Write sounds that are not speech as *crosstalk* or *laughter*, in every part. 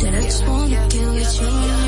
that I just wanna get with you when you're right. You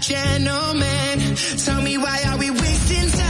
gentleman. Tell me why are we wasting time?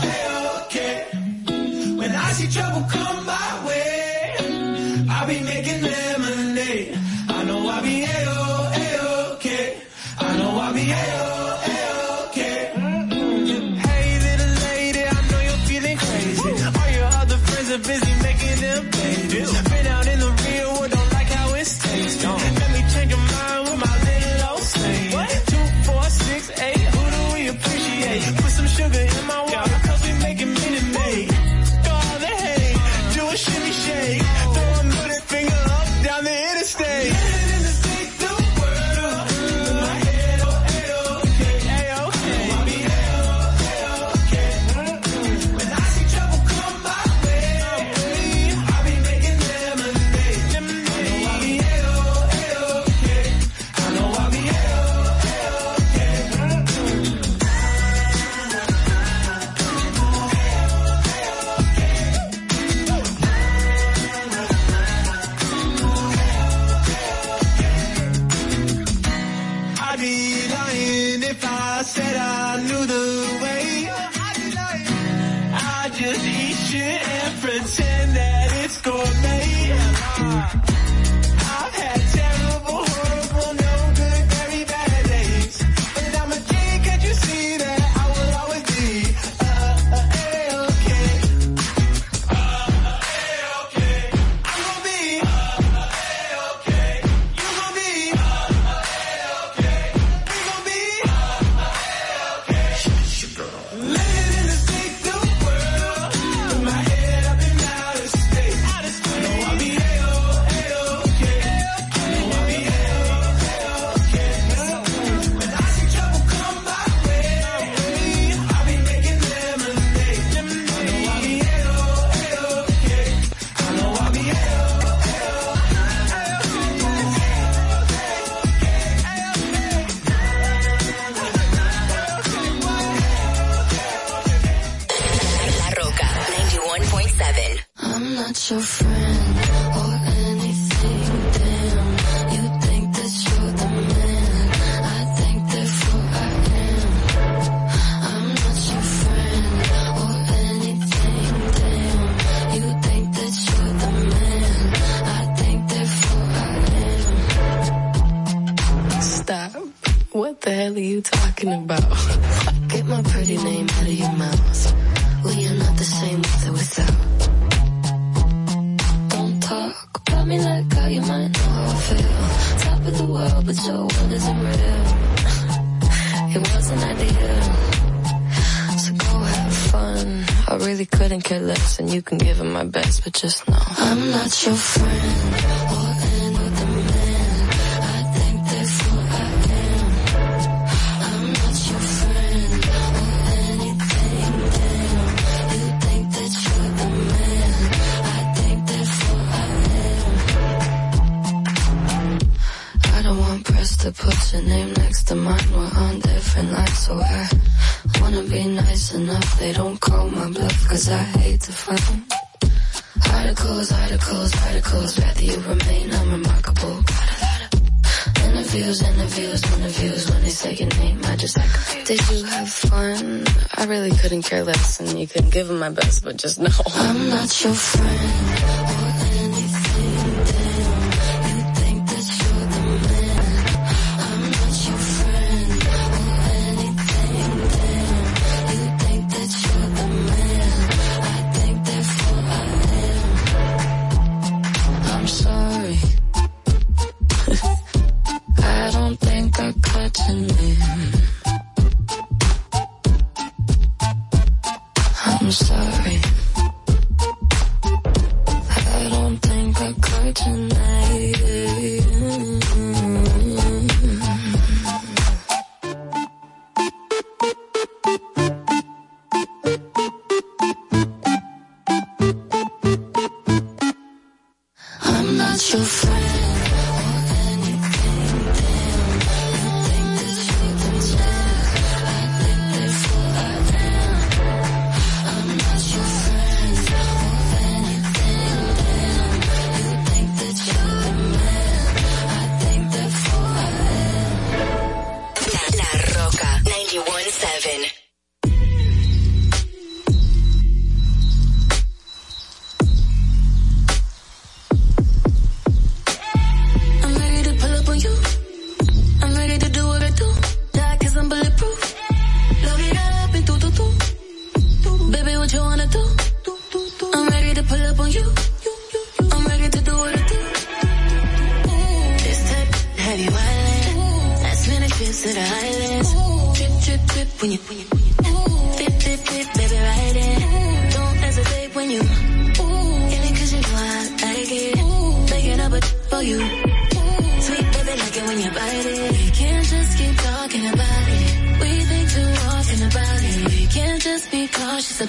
my best, but just know. I'm not your friend.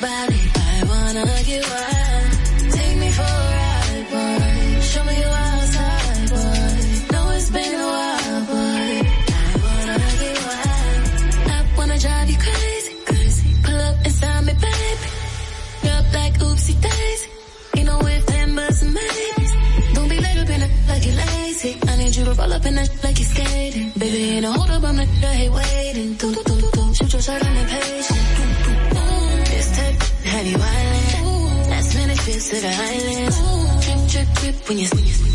I wanna get wild. Take me for a ride, boy. Show me you boy. Know it's been a while, boy. I wanna get wild. I wanna drive you crazy, crazy. Pull up inside me. Up like oopsie maybes. Don't be laid up in. I need you to roll up in that like you're skating. Baby, ain't a hold up, I'm not, I hate waiting. the island. trip when you sneeze.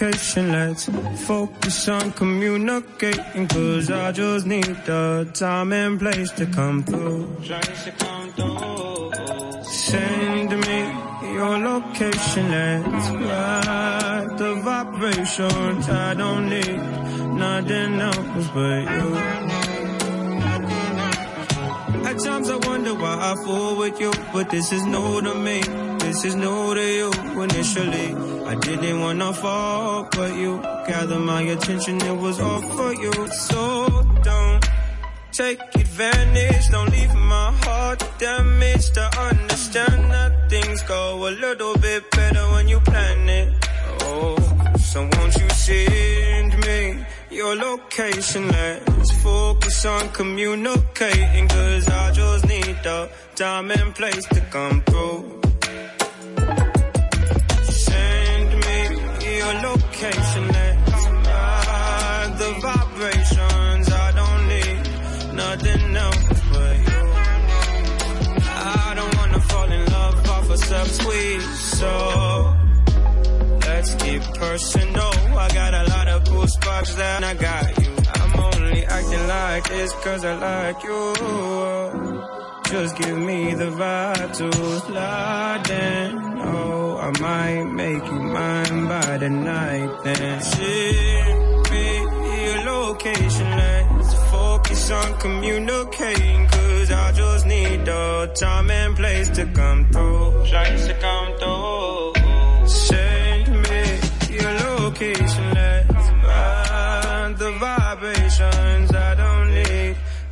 Your location. Let's focus on communicating. Cause I just need the time and place to come through. Send me your location. Let's ride the vibrations. I don't need nothing else but you. At times I wonder why I fool with you, but this is new to me. This is new to you. Initially, I didn't wanna fall, but you gathered my attention. It was all for you. So don't take advantage. Don't leave my heart damaged. To understand that things go a little bit better when you plan it. Oh, so won't you send me your location? Let's focus on communicating. Cause I just need the time and place to come through. I got a lot of cool spots that I got you. I'm only acting like this cause I like you. Just give me the vibe to slide in. Oh, I might make you mine by the night then. Send me your location. Let's focus on communicating. Cause I just need the time and place to come through. Place to come through.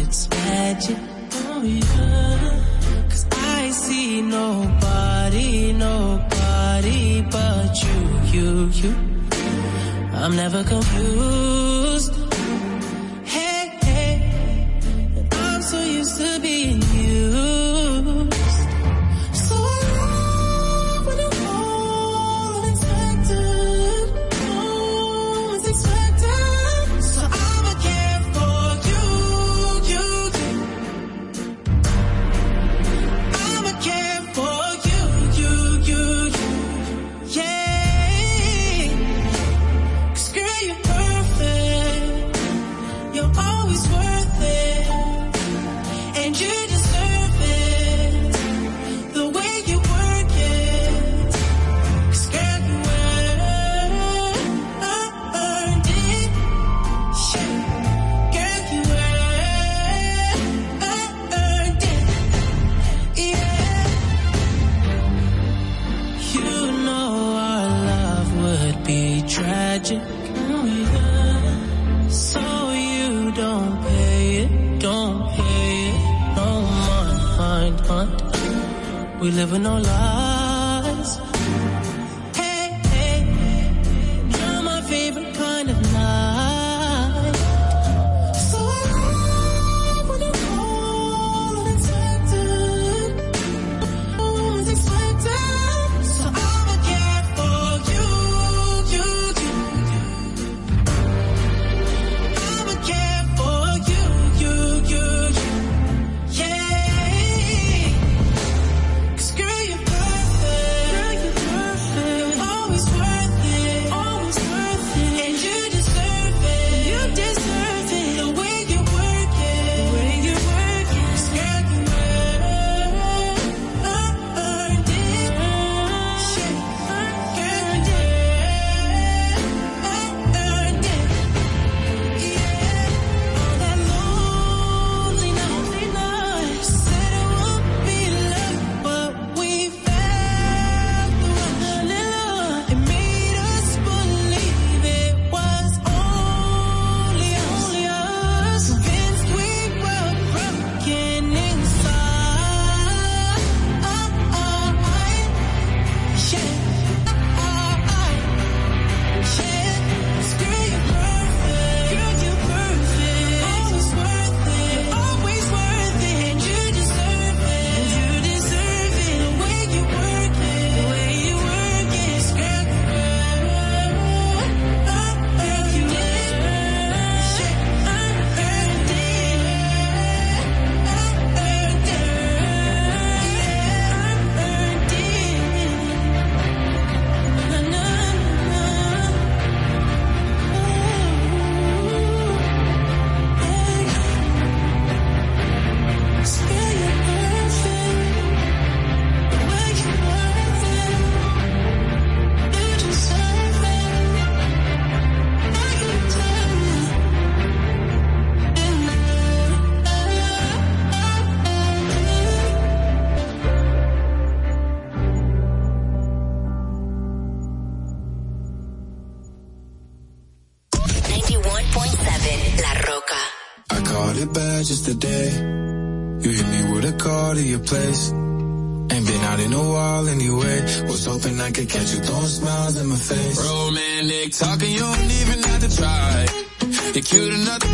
it's magic. Cause I see nobody, nobody but you, you, you. I'm never confused. place. Ain't been out in a while anyway. Was hoping I could catch you throwing smiles in my face. Romantic talking, you don't even have to try. You're cute enough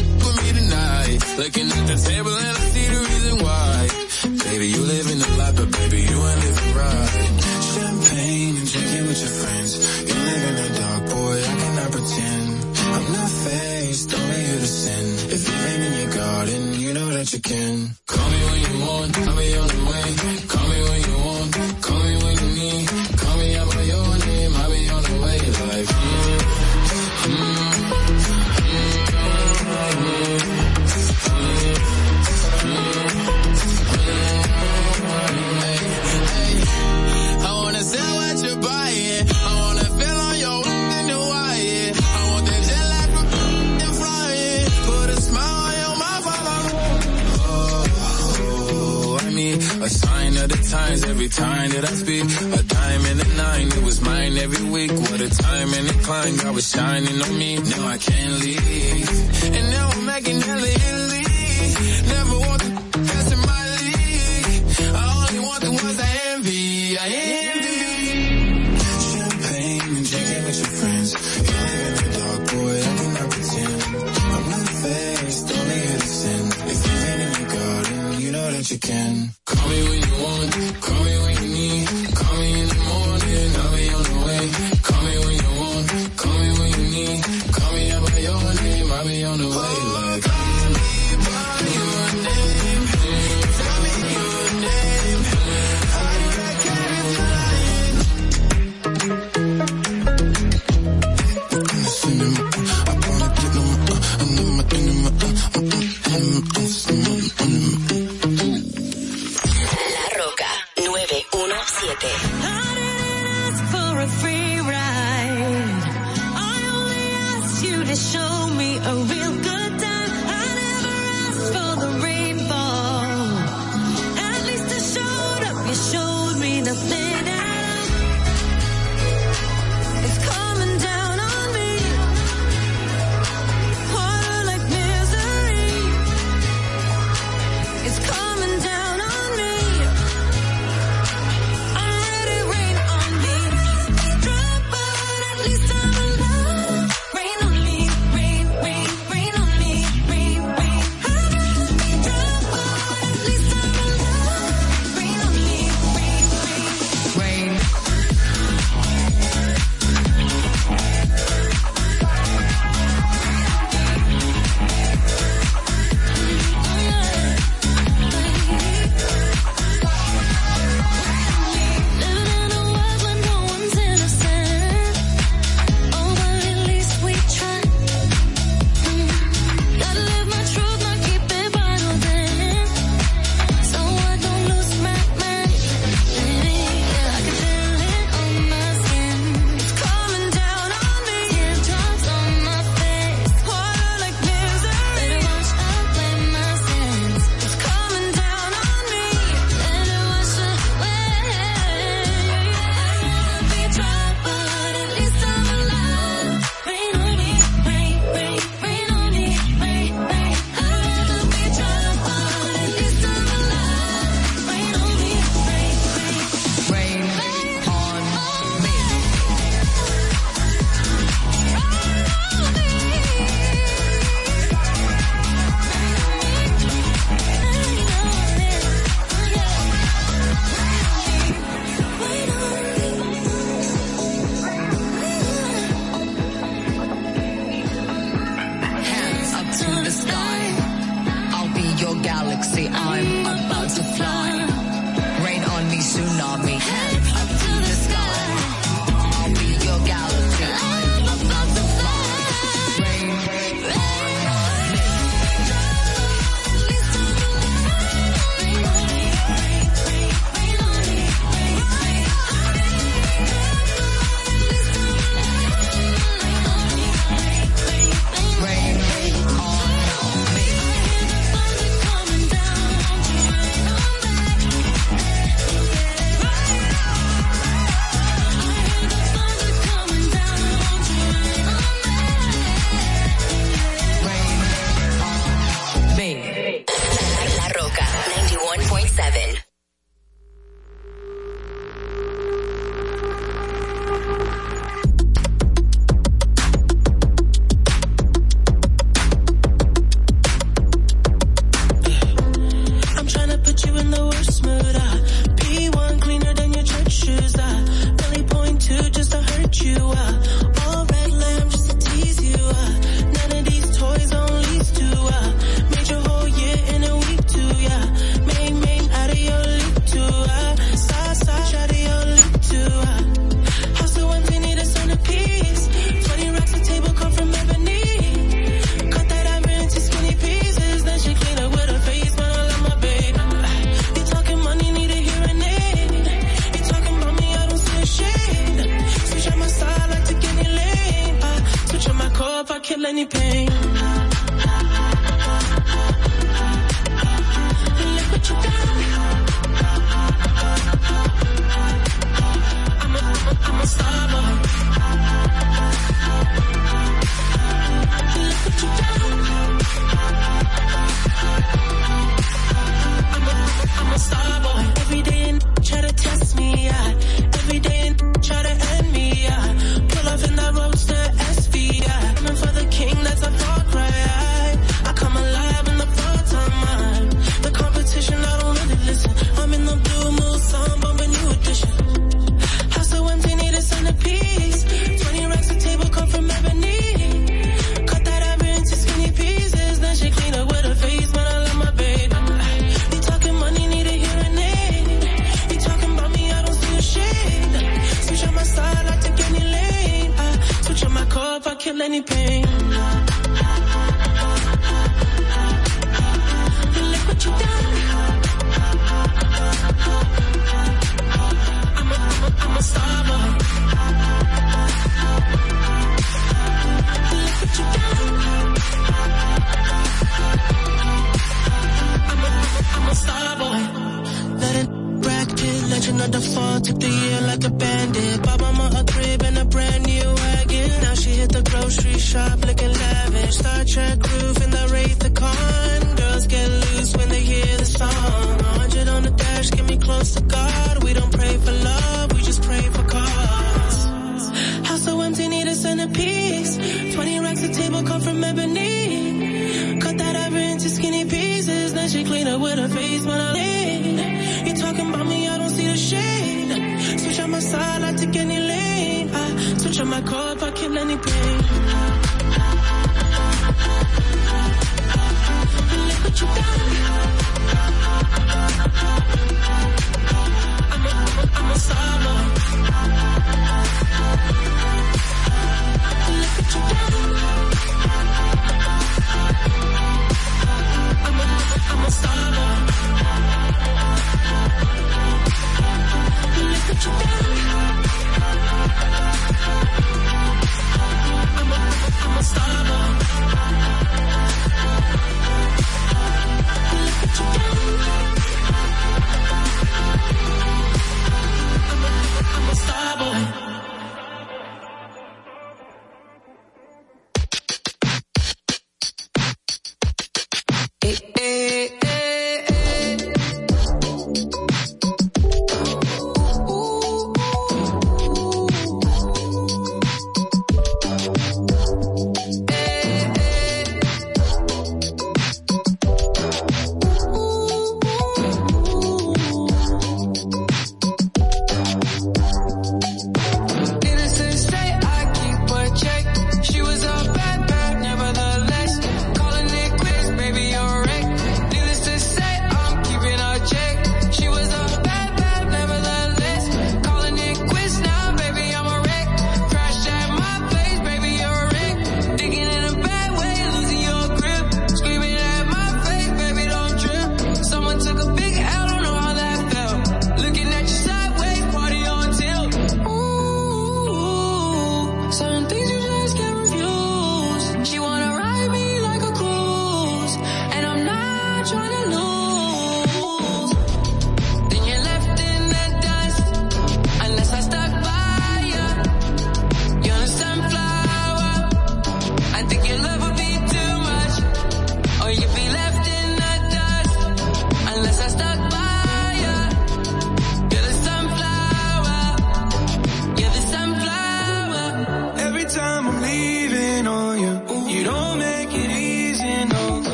copa que nem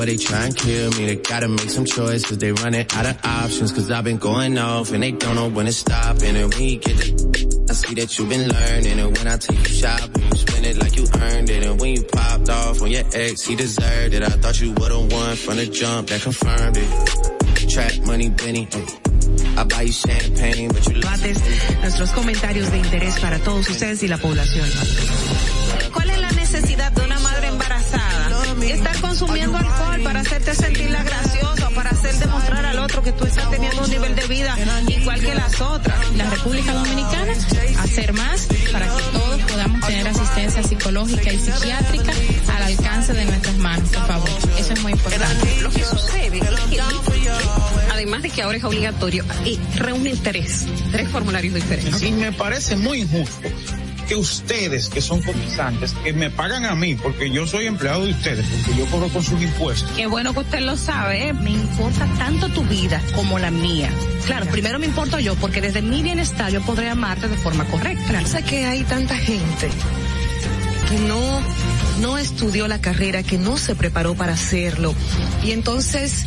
but they try and kill me. They gotta make some choices. They running out of options. Cause I've been going off and they don't know when to stop. And then we get the, I see that you've been learning. And when I take you shopping, you spend it like you earned it. And when you popped off on your ex, he deserved it. I thought you would've won from the jump that confirmed it. Track money, Benny. Debates, nuestros comentarios de interés para todos ustedes y la población. que tú estás teniendo un nivel de vida igual que las otras. La República Dominicana, hacer más para que todos podamos tener asistencia psicológica y psiquiátrica al alcance de nuestras manos, por favor. Eso es muy importante. Lo que sucede además de que ahora es obligatorio, eh, y reúnen tres, tres formularios diferentes. Y me parece muy injusto que ustedes, que son cotizantes, que me pagan a mí, porque yo soy empleado de ustedes, porque yo cobro con sus impuestos. Qué bueno que usted lo sabe, ¿eh? Me importa tanto tu vida como la mía. Claro, primero me importo yo, porque desde mi bienestar yo podré amarte de forma correcta. Sé que hay tanta gente que no, no estudió la carrera, que no se preparó para hacerlo. Y entonces,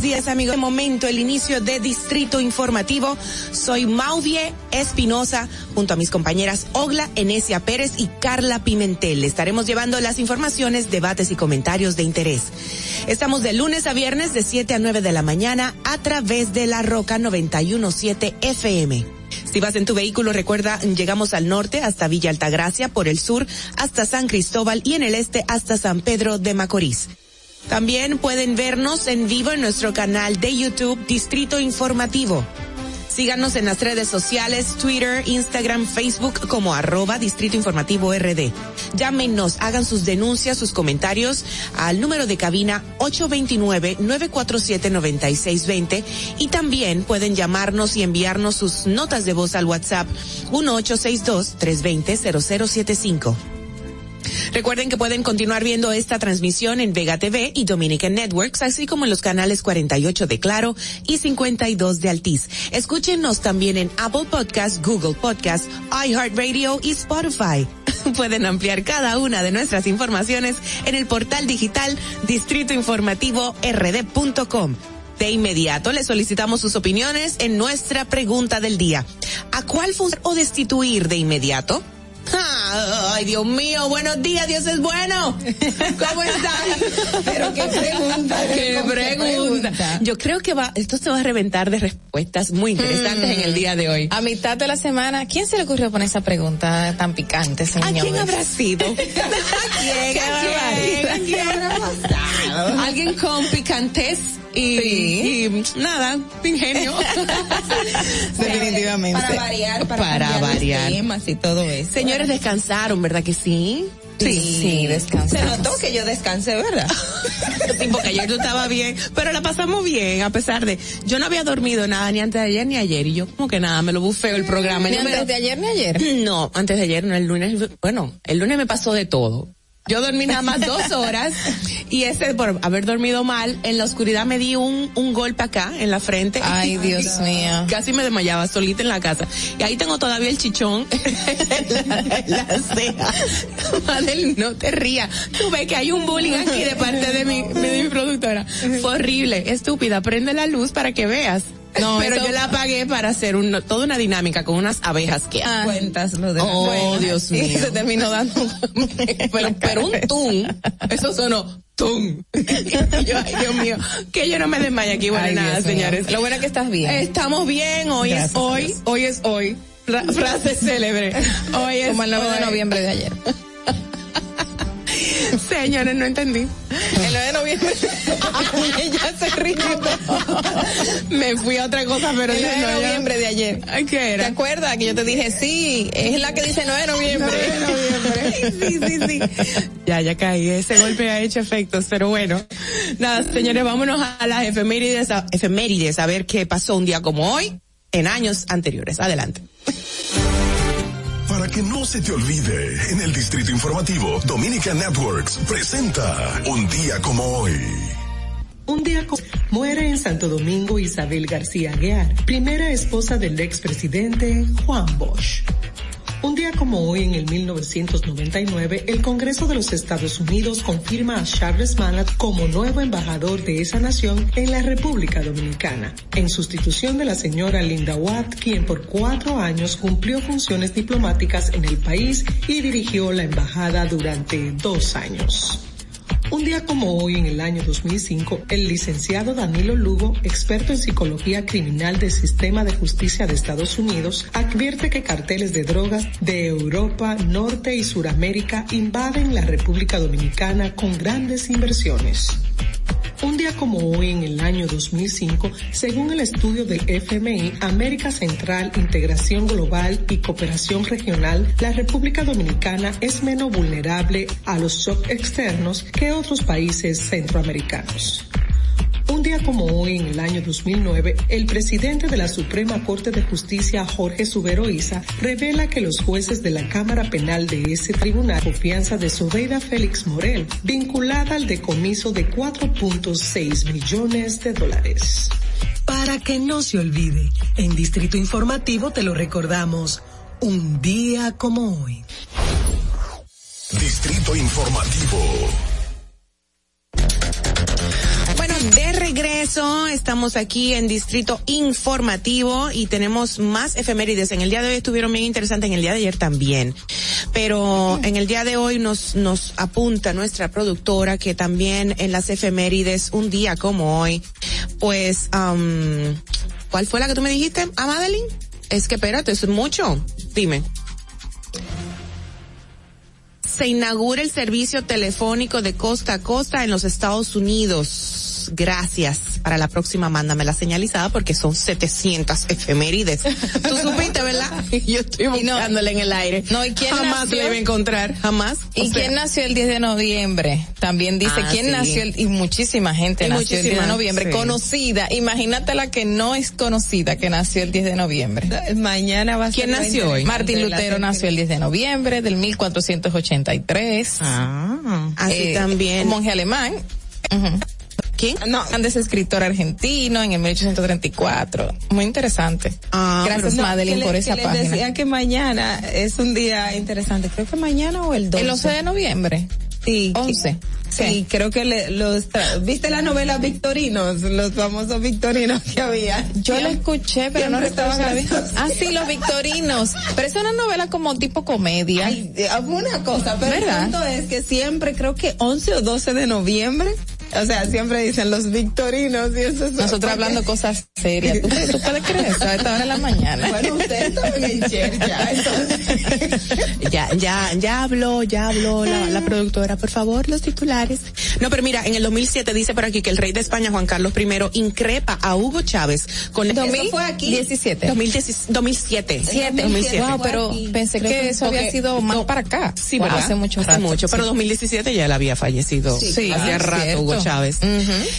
Días amigos. De momento el inicio de Distrito Informativo. Soy Mauvie Espinosa junto a mis compañeras Ogla Enesia Pérez y Carla Pimentel. Estaremos llevando las informaciones, debates y comentarios de interés. Estamos de lunes a viernes de 7 a 9 de la mañana a través de la Roca 917 FM. Si vas en tu vehículo, recuerda, llegamos al norte hasta Villa Altagracia, por el sur hasta San Cristóbal y en el este hasta San Pedro de Macorís. También pueden vernos en vivo en nuestro canal de YouTube Distrito Informativo. Síganos en las redes sociales, Twitter, Instagram, Facebook como arroba Distrito Informativo RD. Llámenos, hagan sus denuncias, sus comentarios al número de cabina 829-947-9620 y también pueden llamarnos y enviarnos sus notas de voz al WhatsApp 1862-320-0075. Recuerden que pueden continuar viendo esta transmisión en Vega TV y Dominican Networks, así como en los canales 48 de Claro y 52 de Altiz. Escúchenos también en Apple Podcast, Google Podcast, iHeartRadio y Spotify. *laughs* Pueden ampliar cada una de nuestras informaciones en el portal digital distritoinformativord.com. De inmediato le solicitamos sus opiniones en nuestra pregunta del día. ¿A cuál función o destituir de inmediato? Ah, Ay, Dios mío, buenos días, Dios es bueno. *laughs* ¿Cómo están? Pero qué pregunta, qué pregunta. Yo creo que va, esto se va a reventar de respuestas muy interesantes en el día de hoy. A mitad de la semana, ¿quién se le ocurrió poner esa pregunta tan picante, señor? ¿A quién habrá sido? *laughs* ¿A quién? ¿A quién? ¿A quién habrá pasado? Alguien con picantes y, y nada, ingenio. *laughs* Definitivamente. Para variar, para, Para cambiar los variar. temas y todo eso. Señores, descansaron, ¿verdad que sí? Sí, descansamos. Se notó que yo descansé, ¿verdad? *laughs* sí, porque ayer yo estaba bien, pero la pasamos bien, a pesar de, yo no había dormido nada ni antes de ayer ni ayer, y yo como que nada, me lo bufeo el programa. Ni me antes lo- de ayer ni ayer. No, antes de ayer, no, el lunes, bueno, el lunes me pasó de todo. Yo dormí nada más dos *laughs* horas y ese por haber dormido mal, en la oscuridad me di un, un golpe acá en la frente. Ay, *laughs* Dios mío. Casi me desmayaba solita en la casa. Y ahí tengo todavía el chichón en *laughs* la, en la ceja. Madel, no te rías. Tú ves que hay un bullying aquí de parte de mi, de mi productora. Fue horrible, estúpida. Prende la luz para que veas. No, pero eso- yo la apagué para hacer un, toda una dinámica con unas abejas que Ah. cuentas lo de Oh, Dios y mío. se terminó dando *laughs* pero, pero un tum, eso sonó tum. Y *laughs* yo, ay, Dios mío, que yo no me desmaye aquí, bueno, Ay, nada, Dios mío. señores. Lo bueno es que estás bien. Estamos bien, hoy Gracias es hoy, Dios. hoy es hoy. Fra- frase célebre. *laughs* Hoy es Como el 9 de noviembre de ayer. *laughs* Señores, no entendí. El 9 de noviembre. *laughs* Ella se ríe. Me fui a otra cosa, pero el 9 de noviembre de ayer. Ay, ¿Qué era? ¿Te acuerdas que yo te dije, sí, es la que dice 9 de noviembre? 9 de noviembre. *laughs* sí, sí, sí. Ya, ya caí. Ese golpe ha hecho efectos, pero bueno. Nada, señores, vámonos a las efemérides, a, efemérides, a ver qué pasó un día como hoy en años anteriores. Adelante. Para que no se te olvide, en el Distrito Informativo, Dominica Networks presenta Un día como hoy. Un día co- muere en Santo Domingo Isabel García Aguiar, primera esposa del expresidente Juan Bosch. Un día como hoy, en el 1999, el Congreso de los Estados Unidos confirma a Charles Manat como nuevo embajador de esa nación en la República Dominicana, en sustitución de la señora Linda Watt, quien por cuatro años cumplió funciones diplomáticas en el país y dirigió la embajada durante dos años. Un día como hoy, en el año 2005, el licenciado Danilo Lugo, experto en psicología criminal del Sistema de Justicia de Estados Unidos, advierte que carteles de drogas de Europa, Norte y Suramérica invaden la República Dominicana con grandes inversiones. Un día como hoy, en el año 2005, según el estudio del FMI, América Central, Integración Global y Cooperación Regional, la República Dominicana es menos vulnerable a los shocks externos que otros países centroamericanos. Un día como hoy, en el año 2009, el presidente de la Suprema Corte de Justicia, Jorge Subero Isa, revela que los jueces de la Cámara Penal de ese tribunal confianza de Sobeida Félix Morel, vinculada al decomiso de 4.6 millones de dólares. Para que no se olvide, en Distrito Informativo te lo recordamos. Un día como hoy. Distrito Informativo. De regreso, estamos aquí en Distrito Informativo y tenemos más efemérides. En el día de hoy estuvieron bien interesantes, en el día de ayer también. Pero en el día de hoy nos, nos apunta nuestra productora que también en las efemérides, un día como hoy, pues, am, ¿cuál fue la que tú me dijiste, a Madeline? Es que espérate, es mucho. Dime. se inaugura el servicio telefónico de costa a costa en los Estados Unidos. Gracias. Para la próxima mándame la señalizada porque son 700 efemérides. Tú supiste, ¿verdad? *laughs* Yo estoy buscándole en el aire. No, ¿y quién Jamás nació? le iba a encontrar, jamás. ¿Y O sea, quién nació el 10 de noviembre? También dice, Ah, ¿quién sí. nació? El, y muchísima gente Y nació el 10 de noviembre. sí. Conocida. Imagínate la que no es conocida que nació el 10 de noviembre. Mañana va a ¿Quién ser nació hoy? Martín Lutero nació el 10 de noviembre del 1483. Ah, así también. Monje alemán. Ujú. ¿Quién? No, Andes escritor argentino en el 1834. Muy interesante. Ah, Gracias No, Madeline por que esa les página. decía que mañana es un día interesante. Creo que mañana o el 12. El 11 de noviembre. Sí. 11. Sí, creo que le- los ¿Viste la novela Victorinos? Los famosos Victorinos que había. Yo lo escuché, pero no recuerdo la Ah, sí, Los Victorinos. Pero es una novela como tipo comedia. Ay, eh, una cosa, pero ¿Verdad? el punto es que siempre, creo que 11 o 12 de noviembre, o sea, siempre dicen los victorinos y eso es Nosotros hablando cosas serias. ¿Tú, tú puedes creer eso a esta hora de la mañana? *laughs* Bueno, en Cher ya, entonces. Ya, ya, ya habló, ya habló la, la productora. Por favor, los titulares. No, pero mira, en el 2007 dice por aquí que el rey de España, Juan Carlos I, increpa a Hugo Chávez con el... Eso fue aquí. 17. 2017. 2007. Siete. 2007. Wow, pero pensé Creo que eso había sido más no, para acá. Sí, Wow. Hace mucho rato. mucho, pero Sí. 2017 ya él había fallecido. Sí, Hacía ah, rato cierto. Hugo Chávez.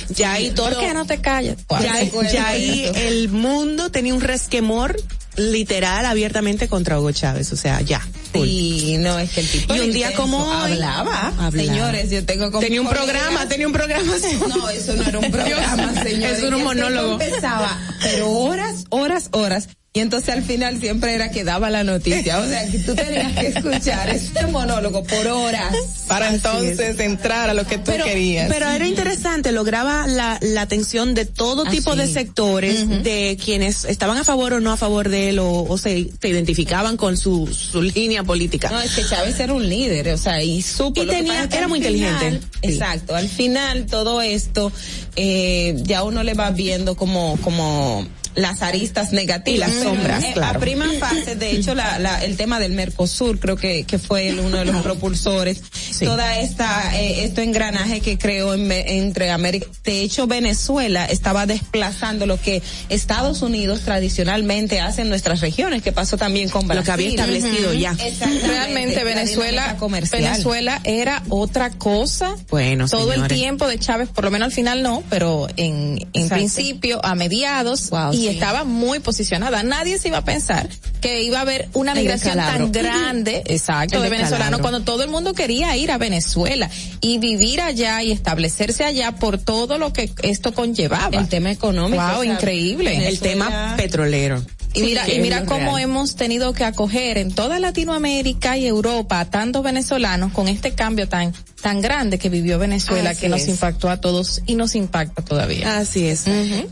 Ya ahí todo... ¿Por qué no te callas? Ya, ya ahí el mundo tenía un resquemor literal abiertamente contra Hugo Chávez, o sea, ya. full. Y no es que el tipo Y un día intenso. como hoy- hablaba. Hablaba. Señores, yo tengo como Tenía un programa, tenía un programa. *laughs* No, eso no era un *laughs* programa, señores. eso era un monólogo. Empezaba, pero horas, horas, horas. Y entonces al final siempre era que daba la noticia. O sea, que tú tenías que escuchar este monólogo por horas. Para entonces entrar a lo que tú pero, querías. pero era interesante, lograba la, la atención de todo Ah, tipo de sectores, de quienes estaban a favor o no a favor de él, o, o se, se identificaban con su, su línea política. No, es que Chávez era un líder, o sea, y supo. Y Lo tenía- que era muy inteligente. Sí. Exacto. Al final todo esto, eh, ya uno le va viendo como, como las aristas negativas. Las sombras, Eh, claro. A prima *laughs* fase, de hecho, la, la- el tema del Mercosur creo que, que fue el- uno de los propulsores. Toda esta, eh, este engranaje que creó en entre América. De hecho, Venezuela estaba desplazando lo que Estados Unidos tradicionalmente hace en nuestras regiones, que pasó también con Brasil. Lo que había establecido ya. Exactamente, Realmente la Venezuela. Venezuela era otra cosa. Bueno, todo el señores. tiempo de Chávez, por lo menos al final no, pero en, en Exacto. principio, a mediados, y sí. estaba muy posicionada. Nadie se iba a pensar que iba a haber una migración tan grande, exacto, El de descalabro. venezolanos, cuando todo el mundo quería ir a Venezuela y vivir allá y establecerse allá por todo lo que esto conllevaba. El tema económico. Wow, o sea, increíble. El tema petrolero. Y mira, y mira cómo real. hemos tenido que acoger en toda Latinoamérica y Europa a tantos venezolanos con este cambio tan tan grande que vivió Venezuela Así que nos impactó a todos y nos impacta todavía. Así es.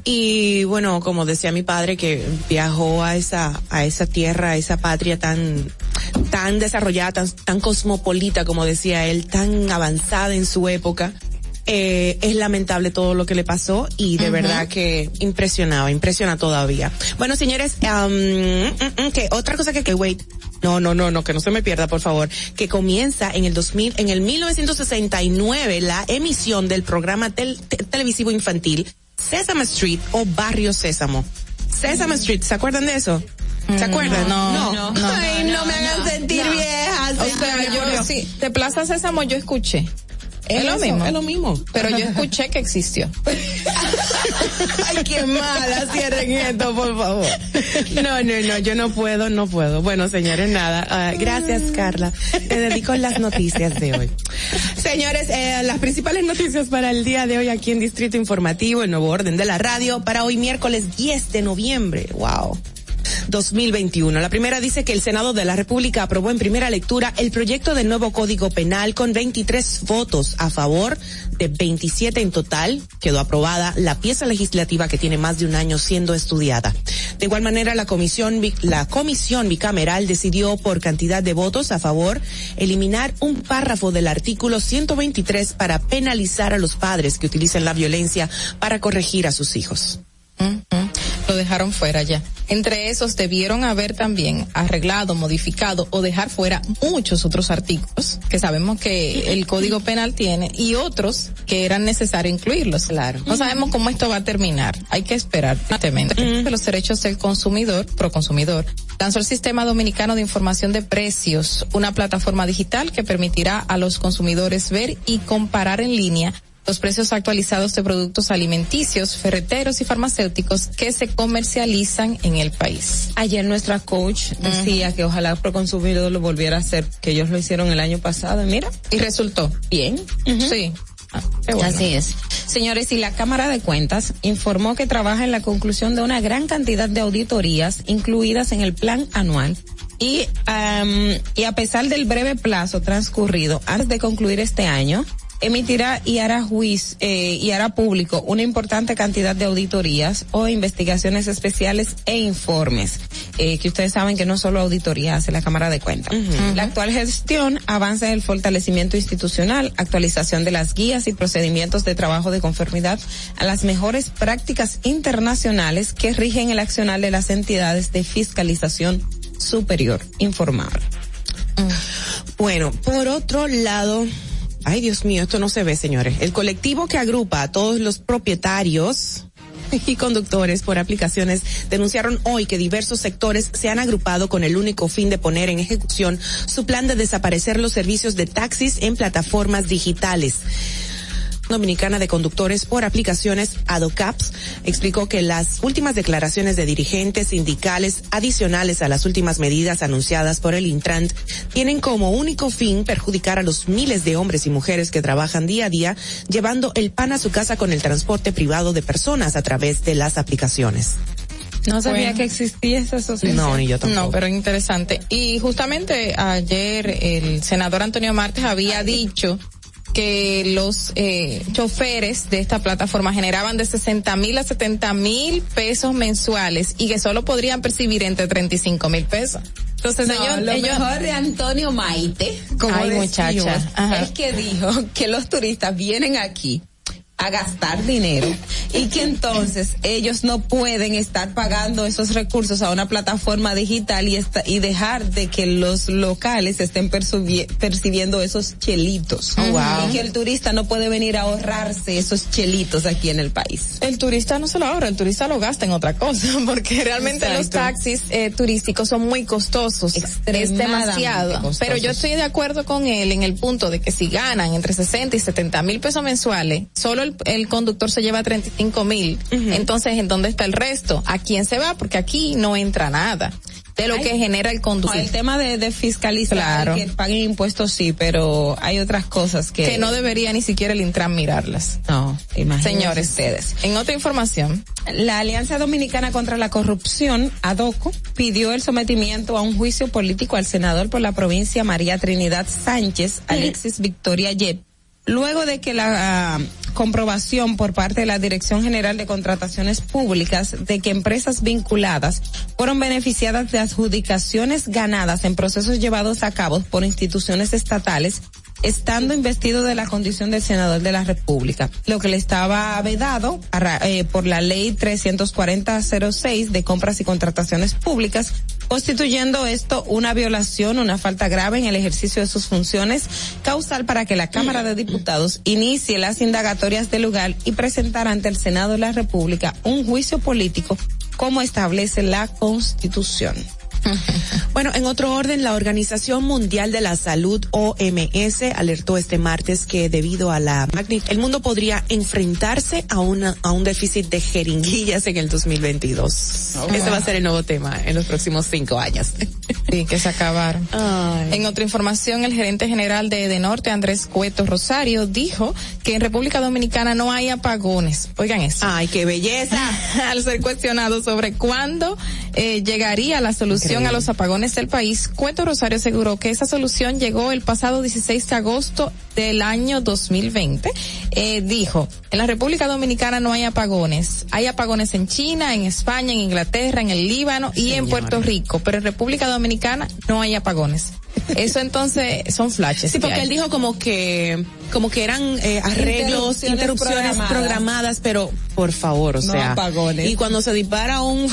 Y bueno, como decía mi padre que viajó a esa a esa tierra, a esa patria tan tan desarrollada, tan tan cosmopolita como decía él, tan avanzada en su época. Eh, es lamentable todo lo que le pasó y de verdad que impresionaba, impresiona todavía. Bueno, señores, mm, mm, que otra cosa que, que wait, no, no, no, no, que no se me pierda, por favor, que comienza en el 2000, en el 1969 la emisión del programa tel- te- televisivo infantil Sesame Street o Barrio Sésamo. Sesame Street, ¿se acuerdan de eso? ¿Se acuerdan? No, no, no, *laughs* Ay, no, me hagan sentir no. vieja. O sea, yo sí, de Plaza Sésamo yo escuché. Es, lo mismo. es lo mismo. Pero yo escuché que existió. *laughs* Ay, qué mala, cierren esto, por favor. No, no, no, yo no puedo, no puedo. Bueno, señores, nada. Ah, gracias, Carla. Te dedico las noticias de hoy. Señores, eh, las principales noticias para el día de hoy aquí en Distrito Informativo, el nuevo orden de la radio, para hoy miércoles 10 de noviembre. Wow. 2021. La primera dice que el Senado de la República aprobó en primera lectura el proyecto del nuevo Código Penal con 23 votos a favor de 27 en total. Quedó aprobada la pieza legislativa que tiene más de un año siendo estudiada. De igual manera, la comisión, la comisión bicameral decidió por cantidad de votos a favor eliminar un párrafo del artículo 123 para penalizar a los padres que utilicen la violencia para corregir a sus hijos. Ujú. Lo dejaron fuera ya. Entre esos debieron haber también arreglado, modificado o dejar fuera muchos otros artículos que sabemos que el Código Penal tiene y otros que eran necesario incluirlos. Claro. No sabemos cómo esto va a terminar. Hay que esperar. De Los derechos del consumidor, pro consumidor, lanzó el Sistema Dominicano de Información de Precios, una plataforma digital que permitirá a los consumidores ver y comparar en línea los precios actualizados de productos alimenticios, ferreteros y farmacéuticos que se comercializan en el país. Ayer nuestra coach decía que ojalá Proconsumidor lo volviera a hacer, que ellos lo hicieron el año pasado, mira. Y resultó. Bien. Sí. Así es. Señores, y la Cámara de Cuentas informó que trabaja en la conclusión de una gran cantidad de auditorías incluidas en el plan anual. Y, am, y a pesar del breve plazo transcurrido antes de concluir este año, emitirá y hará juicio eh, y hará público una importante cantidad de auditorías o investigaciones especiales e informes eh, que ustedes saben que no solo auditoría hace la Cámara de Cuentas. La actual gestión avanza en el fortalecimiento institucional, actualización de las guías y procedimientos de trabajo de conformidad a las mejores prácticas internacionales que rigen el accionar de las entidades de fiscalización superior informable. Bueno, por otro lado, ay Dios mío, esto no se ve, señores. El colectivo que agrupa a todos los propietarios *laughs* y conductores por aplicaciones denunciaron hoy que diversos sectores se han agrupado con el único fin de poner en ejecución su plan de desaparecer los servicios de taxis en plataformas digitales. Dominicana de Conductores por Aplicaciones ADOCAPS explicó que las últimas declaraciones de dirigentes sindicales adicionales a las últimas medidas anunciadas por el Intrant tienen como único fin perjudicar a los miles de hombres y mujeres que trabajan día a día llevando el pan a su casa con el transporte privado de personas a través de las aplicaciones. No sabía Bueno. que existía esa asociación. No, ni yo tampoco. No, pero interesante. Y justamente ayer el senador Antonio Martes había dicho que los eh, choferes de esta plataforma generaban de 60 mil a 70 mil pesos mensuales y que solo podrían percibir entre 35 mil pesos. Entonces No, ellos, lo ellos- mejor de Antonio Maite, como Ay, muchacha. Ajá. es que dijo que los turistas vienen aquí a gastar dinero y que entonces ellos no pueden estar pagando esos recursos a una plataforma digital y, esta- y dejar de que los locales estén percibiendo esos chelitos. Oh, wow. Y que el turista no puede venir a ahorrarse esos chelitos aquí en el país. El turista no se lo ahorra, el turista lo gasta en otra cosa, *laughs* porque realmente los taxis eh, turísticos son muy costosos, es demasiado. costosos. Pero yo estoy de acuerdo con él en el punto de que si ganan entre 60 y 70 mil pesos mensuales, solo el, el conductor se lleva 35 mil. Entonces, ¿en dónde está el resto? ¿A quién se va? Porque aquí no entra nada de lo que genera el No, conducir. el tema de, de fiscalizar Claro. que paguen impuestos sí, pero hay otras cosas que, que no debería ni siquiera el Intran mirarlas. No, imagínense Señores, ustedes. en otra información, La Alianza Dominicana contra la Corrupción, ADOCO, pidió el sometimiento a un juicio político al senador por la provincia María Trinidad Sánchez, Alexis Victoria Yep, luego de que la comprobación por parte de la Dirección General de Contrataciones Públicas de que empresas vinculadas fueron beneficiadas de adjudicaciones ganadas en procesos llevados a cabo por instituciones estatales estando investido de la condición de senador de la República, lo que le estaba vedado eh, por la ley 34006 de compras y contrataciones públicas, constituyendo esto una violación, una falta grave en el ejercicio de sus funciones, causal para que la Cámara de Diputados inicie las indagatorias del lugar y presentar ante el Senado de la República un juicio político como establece la Constitución. *laughs* Bueno, en otro orden, la Organización Mundial de la Salud, OMS, alertó este martes que debido a la magnitud, el mundo podría enfrentarse a, una, a un déficit de jeringuillas en el 2022. Oh, este wow. va a ser el nuevo tema en los próximos cinco años. Sí, que se acabaron. En otra información, el gerente general de Edenorte, Andrés Cueto Rosario, dijo que en República Dominicana no hay apagones. Oigan eso. Ay, qué belleza. *laughs* Al ser cuestionado sobre cuándo eh, llegaría la solución a los apagones del país, Cueto Rosario aseguró que esa solución llegó el pasado 16 de agosto del año 2020. Eh, dijo, en la República Dominicana no hay apagones. Hay apagones en China, en España, en Inglaterra, en el Líbano y en Puerto Rico, pero en República Dominicana no hay apagones. *laughs* Eso entonces son flashes. Sí, que porque él dijo como que como que eran eh, arreglos, Interrupciones interrupciones programadas. programadas. pero por favor, o No sea, apagones. y cuando se dispara un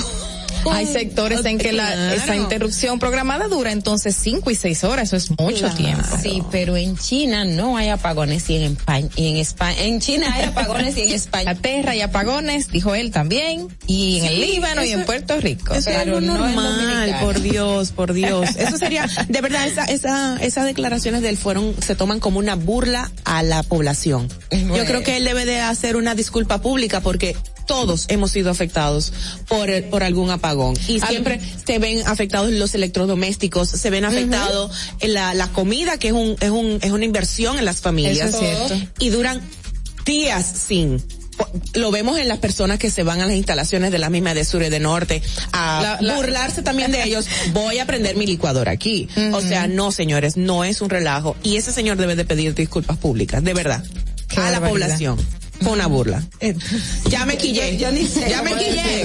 Hay sectores en que la, esa interrupción programada dura entonces cinco y seis horas, eso es mucho Claro. tiempo. Sí, pero en China no hay apagones y en España, y en España, en China hay apagones y en *laughs* España. Inglaterra y apagones, dijo él también, y en el Líbano y en Puerto Rico. Eso es Pero algo normal, por Dios, por Dios. *laughs* Eso sería, de verdad, esa, esa, esas declaraciones de él fueron, se toman como una burla a la población. Yo creo que él debe de hacer una disculpa pública porque todos hemos sido afectados por, el- por algún apagón. Y siempre se ven afectados los electrodomésticos, se ven afectados en la, la comida, que es un, es un, es una inversión en las familias. Eso es cierto. Y duran días sin lo vemos en las personas que se van a las instalaciones de la misma de sur y de norte a La- la- burlarse también de ellos. *laughs* Voy a prender mi licuadora aquí. O sea, no, señores, no es un relajo. Y ese señor debe de pedir disculpas públicas, de verdad, Qué a la población. Fue una burla. Ya me quillé. Yo, yo ni sé Ya me quillé.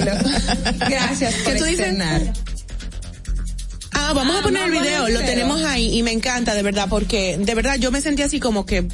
Gracias por ¿Qué tú dices? Ah, vamos Ah, a poner el video, lo tenemos ahí y me encanta de verdad porque de verdad yo me sentí así como que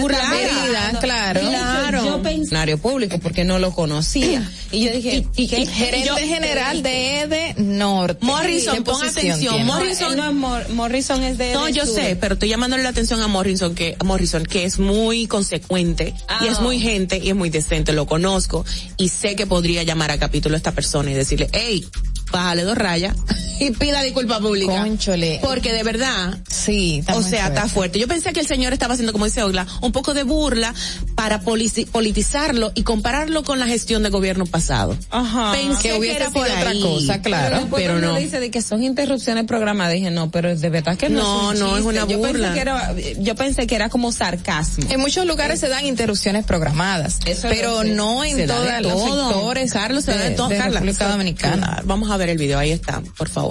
Herida, claro. Claro. Yo pensé funcionario público porque no lo conocía. Y yo dije, Y, ¿qué? gerente Yo- general de EDE Norte. Morrison, ¿Qué pon atención. tiene? Morrison- no Morrison es de No, yo sur. sé, pero estoy llamándole la atención a Morrison que a Morrison que es muy consecuente y es Ah. muy gente y es muy decente, lo conozco y sé que podría llamar a capítulo a esta persona y decirle, hey, bájale dos rayas y pida disculpa pública. Porque de verdad, Sí, está o sea, está fuerte. Yo pensé que el señor estaba haciendo, como dice Ogla, un poco de burla para politizarlo y compararlo con la gestión de gobierno pasado. Ajá. Pensé Que hubiese era sido por otra ahí. cosa, claro. después pero cuando no. dice de que son interrupciones programadas, dije, no, pero de verdad que no, No, es un no, es una Yo pensé burla. que era, yo pensé que era como sarcasmo. En muchos lugares se dan interrupciones programadas, Eso pero no en todos los sectores Carlos, se da de, todo. de Carla, República Dominicana. Vamos a ver el video, ahí está, por favor.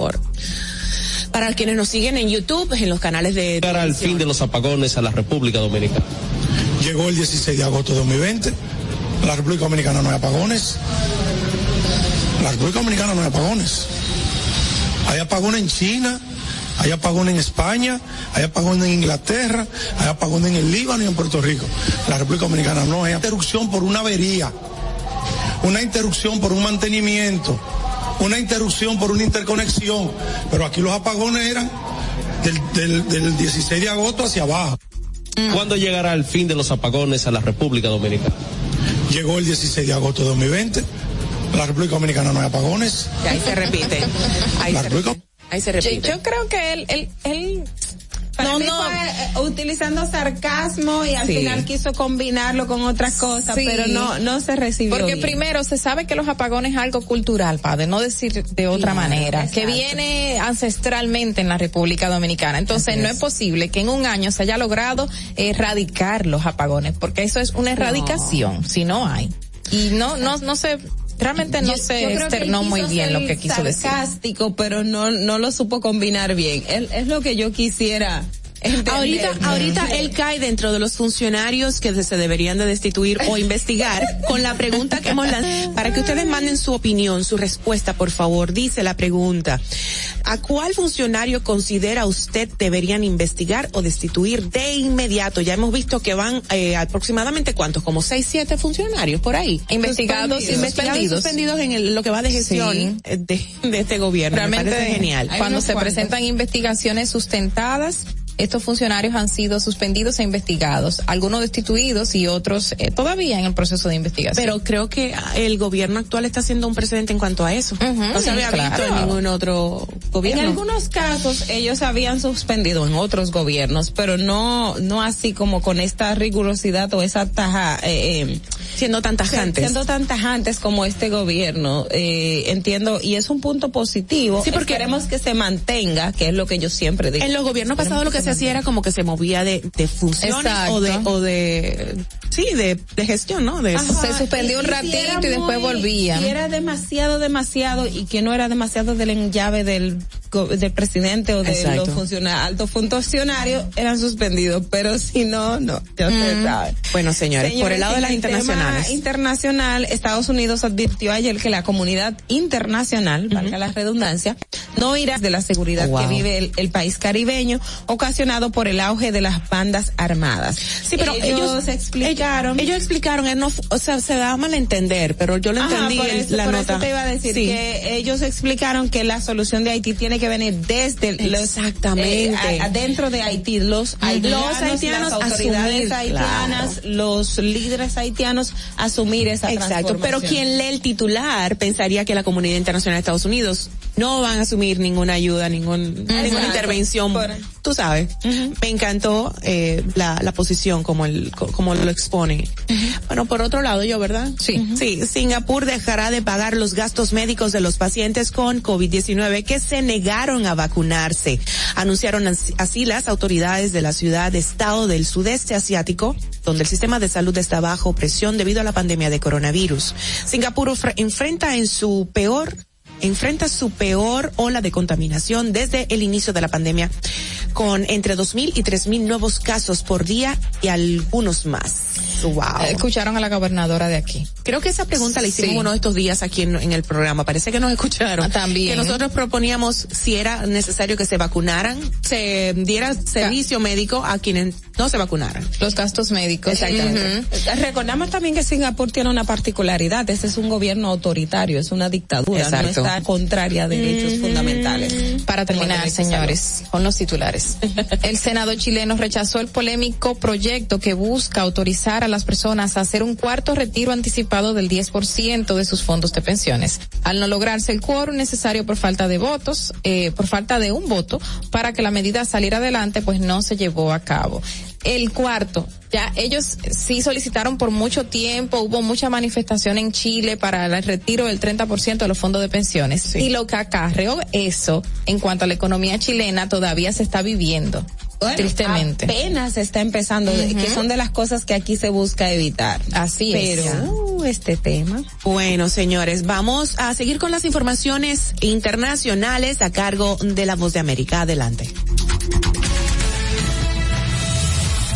Para quienes nos siguen en YouTube, en los canales de... Para el fin de los apagones a la República Dominicana. Llegó el 16 de agosto de 2020. En la República Dominicana no hay apagones. En la República Dominicana no hay apagones. Hay apagones en China, Hay apagones en España, hay apagones en Inglaterra, hay apagones en el Líbano y en Puerto Rico. La República Dominicana no, es interrupción por una avería, una interrupción por un mantenimiento, una interrupción por una interconexión. Pero aquí los apagones eran del, del, del 16 de agosto hacia abajo. ¿Cuándo llegará el fin de los apagones a la República Dominicana? Llegó el 16 de agosto de 2020. La República Dominicana no hay apagones. Y ahí se repite. Ahí La se República repite. Ahí se Yo, repite. yo creo que él, él, él Para no, mí no. fue, eh, utilizando sarcasmo y al Sí. final quiso combinarlo con otras cosas, Sí. pero no, no se recibió. Porque bien. primero se sabe que los apagones es algo cultural, padre, no decir de otra Claro, manera, que viene ancestralmente en la República Dominicana. Entonces no es. es posible que en un año se haya logrado erradicar los apagones, porque eso es una erradicación, si no hay. Y no, no, no se, realmente no Yo- se yo externó muy bien lo que quiso decir. sarcástico, pero no, no lo supo combinar bien. Él, es lo que yo quisiera. Ahorita, ahorita él cae dentro de los funcionarios que se deberían de destituir o investigar con la pregunta que hemos lanzado. Para que ustedes manden su opinión, su respuesta, por favor. Dice la pregunta. ¿A cuál funcionario considera usted deberían investigar o destituir de inmediato? Ya hemos visto que van eh, aproximadamente cuántos, como seis, siete funcionarios por ahí. Investigados y Investigados y suspendidos. suspendidos en el- lo que va de gestión Sí. eh, de, de este gobierno. Me Realmente parece genial. Cuando se presentan investigaciones sustentadas, estos funcionarios han sido suspendidos e investigados, algunos destituidos y otros eh, todavía en el proceso de investigación. Pero creo que el gobierno actual está haciendo un precedente en cuanto a eso. no se había visto claro. en ningún otro gobierno. En algunos casos ellos habían suspendido en otros gobiernos, pero no no así como con esta rigurosidad o esa taja eh, eh, siendo tan tajantes. siendo tan tajantes como este gobierno. Eh, entiendo y es un punto positivo. Sí, porque- queremos que se mantenga, que es lo que yo siempre digo. En los gobiernos pasados lo que se hacía era como que se movía de, de funciones o de, o de, sí, de, de gestión, ¿no? De Ajá, se suspendió un y- y si ratito y después muy- volvían. Si era demasiado, demasiado y que no era demasiado del llave del, del presidente o de Exacto. los funcionarios, altos funcionarios, eran suspendidos, pero si no, no, ya se sabe. Bueno, señores, por el lado de las el tema internacionales. internacional, Estados Unidos advirtió ayer que la comunidad internacional, valga la redundancia, no irá de la seguridad Wow. que vive el, el país caribeño, ocasionado por el auge de las bandas armadas. Sí, pero ellos, explicaron. Ellos, explicaron, él no, o sea, se da a malentender, pero yo lo Ajá, entendí por eso- la por nota. eso te iba a decir Sí. que ellos explicaron que la solución de Haití tiene que venir desde los Exactamente. eh, a- adentro de Haití los haitianos, Los haitianos las autoridades asumir, haitianas, los líderes haitianos asumir esa Exacto, pero quien lee el titular pensaría que la comunidad internacional de Estados Unidos no van a asumir ninguna ayuda, ningún, ninguna intervención. Por- Tú sabes, me encantó eh, la, la posición como el co- como lo expone. Bueno, por otro lado, yo, ¿verdad? Sí. Sí, Singapur dejará de pagar los gastos médicos de los pacientes con COVID-19 que se negaron a vacunarse. Anunciaron as- así las autoridades de la ciudad de estado del sudeste asiático, donde el sistema de salud está bajo presión debido a la pandemia de coronavirus. Singapur enfrenta en su peor enfrenta su peor ola de contaminación desde el inicio de la pandemia, con entre 2.000 y 3.000 nuevos casos por día y algunos más. Wow. Escucharon a la gobernadora de aquí. Creo que esa pregunta la hicimos Sí. uno de estos días aquí en, en el programa. Parece que nos escucharon. Ah, también. Que nosotros proponíamos si era necesario que se vacunaran, se diera servicio médico a quienes no se vacunaran. Los gastos médicos. Exactamente. Ujú. Recordamos también que Singapur tiene una particularidad, ese es un gobierno autoritario, es una dictadura, Exacto. no está contraria a derechos fundamentales. Para terminar, señores, con los titulares. *laughs* El Senado chileno rechazó el polémico proyecto que busca autorizar a las personas a hacer un cuarto retiro anticipado del 10% de sus fondos de pensiones. Al no lograrse el quórum necesario por falta de votos, eh, por falta de un voto, para que la medida saliera adelante, pues no se llevó a cabo. El cuarto, ya ellos sí solicitaron por mucho tiempo, hubo mucha manifestación en Chile para el retiro del 30% de los fondos de pensiones. Y lo que acarreó eso en cuanto a la economía chilena todavía se está viviendo. Bueno, tristemente. Apenas está empezando, que son de las cosas que aquí se busca evitar. Así es. Pero uh, este tema. Bueno, señores, vamos a seguir con las informaciones internacionales a cargo de la Voz de América. Adelante.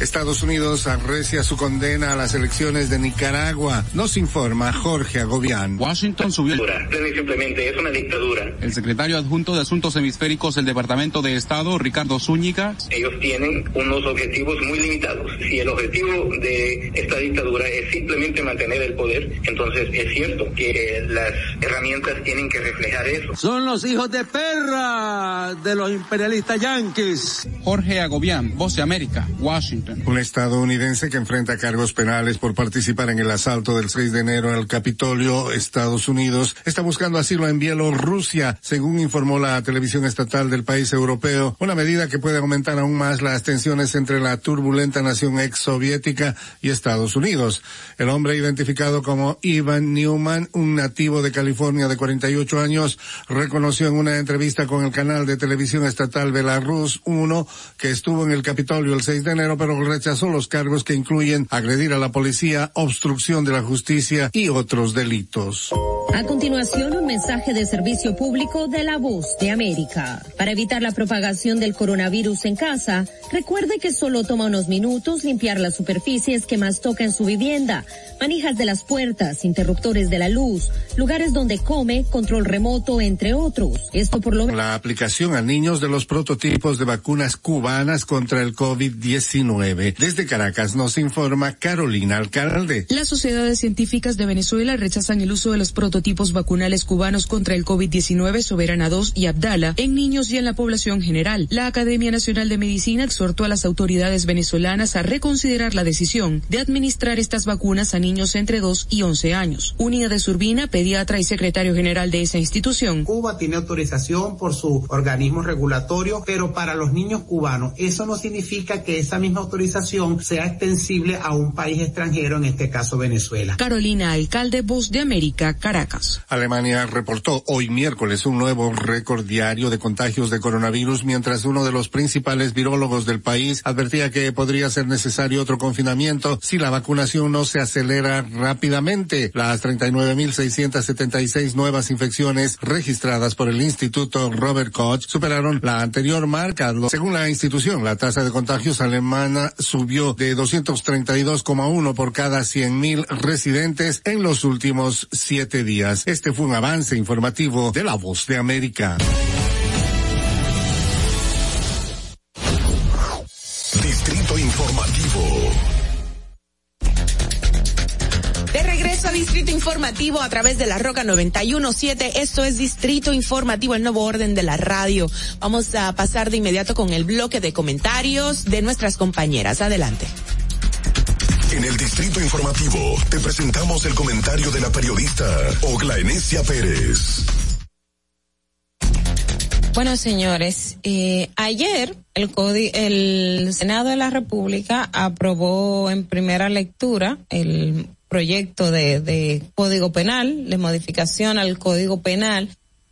Estados Unidos arrecia su condena a las elecciones de Nicaragua. Nos informa Jorge Agobián. Washington subió. Simplemente es una dictadura. El secretario adjunto de Asuntos Hemisféricos del Departamento de Estado, Ricardo Zúñiga. Ellos tienen unos objetivos muy limitados. Si el objetivo de esta dictadura es simplemente mantener el poder, entonces es cierto que las herramientas tienen que reflejar eso. Son los hijos de perra de los imperialistas yanquis. Jorge Agobián, Voz de América, Washington. Un estadounidense que enfrenta cargos penales por participar en el asalto del 6 de enero al Capitolio, Estados Unidos, está buscando asilo en Bielorrusia, según informó la televisión estatal del país europeo, una medida que puede aumentar aún más las tensiones entre la turbulenta nación ex soviética y Estados Unidos. El hombre identificado como Ivan Newman, un nativo de California de 48 años, reconoció en una entrevista con el canal de televisión estatal Belarus 1 que estuvo en el Capitolio el 6 de enero, pero rechazó los cargos que incluyen agredir a la policía, obstrucción de la justicia y otros delitos. A continuación, un mensaje de servicio público de la voz de América. Para evitar la propagación del coronavirus en casa, recuerde que solo toma unos minutos limpiar las superficies que más toca en su vivienda, manijas de las puertas, interruptores de la luz, lugares donde come, control remoto, entre otros. Esto por lo La aplicación a niños de los prototipos de vacunas cubanas contra el COVID-19. Desde Caracas nos informa Carolina Alcalde. Las sociedades científicas de Venezuela rechazan el uso de los prototipos vacunales cubanos contra el COVID-19 Soberana 2 y Abdala en niños y en la población general. La Academia Nacional de Medicina exhortó a las autoridades venezolanas a reconsiderar la decisión de administrar estas vacunas a niños entre 2 y 11 años. Unida de Surbina, pediatra y secretario general de esa institución. Cuba tiene autorización por su organismo regulatorio, pero para los niños cubanos eso no significa que esa misma autorización sea extensible a un país extranjero, en este caso Venezuela. Carolina Alcalde, Voz de América, Caracas. Alemania reportó hoy miércoles un nuevo récord diario de contagios de coronavirus, mientras uno de los principales virólogos del país advertía que podría ser necesario otro confinamiento si la vacunación no se acelera rápidamente. Las 39.676 nuevas infecciones registradas por el Instituto Robert Koch superaron la anterior marca. Según la institución, la tasa de contagios alemana subió de 232,1 por cada 100.000 residentes en los últimos siete días. Este fue un avance informativo de La Voz de América. Informativo a través de la Roca 917. Esto es Distrito Informativo, el nuevo orden de la radio. Vamos a pasar de inmediato con el bloque de comentarios de nuestras compañeras. Adelante. En el Distrito Informativo te presentamos el comentario de la periodista Ogla Enesia Pérez. Bueno, señores, eh, ayer el, Codi- el Senado de la República aprobó en primera lectura el proyecto de, de Código Penal, de modificación al Código Penal,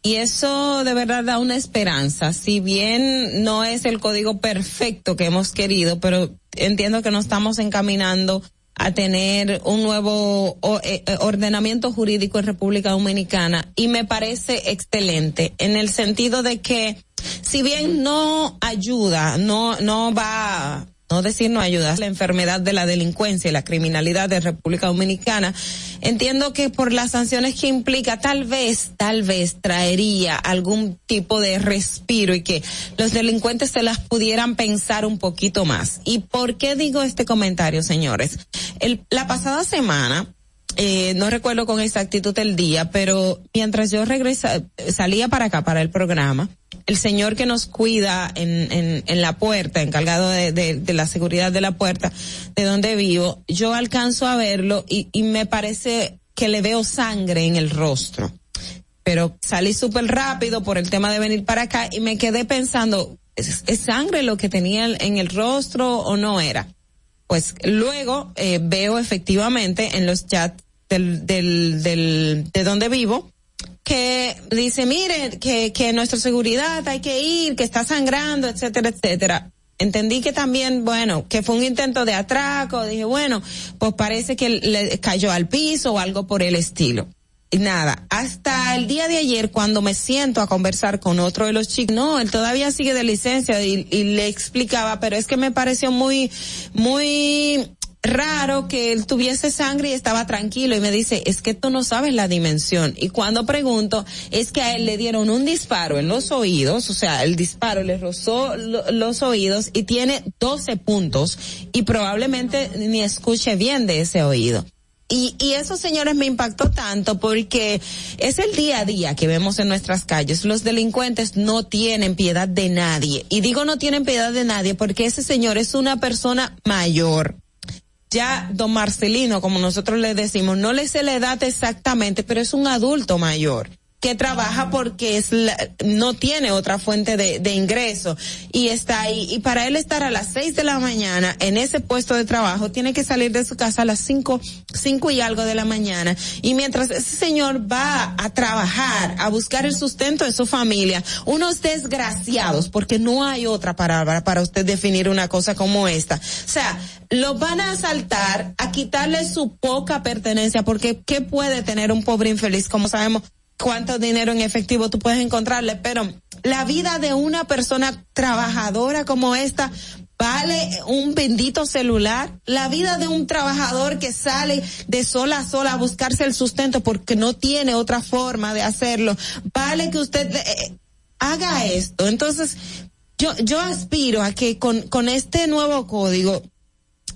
y eso de verdad da una esperanza. Si bien no es el código perfecto que hemos querido, pero entiendo que nos estamos encaminando a tener un nuevo eh, eh, ordenamiento jurídico en República Dominicana y me parece excelente en el sentido de que si bien no ayuda, no no va no decir no ayuda, la enfermedad de la delincuencia y la criminalidad de República Dominicana, entiendo que por las sanciones que implica, tal vez, tal vez traería algún tipo de respiro y que los delincuentes se las pudieran pensar un poquito más. ¿Y por qué digo este comentario, señores? El, la pasada semana, eh, no recuerdo con exactitud el día, pero mientras yo regresa, salía para acá, para el programa, el señor que nos cuida en, en, en la puerta, encargado de, de, de la seguridad de la puerta de donde vivo, yo alcanzo a verlo y, y me parece que le veo sangre en el rostro. Pero salí súper rápido por el tema de venir para acá y me quedé pensando, ¿es, es sangre lo que tenía en el rostro o no era? Pues luego eh, veo efectivamente en los chats del, del, del, de donde vivo, que dice, mire, que, que nuestra seguridad hay que ir, que está sangrando, etcétera, etcétera. Entendí que también, bueno, que fue un intento de atraco, dije, bueno, pues parece que le cayó al piso o algo por el estilo. nada, hasta el día de ayer cuando me siento a conversar con otro de los chicos, no, él todavía sigue de licencia y, y le explicaba, pero es que me pareció muy, muy raro que él tuviese sangre y estaba tranquilo y me dice, es que tú no sabes la dimensión. Y cuando pregunto, es que a él le dieron un disparo en los oídos, o sea, el disparo le rozó lo, los oídos y tiene 12 puntos y probablemente ni escuche bien de ese oído. Y, y eso, señores, me impactó tanto porque es el día a día que vemos en nuestras calles. Los delincuentes no tienen piedad de nadie. Y digo no tienen piedad de nadie porque ese señor es una persona mayor ya don Marcelino, como nosotros le decimos, no le sé la edad exactamente, pero es un adulto mayor que trabaja porque es la, no tiene otra fuente de, de ingreso y está ahí. Y para él estar a las seis de la mañana en ese puesto de trabajo tiene que salir de su casa a las cinco cinco y algo de la mañana. Y mientras ese señor va a trabajar a buscar el sustento de su familia unos desgraciados porque no hay otra palabra para usted definir una cosa como esta. O sea lo van a asaltar a quitarle su poca pertenencia porque qué puede tener un pobre infeliz como sabemos cuánto dinero en efectivo tú puedes encontrarle, pero la vida de una persona trabajadora como esta vale un bendito celular. La vida de un trabajador que sale de sola a sola a buscarse el sustento porque no tiene otra forma de hacerlo, vale que usted eh, haga esto. Entonces, yo, yo aspiro a que con, con este nuevo código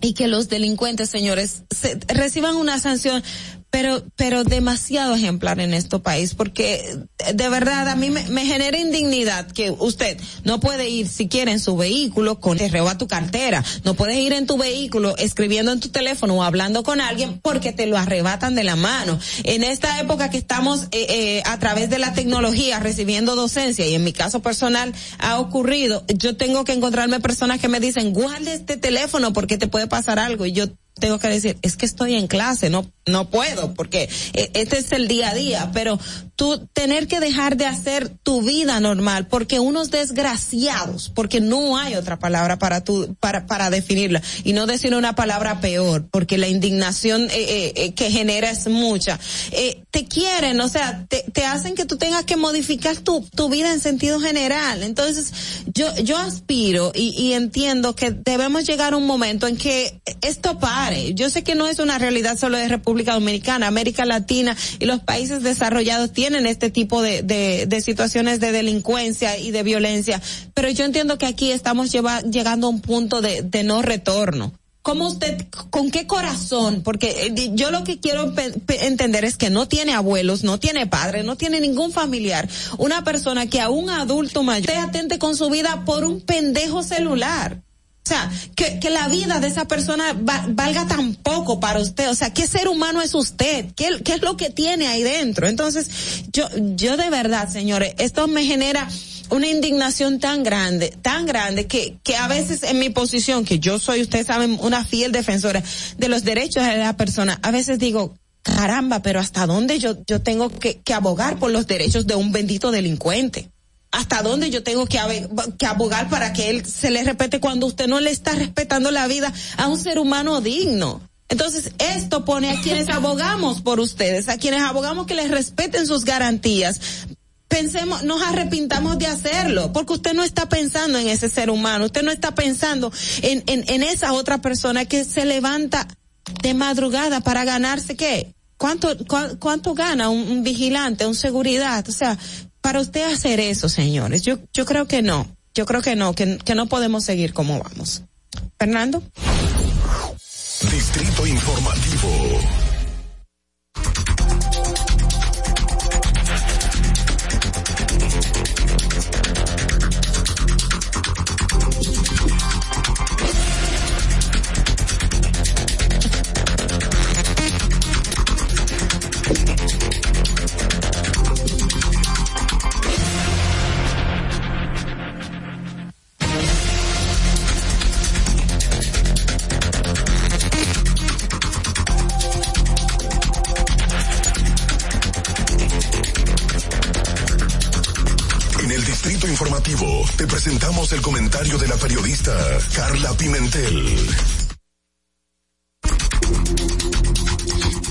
y que los delincuentes, señores, se, reciban una sanción pero pero demasiado ejemplar en este país porque de verdad a mí me, genera indignidad que usted no puede ir si quiere en su vehículo con te a tu cartera. No puedes ir en tu vehículo escribiendo en tu teléfono o hablando con alguien porque te lo arrebatan de la mano. En esta época que estamos eh, eh, a través de la tecnología recibiendo docencia y en mi caso personal ha ocurrido yo tengo que encontrarme personas que me dicen guarde este teléfono porque te puede pasar algo y yo tengo que decir, es que estoy en clase, no, no puedo, porque este es el día a día, pero tú tener que dejar de hacer tu vida normal, porque unos desgraciados, porque no hay otra palabra para tu, para, para definirla, y no decir una palabra peor, porque la indignación eh, eh, eh que genera es mucha, eh, te quieren, o sea, te, te hacen que tú tengas que modificar tu, tu vida en sentido general. Entonces, yo, yo aspiro y, y entiendo que debemos llegar a un momento en que esto pare yo sé que no es una realidad solo de República Dominicana, América Latina y los países desarrollados tienen este tipo de, de, situaciones de delincuencia y de violencia, pero yo entiendo que aquí estamos lleva, llegando a un punto de, de no retorno. ¿Cómo usted, con qué corazón? Porque eh, yo lo que quiero entender es que no tiene abuelos, no tiene padre, no tiene ningún familiar. Una persona que a un adulto mayor esté atente con su vida por un pendejo celular. O sea, que, que la vida de esa persona va, valga tan poco para usted. O sea, ¿qué ser humano es usted? ¿Qué, ¿Qué es lo que tiene ahí dentro? Entonces, yo, yo de verdad, señores, esto me genera una indignación tan grande, tan grande, que, que a veces en mi posición, que yo soy, ustedes saben, una fiel defensora de los derechos de la persona, a veces digo, caramba, pero hasta dónde yo, yo tengo que, que abogar por los derechos de un bendito delincuente hasta dónde yo tengo que, abogar para que él se le respete cuando usted no le está respetando la vida a un ser humano digno. Entonces, esto pone a quienes abogamos por ustedes, a quienes abogamos que les respeten sus garantías. Pensemos, nos arrepintamos de hacerlo, porque usted no está pensando en ese ser humano, usted no está pensando en, en, en esa otra persona que se levanta de madrugada para ganarse qué? ¿Cuánto, cuánto gana un, un, vigilante, un seguridad? O sea, para usted hacer eso, señores, yo, yo creo que no. Yo creo que no, que, que no podemos seguir como vamos. Fernando. Distrito Informativo. El comentario de la periodista Carla Pimentel.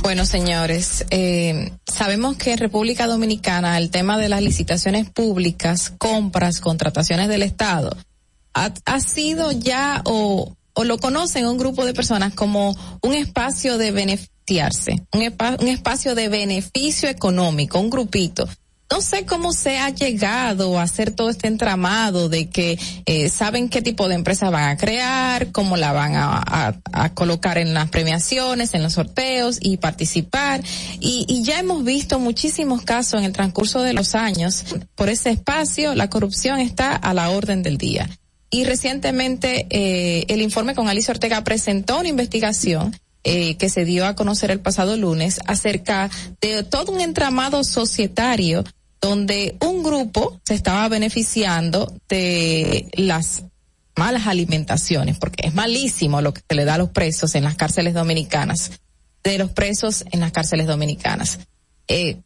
Bueno, señores, eh, sabemos que en República Dominicana el tema de las licitaciones públicas, compras, contrataciones del Estado, ha, sido ya o, lo conocen un grupo de personas como un espacio de beneficiarse, un espacio de beneficio económico, un grupito no sé cómo se ha llegado a hacer todo este entramado de que eh, saben qué tipo de empresa van a crear, cómo la van a, colocar en las premiaciones, en los sorteos y participar. Y, y, ya hemos visto muchísimos casos en el transcurso de los años. Por ese espacio, la corrupción está a la orden del día. Y recientemente eh, el informe con Alicia Ortega presentó una investigación eh, que se dio a conocer el pasado lunes acerca de todo un entramado societario donde un grupo se estaba beneficiando de las malas alimentaciones, porque es malísimo lo que se le da a los presos en las cárceles dominicanas, de los presos en las cárceles dominicanas. Eh,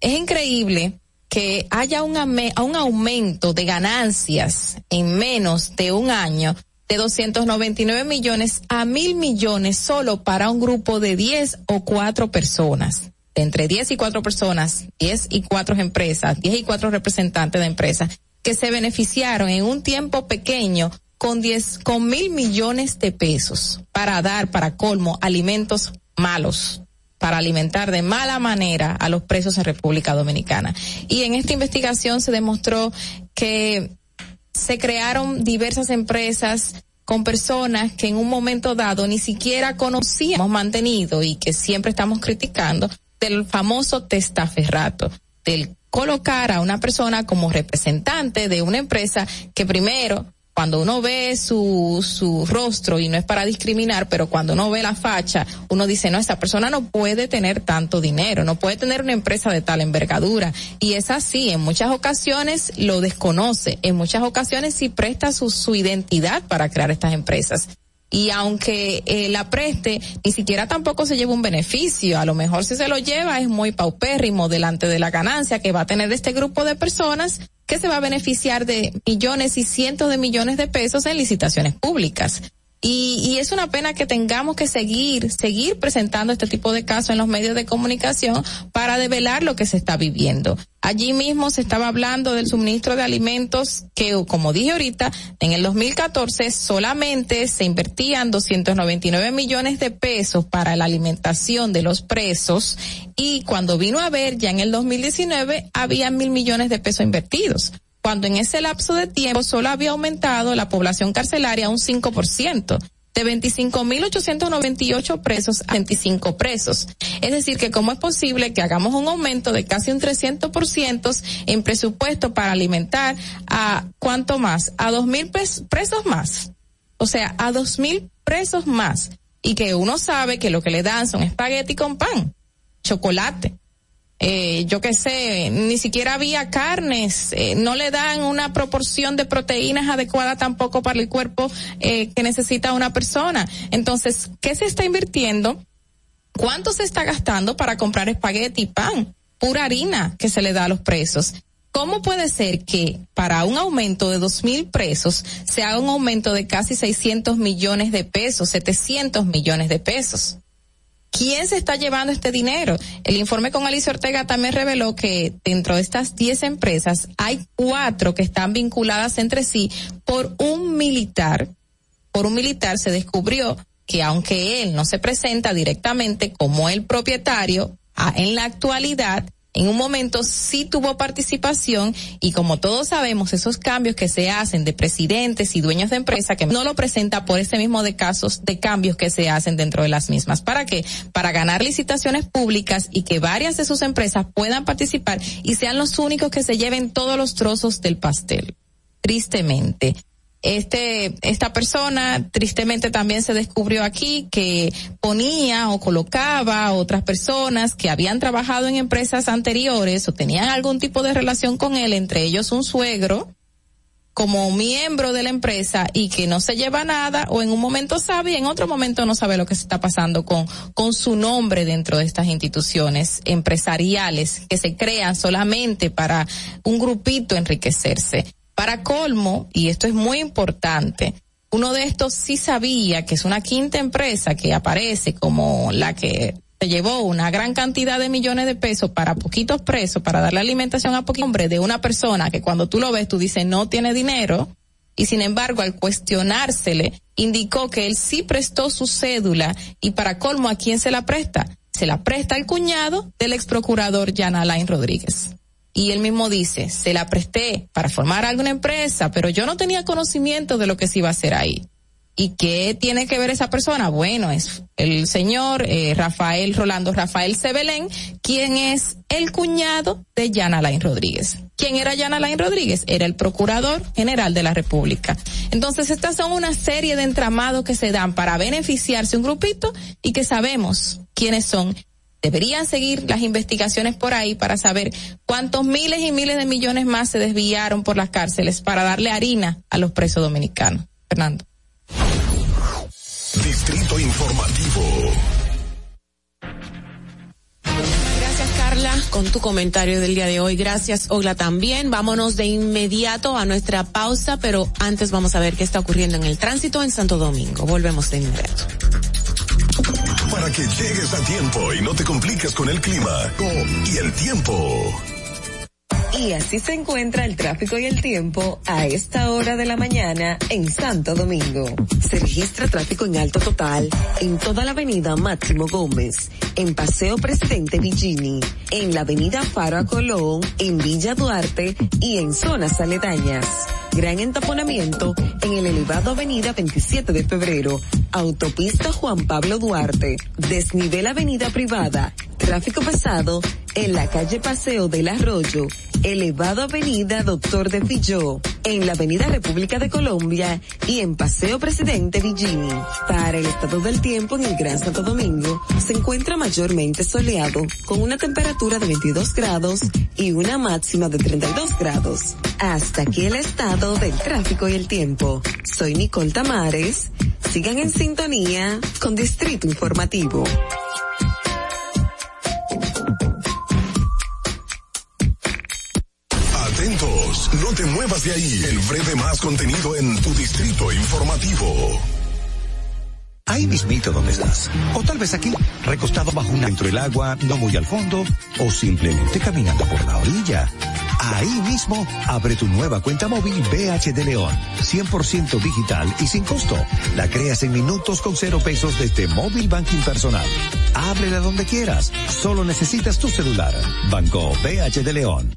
es increíble que haya un, un aumento de ganancias en menos de un año de 299 millones a mil millones solo para un grupo de 10 o 4 personas entre 10 y 4 personas, 10 y 4 empresas, 10 y 4 representantes de empresas que se beneficiaron en un tiempo pequeño con 10, con mil millones de pesos para dar, para colmo, alimentos malos, para alimentar de mala manera a los presos en República Dominicana. Y en esta investigación se demostró que se crearon diversas empresas con personas que en un momento dado ni siquiera conocíamos mantenido y que siempre estamos criticando del famoso testaferrato, del colocar a una persona como representante de una empresa que primero cuando uno ve su, su rostro, y no es para discriminar, pero cuando uno ve la facha, uno dice, no, esta persona no puede tener tanto dinero, no puede tener una empresa de tal envergadura. Y es así, en muchas ocasiones lo desconoce, en muchas ocasiones sí presta su, su identidad para crear estas empresas y aunque eh, la preste, ni siquiera tampoco se lleva un beneficio. A lo mejor si se lo lleva es muy paupérrimo delante de la ganancia que va a tener este grupo de personas que se va a beneficiar de millones y cientos de millones de pesos en licitaciones públicas. Y, y, es una pena que tengamos que seguir, seguir presentando este tipo de casos en los medios de comunicación para develar lo que se está viviendo. Allí mismo se estaba hablando del suministro de alimentos que, como dije ahorita, en el 2014 solamente se invertían 299 millones de pesos para la alimentación de los presos y cuando vino a ver ya en el 2019 había mil millones de pesos invertidos cuando en ese lapso de tiempo solo había aumentado la población carcelaria un 5%, de 25.898 presos a 25 presos. Es decir, que cómo es posible que hagamos un aumento de casi un 300% en presupuesto para alimentar a cuánto más, a 2.000 presos más. O sea, a 2.000 presos más. Y que uno sabe que lo que le dan son espagueti con pan, chocolate eh, yo qué sé, ni siquiera había carnes, eh, no le dan una proporción de proteínas adecuada tampoco para el cuerpo eh, que necesita una persona. Entonces, ¿qué se está invirtiendo? ¿Cuánto se está gastando para comprar espagueti y pan? Pura harina que se le da a los presos. ¿Cómo puede ser que para un aumento de dos mil presos se haga un aumento de casi 600 millones de pesos, 700 millones de pesos? ¿Quién se está llevando este dinero? El informe con Alicia Ortega también reveló que dentro de estas 10 empresas hay cuatro que están vinculadas entre sí por un militar. Por un militar se descubrió que aunque él no se presenta directamente como el propietario, en la actualidad en un momento sí tuvo participación y como todos sabemos esos cambios que se hacen de presidentes y dueños de empresa que no lo presenta por ese mismo de casos de cambios que se hacen dentro de las mismas. ¿Para qué? Para ganar licitaciones públicas y que varias de sus empresas puedan participar y sean los únicos que se lleven todos los trozos del pastel. Tristemente este, esta persona tristemente también se descubrió aquí que ponía o colocaba a otras personas que habían trabajado en empresas anteriores o tenían algún tipo de relación con él, entre ellos un suegro, como miembro de la empresa y que no se lleva nada o en un momento sabe y en otro momento no sabe lo que se está pasando con, con su nombre dentro de estas instituciones empresariales que se crean solamente para un grupito enriquecerse. Para colmo, y esto es muy importante, uno de estos sí sabía que es una quinta empresa que aparece como la que se llevó una gran cantidad de millones de pesos para poquitos presos, para darle alimentación a poquitos hombres de una persona que cuando tú lo ves tú dices no tiene dinero, y sin embargo al cuestionársele indicó que él sí prestó su cédula y para colmo a quién se la presta, se la presta al cuñado del ex procurador Jan Alain Rodríguez. Y él mismo dice, se la presté para formar alguna empresa, pero yo no tenía conocimiento de lo que se iba a hacer ahí. ¿Y qué tiene que ver esa persona? Bueno, es el señor eh, Rafael Rolando Rafael Sebelén, quien es el cuñado de Jan Alain Rodríguez. ¿Quién era Jan Alain Rodríguez? Era el procurador general de la República. Entonces, estas son una serie de entramados que se dan para beneficiarse un grupito y que sabemos quiénes son deberían seguir las investigaciones por ahí para saber cuántos miles y miles de millones más se desviaron por las cárceles para darle harina a los presos dominicanos. Fernando. Distrito Informativo. Gracias Carla con tu comentario del día de hoy. Gracias Ogla también. Vámonos de inmediato a nuestra pausa, pero antes vamos a ver qué está ocurriendo en el tránsito en Santo Domingo. Volvemos de inmediato. Para que llegues a tiempo y no te compliques con el clima y el tiempo. Y así se encuentra el tráfico y el tiempo a esta hora de la mañana en Santo Domingo. Se registra tráfico en alto total en toda la avenida Máximo Gómez, en Paseo Presidente Villini, en la avenida Faro a Colón, en Villa Duarte y en zonas aledañas. Gran entaponamiento en el elevado avenida 27 de febrero, autopista Juan Pablo Duarte, desnivel avenida privada, tráfico pesado en la calle Paseo del Arroyo, elevado avenida Doctor de Filló, en la avenida República de Colombia y en Paseo Presidente Villini. Para el estado del tiempo en el Gran Santo Domingo, se encuentra mayormente soleado, con una temperatura de 22 grados y una máxima de 32 grados. Hasta aquí el estado del tráfico y el tiempo. Soy Nicole Tamares. Sigan en sintonía con Distrito Informativo. No te muevas de ahí. El breve más contenido en tu Distrito Informativo. Ahí mismito donde estás. O tal vez aquí, recostado bajo un dentro del agua, no muy al fondo, o simplemente caminando por la orilla. Ahí mismo, abre tu nueva cuenta móvil BH de León, 100% digital y sin costo. La creas en minutos con cero pesos desde Móvil Banking Personal. Ábrela donde quieras, solo necesitas tu celular. Banco BH de León.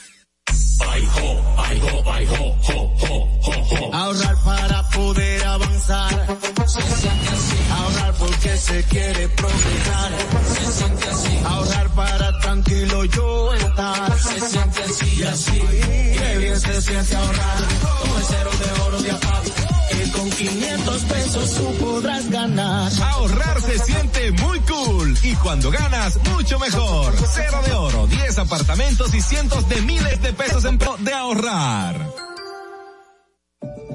Ahorrar para poder avanzar. Porque se quiere progresar. Se siente así. Ahorrar para tranquilo yo estar. Se siente así y así. Qué bien se siente ahorrar. Con el cero de oro de APAP. Que con 500 pesos tú podrás ganar. Ahorrar se siente muy cool y cuando ganas mucho mejor. Cero de oro, 10 apartamentos y cientos de miles de pesos en pro de ahorrar.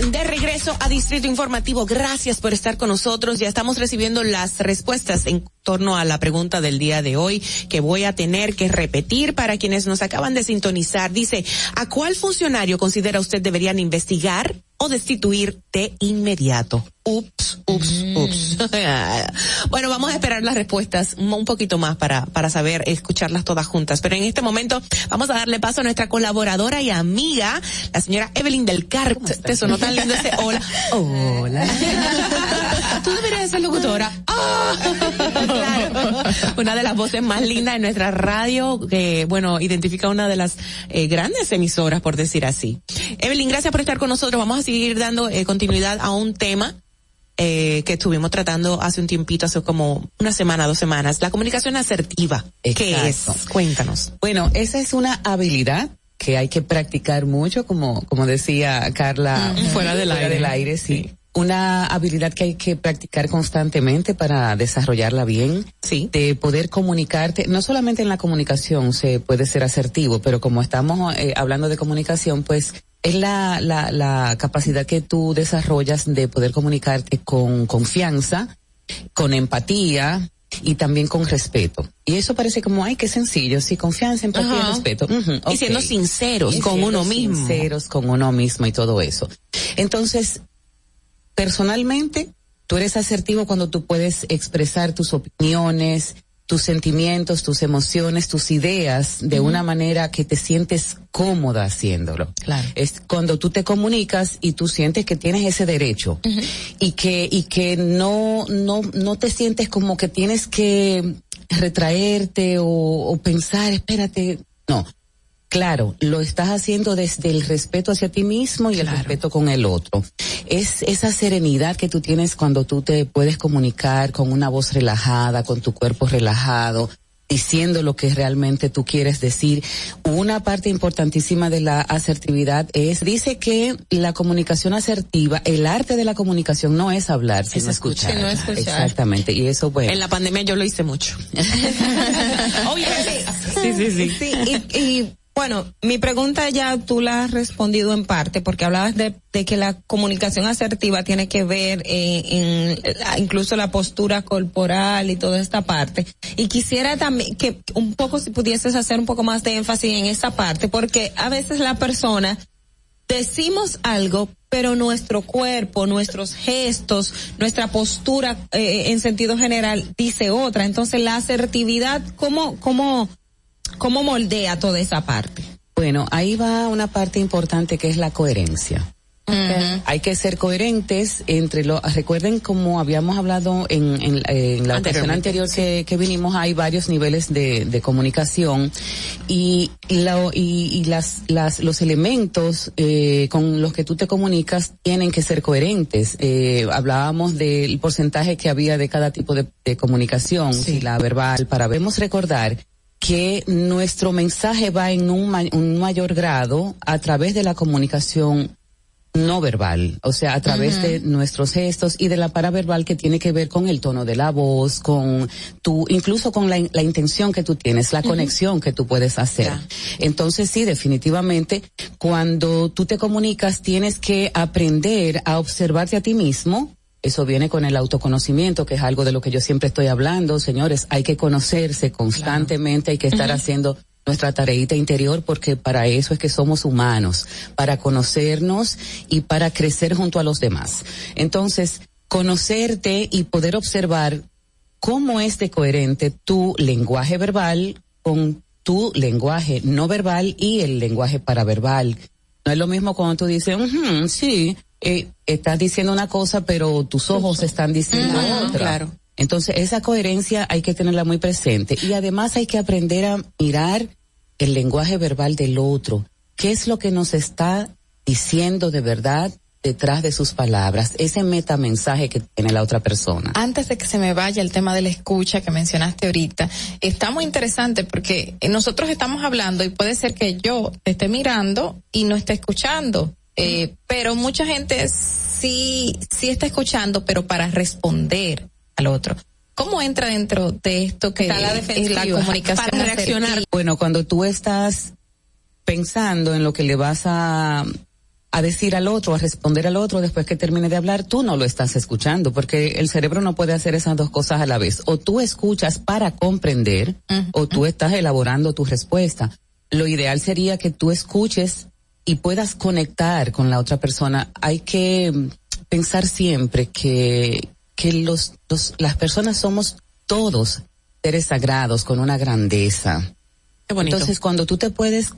De regreso a Distrito Informativo. Gracias por estar con nosotros. Ya estamos recibiendo las respuestas en torno a la pregunta del día de hoy que voy a tener que repetir para quienes nos acaban de sintonizar. Dice, ¿a cuál funcionario considera usted deberían investigar o destituir de inmediato? Ups, ups, ups. *laughs* bueno, vamos a esperar las respuestas un poquito más para, para saber escucharlas todas juntas. Pero en este momento vamos a darle paso a nuestra colaboradora y amiga, la señora Evelyn del Car. Te sonó tan lindo ese hola. *laughs* Hola. *laughs* Tú deberías ser locutora. Claro. Una de las voces más lindas de nuestra radio, que, bueno, identifica una de las eh, grandes emisoras, por decir así. Evelyn, gracias por estar con nosotros. Vamos a seguir dando eh, continuidad a un tema eh, que estuvimos tratando hace un tiempito, hace como una semana, dos semanas. La comunicación asertiva. ¿Qué es? Cuéntanos. Bueno, esa es una habilidad que hay que practicar mucho, como, como decía Carla, fuera del aire. del aire, sí. Una habilidad que hay que practicar constantemente para desarrollarla bien. Sí. De poder comunicarte, no solamente en la comunicación se puede ser asertivo, pero como estamos eh, hablando de comunicación, pues es la, la, la capacidad que tú desarrollas de poder comunicarte con confianza, con empatía y también con respeto. Y eso parece como, ay, qué sencillo, sí, confianza, empatía Ajá. y respeto. Y siendo sinceros Y con siendo uno mismo. Sinceros con uno mismo y todo eso. Entonces, personalmente, tú eres asertivo cuando tú puedes expresar tus opiniones, tus sentimientos, tus emociones, tus ideas de una manera que te sientes cómoda haciéndolo. Claro. Es cuando tú te comunicas y tú sientes que tienes ese derecho y que y que no no no te sientes como que tienes que retraerte o, o pensar, espérate, no. Claro, lo estás haciendo desde el respeto hacia ti mismo y el respeto con el otro. Es esa serenidad que tú tienes cuando tú te puedes comunicar con una voz relajada, con tu cuerpo relajado, diciendo lo que realmente tú quieres decir. Una parte importantísima de la asertividad es, dice que la comunicación asertiva, el arte de la comunicación no es hablar, sino escuchar. sino escuchar. Exactamente, y eso bueno. En la pandemia yo lo hice mucho. *laughs* Oye, Sí, sí, sí. y, y, bueno, mi pregunta ya tú la has respondido en parte porque hablabas de, que la comunicación asertiva tiene que ver eh, en incluso la postura corporal y toda esta parte. Y quisiera también que un poco si pudieses hacer un poco más de énfasis en esa parte porque a veces la persona decimos algo, pero nuestro cuerpo, nuestros gestos, nuestra postura eh, en sentido general dice otra. Entonces la asertividad, ¿cómo, cómo, cómo moldea toda esa parte? Bueno, ahí va una parte importante que es la coherencia. Hay que ser coherentes entre lo, recuerden como habíamos hablado en, en, en la ocasión anterior que, que vinimos, hay varios niveles de, de comunicación y, lo, y, y las, las, los elementos eh, con los que tú te comunicas tienen que ser coherentes. Eh, hablábamos del porcentaje que había de cada tipo de, de comunicación, si la verbal, para debemos recordar que nuestro mensaje va en un, ma- un mayor grado a través de la comunicación no verbal, o sea, a través de nuestros gestos y de la paraverbal que tiene que ver con el tono de la voz, con tu, incluso con la, la intención que tú tienes, la conexión que tú puedes hacer. Entonces sí, definitivamente, cuando tú te comunicas tienes que aprender a observarte a ti mismo Eso viene con el autoconocimiento, que es algo de lo que yo siempre estoy hablando. Señores, hay que conocerse constantemente, hay que estar haciendo nuestra tareita interior porque para eso es que somos humanos, para conocernos y para crecer junto a los demás. Entonces, conocerte y poder observar cómo es de coherente tu lenguaje verbal con tu lenguaje no verbal y el lenguaje paraverbal. No es lo mismo cuando tú dices, sí, eh, estás diciendo una cosa, pero tus ojos están diciendo otra. Claro. Entonces, esa coherencia hay que tenerla muy presente. Y además hay que aprender a mirar el lenguaje verbal del otro. ¿Qué es lo que nos está diciendo de verdad detrás de sus palabras, ese metamensaje que tiene la otra persona. Antes de que se me vaya el tema de la escucha que mencionaste ahorita, está muy interesante porque nosotros estamos hablando y puede ser que yo te esté mirando y no esté escuchando, eh, pero mucha gente sí, sí está escuchando, pero para responder al otro. ¿Cómo entra dentro de esto que la es la comunicación? Para reaccionar. Bueno, cuando tú estás pensando en lo que le vas a a decir al otro, a responder al otro después que termine de hablar, tú no lo estás escuchando, porque el cerebro no puede hacer esas dos cosas a la vez. O tú escuchas para comprender, o tú estás elaborando tu respuesta. Lo ideal sería que tú escuches y puedas conectar con la otra persona. Hay que mm, pensar siempre que, que los, los, las personas somos todos seres sagrados con una grandeza. Entonces, cuando tú te puedes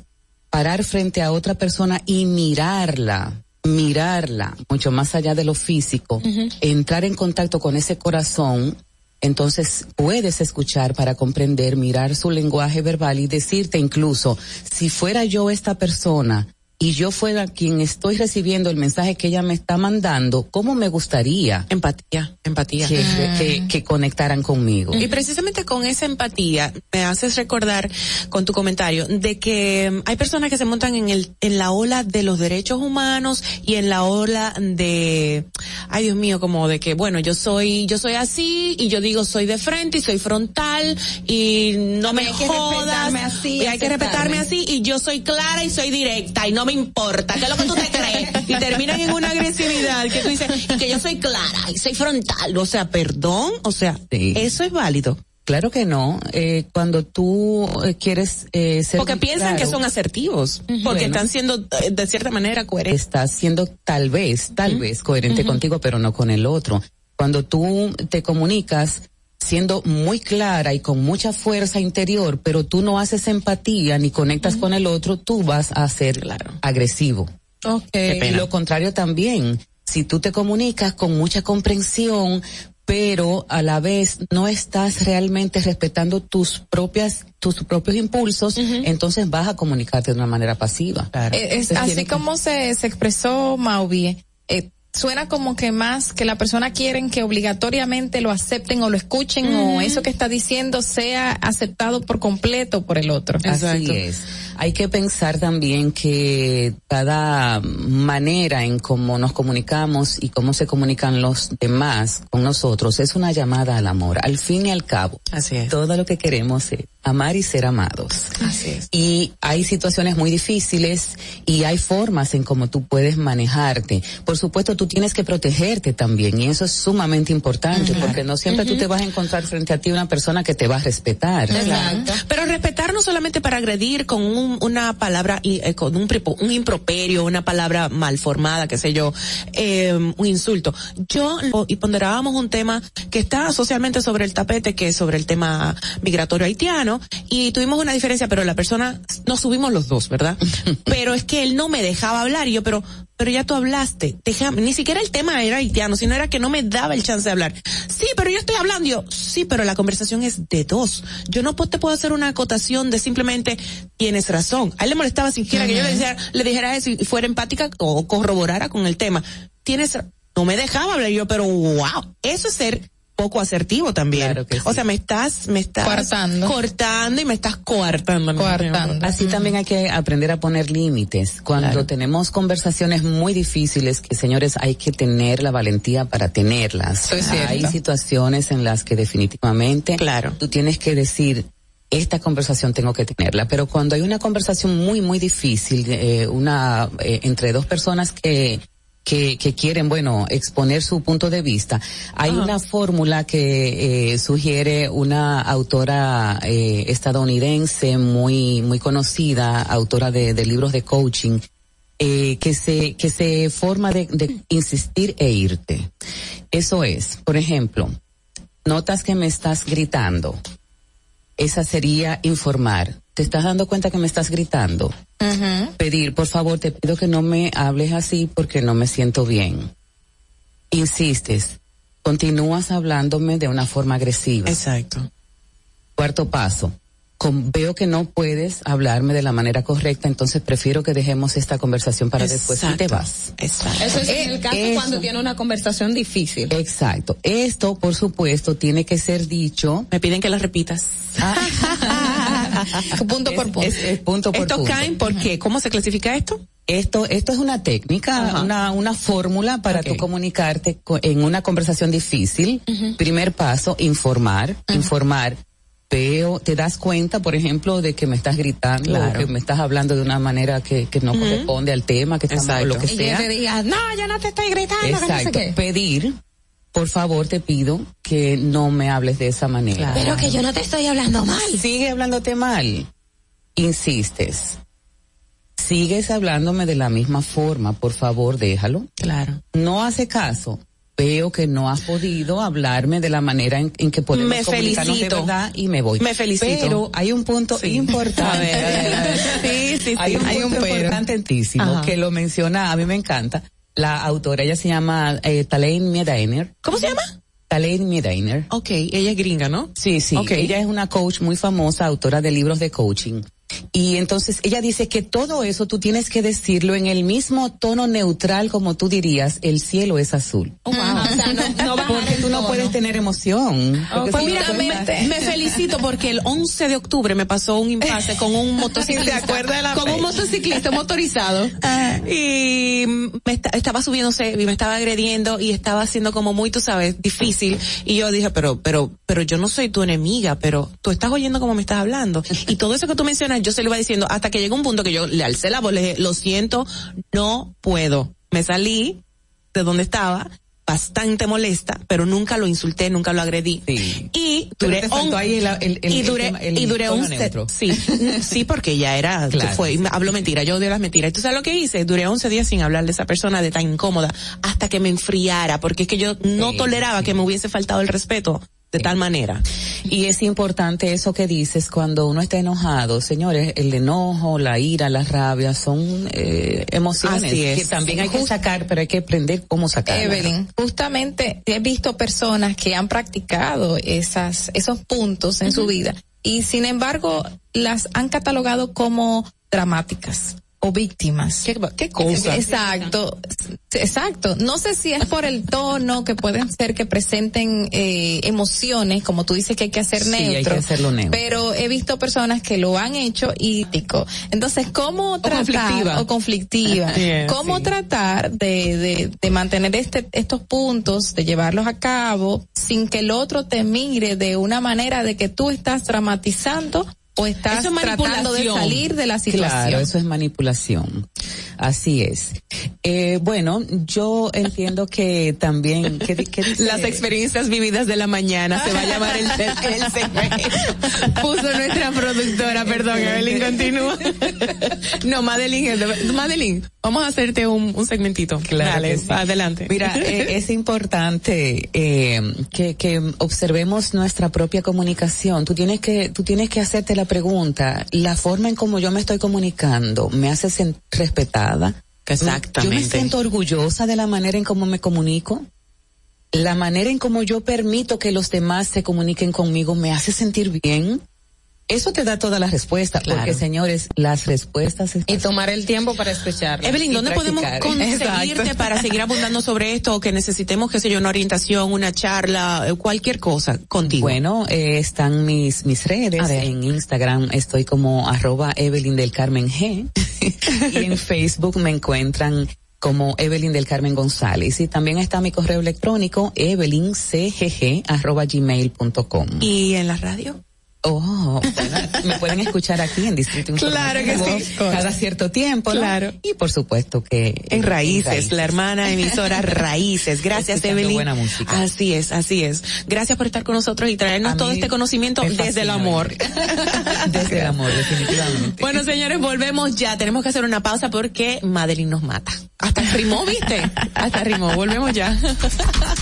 parar frente a otra persona y mirarla, mirarla, mucho más allá de lo físico, entrar en contacto con ese corazón, entonces puedes escuchar para comprender, mirar su lenguaje verbal y decirte incluso, si fuera yo esta persona, y yo fuera quien estoy recibiendo el mensaje que ella me está mandando, ¿cómo me gustaría? Empatía, empatía. Que, que, conectaran conmigo. Y precisamente con esa empatía me haces recordar con tu comentario de que hay personas que se montan en el, en la ola de los derechos humanos y en la ola de, ay Dios mío, como de que, bueno, yo soy, yo soy así y yo digo soy de frente y soy frontal y no me jodas. Así, y hay que respetarme así y yo soy clara y soy directa y no me importa, ¿qué es lo que tú te crees? Y terminan en una agresividad que tú dices, que yo soy clara y soy frontal, o sea, perdón, o sea, eso es válido. Claro que no. Eh, cuando tú eh, quieres eh, ser. Porque piensan que son asertivos. Porque están siendo de cierta manera coherentes. Estás siendo tal vez, tal vez coherente contigo, pero no con el otro. Cuando tú te comunicas siendo muy clara y con mucha fuerza interior, pero tú no haces empatía ni conectas con el otro, tú vas a ser agresivo. Okay. Lo contrario también, si tú te comunicas con mucha comprensión, pero a la vez no estás realmente respetando tus propias tus propios impulsos, entonces vas a comunicarte de una manera pasiva. Eh, es, así como se, se expresó Mauvie, eh, suena como que más que la persona quieren que obligatoriamente lo acepten o lo escuchen o eso que está diciendo sea aceptado por completo por el otro. Así es. Hay que pensar también que cada manera en cómo nos comunicamos y cómo se comunican los demás con nosotros es una llamada al amor. Al fin y al cabo, Así es. todo lo que queremos es amar y ser amados. Así es. Y hay situaciones muy difíciles y hay formas en cómo tú puedes manejarte. Por supuesto, tú tienes que protegerte también y eso es sumamente importante porque no siempre tú te vas a encontrar frente a ti una persona que te va a respetar. Exacto. Pero respetar no solamente para agredir con un, una palabra, eh, con un, un, improperio, una palabra mal formada, qué sé yo, eh, un insulto. Yo, y ponderábamos un tema que está socialmente sobre el tapete, que es sobre el tema migratorio haitiano, y tuvimos una diferencia, pero la persona, nos subimos los dos, ¿verdad? *laughs* pero es que él no me dejaba hablar y yo, pero, pero ya tú hablaste, déjame, ni siquiera el tema era haitiano, sino era que no me daba el chance de hablar. Sí, pero yo estoy hablando, yo, sí, pero la conversación es de dos. Yo no te puedo hacer una acotación de simplemente tienes razón. A él le molestaba siquiera que yo le dijera, le dijera eso y fuera empática o corroborara con el tema. Tienes, no me dejaba hablar yo, pero wow, eso es ser poco asertivo también. Claro que sí. O sea, me estás, me estás cortando y me estás coartando. Coartando. Así también hay que aprender a poner límites. Cuando Claro. tenemos conversaciones muy difíciles, que señores hay que tener la valentía para tenerlas. Es. Hay situaciones en las que definitivamente Claro. tú tienes que decir, esta conversación tengo que tenerla. Pero cuando hay una conversación muy, muy difícil, eh, una, eh, entre dos personas que que, que quieren, bueno, exponer su punto de vista. Hay una fórmula que eh, sugiere una autora eh, estadounidense muy, muy conocida, autora de, de libros de coaching, eh, que se, que se forma de, de insistir e irte. Eso es, por ejemplo, notas que me estás gritando. Esa sería informar. ¿Te estás dando cuenta que me estás gritando? Pedir, por favor, te pido que no me hables así porque no me siento bien. Insistes. Continúas hablándome de una forma agresiva. Exacto. Cuarto paso. Con- veo que no puedes hablarme de la manera correcta, entonces prefiero que dejemos esta conversación para después y te vas. Exacto. Eso es en el caso eso. cuando tiene una conversación difícil. Exacto. Esto, por supuesto, tiene que ser dicho. Me piden que lo repitas. *laughs* punto por punto. Es, es punto por ¿Estos punto. caen por qué? ¿Cómo se clasifica esto? Esto, esto es una técnica, Ajá. una, una fórmula para Ok. tú comunicarte co- en una conversación difícil. Primer paso, informar, informar. Veo, te das cuenta, por ejemplo, de que me estás gritando Claro. o que me estás hablando de una manera que, que no corresponde al tema, que estamos, o lo que Y yo sea. te diga, no, yo no te estoy gritando, que no sé Exacto. qué. Pedir, por favor, te pido que no me hables de esa manera. Pero que yo no te estoy hablando mal. Sigue hablándote mal. Insistes. Sigues hablándome de la misma forma, por favor, déjalo. Claro. No hace caso. Veo que no has podido hablarme de la manera en, en que podemos Me comunicarnos felicito. de verdad y me voy. Me felicito. Pero hay un punto importante. *laughs* A ver, a ver, a ver. Sí, sí, sí. Hay un Hay un punto importantísimo Ajá. que lo menciona, a mí me encanta. La autora, ella se llama eh, Talaine Medainer. ¿Cómo se llama? Talaine Medainer. Ok, ella es gringa, ¿no? Sí, sí. Ok. Ella es una coach muy famosa, autora de libros de coaching. Y entonces ella dice que todo eso tú tienes que decirlo en el mismo tono neutral como tú dirías, el cielo es azul. Oh, wow. O sea, no, *laughs* Porque tú no puedes tener emoción. Porque Pues si mira, no, me, pues, me felicito porque el 11 de octubre me pasó un impasse con un motociclista. ¿Se acuerda de la Con un motociclista motorizado. Y me esta- estaba subiéndose y me estaba agrediendo y estaba haciendo como muy, tú sabes, difícil. Y yo dije, pero, pero, pero yo no soy tu enemiga, pero tú estás oyendo cómo me estás hablando. Y todo eso que tú mencionas, yo se lo iba diciendo hasta que llegó un punto que yo le alcé la voz, le dije, lo siento, no puedo. Me salí de donde estaba, bastante molesta, pero nunca lo insulté, nunca lo agredí. Y duré on- ahí el- el- el- y duré, y duré tono 11 neutro. sí, *laughs* sí, porque ya era, Claro. fue, hablo mentira, yo odio las mentiras. ¿Y tú sabes lo que hice? Duré 11 días sin hablar de esa persona de tan incómoda, hasta que me enfriara, porque es que yo no Sí, toleraba que me hubiese faltado el respeto de tal manera. Y es importante eso que dices cuando uno está enojado, señores, el enojo, la ira, la rabia son eh, emociones Así es. que también hay que sacar, pero hay que aprender cómo sacarlas. Evelyn, justamente he visto personas que han practicado esas, esos puntos en su vida y sin embargo las han catalogado como dramáticas o víctimas. ¿Qué, qué cosa? Exacto, exacto. No sé si es por el tono que pueden ser que presenten eh, emociones, como tú dices que hay que hacer Sí, hay neutro. que hacerlo neutro. Pero he visto personas que lo han hecho y tico. Entonces, ¿cómo tratar conflictiva. o conflictiva? ¿Cómo sí. tratar de, de, de mantener este, estos puntos, de llevarlos a cabo, sin que el otro te mire de una manera de que tú estás dramatizando o estás Eso es tratando de salir de la situación? Claro, eso es manipulación. Así es. Eh, bueno, yo entiendo que también. Las experiencias vividas de la mañana se va a llamar el, el, el segmento. Puso nuestra productora, perdón, Evelyn continúa. No, Madeline, Madeline, vamos a hacerte un, un segmentito. Claro Dale, sí. adelante. Mira, eh, es importante eh, que, que observemos nuestra propia comunicación. Tú tienes que, tú tienes que hacerte la pregunta, la forma en cómo yo me estoy comunicando, ¿me hace respetada? Yo me Exactamente. siento orgullosa de la manera en cómo me comunico. La manera en cómo yo permito que los demás se comuniquen conmigo me hace sentir bien. Eso te da toda la respuesta, Claro. porque señores, las respuestas Y tomar el tiempo para escucharlo. Evelyn, ¿dónde podemos conseguirte Exacto. para seguir abundando sobre esto o que necesitemos, qué sé yo, una orientación, una charla, eh, cualquier cosa contigo? Bueno, eh, están mis, mis redes. En Instagram estoy como arroba Evelyn del Carmen G. *laughs* y en Facebook me encuentran como Evelyn del Carmen González. Y también está mi correo electrónico evelyncgg arroba gmail.com. ¿Y en la radio? Oh, me pueden escuchar aquí en Distrito Claro que sí. Cada cierto tiempo, ¿no? Claro. Y por supuesto que... En Raíces, la hermana emisora *laughs* Raíces. Gracias, Evelyn. buena música. Así es, así es. Gracias por estar con nosotros y traernos todo este conocimiento desde el amor. *laughs* Desde el amor, definitivamente. Bueno, señores, volvemos ya. Tenemos que hacer una pausa porque Madeline nos mata. Hasta rimó, ¿viste? Hasta rimó. Volvemos ya. *laughs*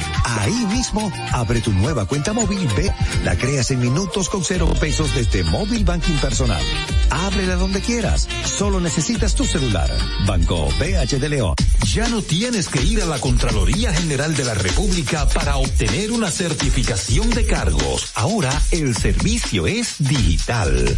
Ahí mismo, abre tu nueva cuenta móvil B. La creas en minutos con cero pesos desde Móvil Banking Personal. Ábrela donde quieras. Solo necesitas tu celular. Banco BH de León. Ya no tienes que ir a la Contraloría General de la República para obtener una certificación de cargos. Ahora el servicio es digital.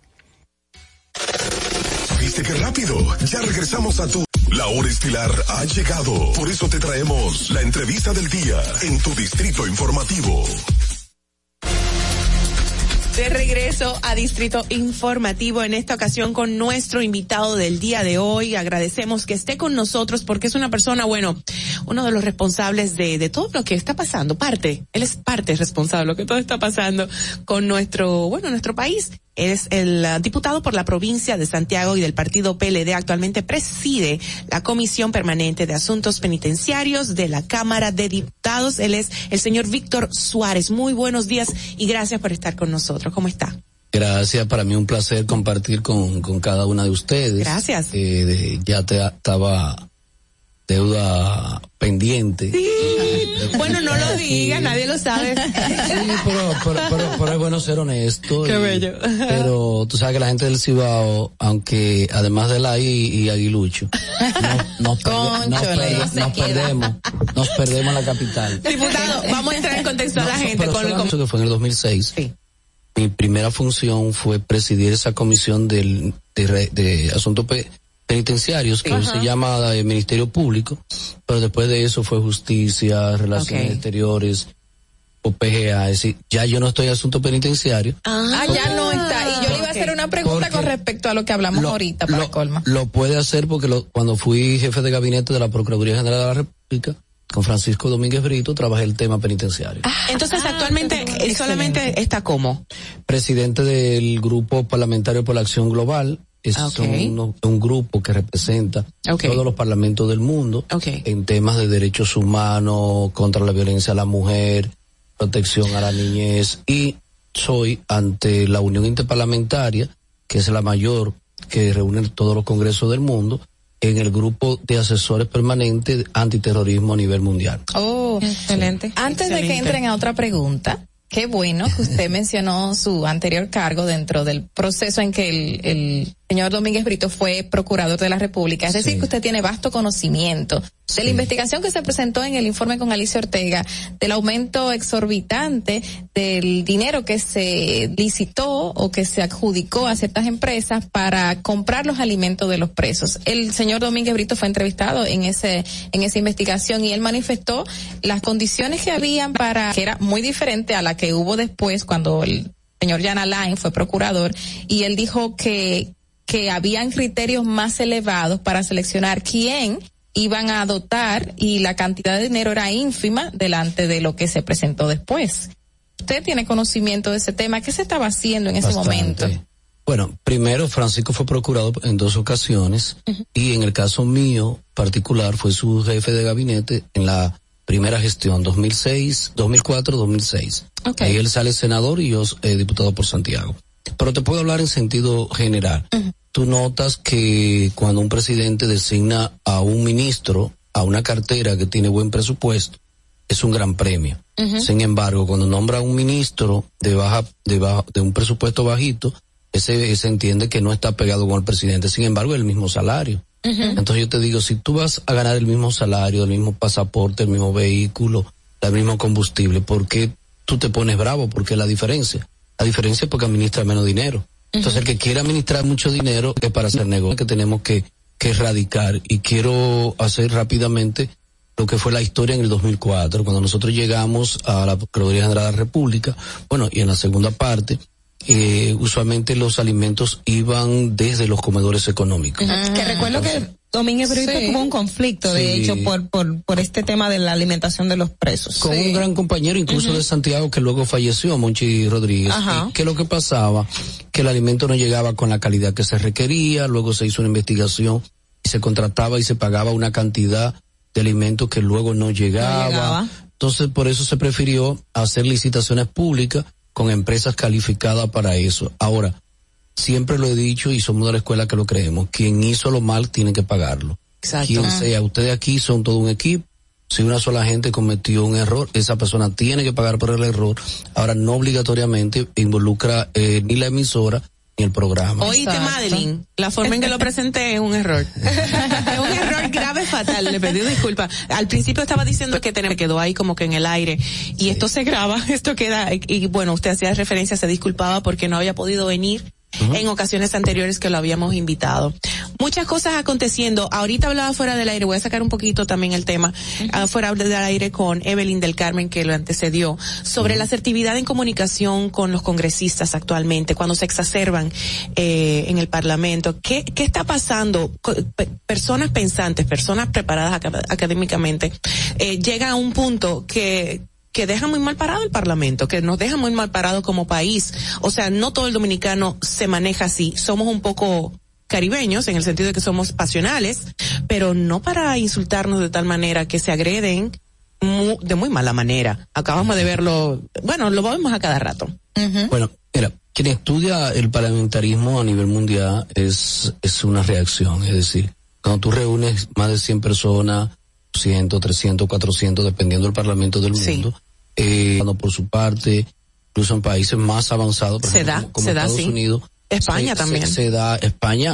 ¿Viste qué rápido? Ya regresamos a tu... La hora estilar ha llegado. Por eso te traemos la entrevista del día en tu distrito informativo. De regreso a Distrito Informativo en esta ocasión con nuestro invitado del día de hoy. Agradecemos que esté con nosotros porque es una persona, bueno, uno de los responsables de, de todo lo que está pasando, parte, él es parte responsable de lo que todo está pasando con nuestro, bueno, nuestro país. Es el uh, diputado por la provincia de Santiago y del partido PLD. Actualmente preside la Comisión Permanente de Asuntos Penitenciarios de la Cámara de Diputados. Él es el señor Víctor Suárez. Muy buenos días y gracias por estar con nosotros. ¿Cómo está? Gracias, para mí un placer compartir con, con cada una de ustedes. Gracias. Eh, ya te estaba deuda pendiente. Bueno, no lo digas, nadie lo sabe. Sí, pero, pero, pero- pero es bueno ser honesto. Qué y- bello. Pero tú sabes que la gente del Cibao, aunque además de la I y Aguilucho, no- nos, *laughs* nos perde- no nos perdemos, nos perdemos en la capital. Diputado, vamos a entrar en contexto a la gente Pero con el solamente que fue en el 2006. Mi primera función fue presidir esa comisión del, de, de asuntos penitenciarios, que se llama eh, Ministerio Público, pero después de eso fue Justicia, Relaciones. Exteriores, o PGA, es decir, ya yo no estoy en asunto penitenciario. Ah, ya no está. Y yo le iba a hacer una pregunta con respecto a lo que hablamos ahorita para colma. Lo puede hacer porque lo- cuando fui jefe de gabinete de la Procuraduría General de la República, con Francisco Domínguez Brito, trabajé el tema penitenciario. Entonces, actualmente, él solamente está como. presidente del Grupo Parlamentario por la Acción Global. Es un, un grupo que representa todos los parlamentos del mundo en temas de derechos humanos, contra la violencia a la mujer, protección a la niñez. Y soy ante la Unión Interparlamentaria, que es la mayor que reúne todos los congresos del mundo, en el grupo de asesores permanentes de antiterrorismo a nivel mundial. Oh, excelente. Antes de que entren a otra pregunta, qué bueno que usted *laughs* mencionó su anterior cargo dentro del proceso en que el, el señor Domínguez Brito fue procurador de la República. Es decir, que usted tiene vasto conocimiento de la investigación que se presentó en el informe con Alicia Ortega, del aumento exorbitante del dinero que se licitó o que se adjudicó a ciertas empresas para comprar los alimentos de los presos. El señor Domínguez Brito fue entrevistado en ese en esa investigación y él manifestó las condiciones que habían para que era muy diferente a la que hubo después cuando el señor Jan Alain fue procurador y él dijo que que habían criterios más elevados para seleccionar quién iban a dotar y la cantidad de dinero era ínfima delante de lo que se presentó después. Usted tiene conocimiento de ese tema. ¿Qué se estaba haciendo en ese momento? Bueno, primero Francisco fue procurador en dos ocasiones y en el caso mío particular fue su jefe de gabinete en la primera gestión 2006, 2004, 2006. Ahí él sale senador y yo eh, diputado por Santiago. Pero te puedo hablar en sentido general. Tú notas que cuando un presidente designa a un ministro a una cartera que tiene buen presupuesto, es un gran premio. Sin embargo, cuando nombra a un ministro de baja, de baja, de un presupuesto bajito, ese, ese entiende que no está pegado con el presidente. Sin embargo, es el mismo salario. Entonces yo te digo, si tú vas a ganar el mismo salario, el mismo pasaporte, el mismo vehículo, el mismo combustible, ¿por qué tú te pones bravo? Porque la diferencia. La diferencia porque administra menos dinero. Entonces el que quiere administrar mucho dinero es para hacer negocio que tenemos que, que erradicar. Y quiero hacer rápidamente lo que fue la historia en el 2004, cuando nosotros llegamos a la Procuraduría General de la República, bueno, y en la segunda parte, eh, usualmente los alimentos iban desde los comedores económicos. Que recuerdo que Domínguez Brito Sí. tuvo un conflicto, de Sí. hecho, por, por, por este tema de la alimentación de los presos. con un gran compañero incluso de Santiago que luego falleció, Monchi Rodríguez. Ajá. Y que lo que pasaba, que el alimento no llegaba con la calidad que se requería, luego se hizo una investigación y se contrataba y se pagaba una cantidad de alimentos que luego no llegaba. llegaba. Entonces por eso se prefirió hacer licitaciones públicas con empresas calificadas para eso. Ahora, siempre lo he dicho y somos de la escuela que lo creemos, quien hizo lo mal tiene que pagarlo. Exacto. Quien Ah. sea, ustedes aquí son todo un equipo. Si una sola gente cometió un error, esa persona tiene que pagar por el error. Ahora, no obligatoriamente involucra eh, ni la emisora ni el programa. Oíste, Madeline, la forma en que lo presenté es un error. *laughs* es un error grave, fatal. Le pedí disculpas. Al principio estaba diciendo que tenemos, quedó ahí como que en el aire. Y esto se graba, *laughs* esto queda, y, y bueno, usted hacía referencia, se disculpaba porque no había podido venir en ocasiones anteriores que lo habíamos invitado. Muchas cosas aconteciendo. Ahorita hablaba fuera del aire, voy a sacar un poquito también el tema, ah, fuera del aire con Evelyn del Carmen que lo antecedió, sobre la asertividad en comunicación con los congresistas actualmente, cuando se exacerban eh, en el Parlamento. ¿Qué, qué está pasando? Personas pensantes, personas preparadas acad- académicamente, eh, llegan a un punto que que deja muy mal parado el Parlamento, que nos deja muy mal parado como país. O sea, no todo el dominicano se maneja así. Somos un poco caribeños en el sentido de que somos pasionales, pero no para insultarnos de tal manera que se agreden de muy mala manera. Acabamos de verlo, bueno, lo vemos a cada rato. Bueno, mira, quien estudia el parlamentarismo a nivel mundial es, es una reacción, es decir, cuando tú reúnes más de 100 personas, 100, 300, 400, dependiendo del parlamento del mundo, eh, por su parte, incluso en países más avanzados, por Se ejemplo, da, como, como se da, Estados sí. Unidos, España se- también. Se, se da, España.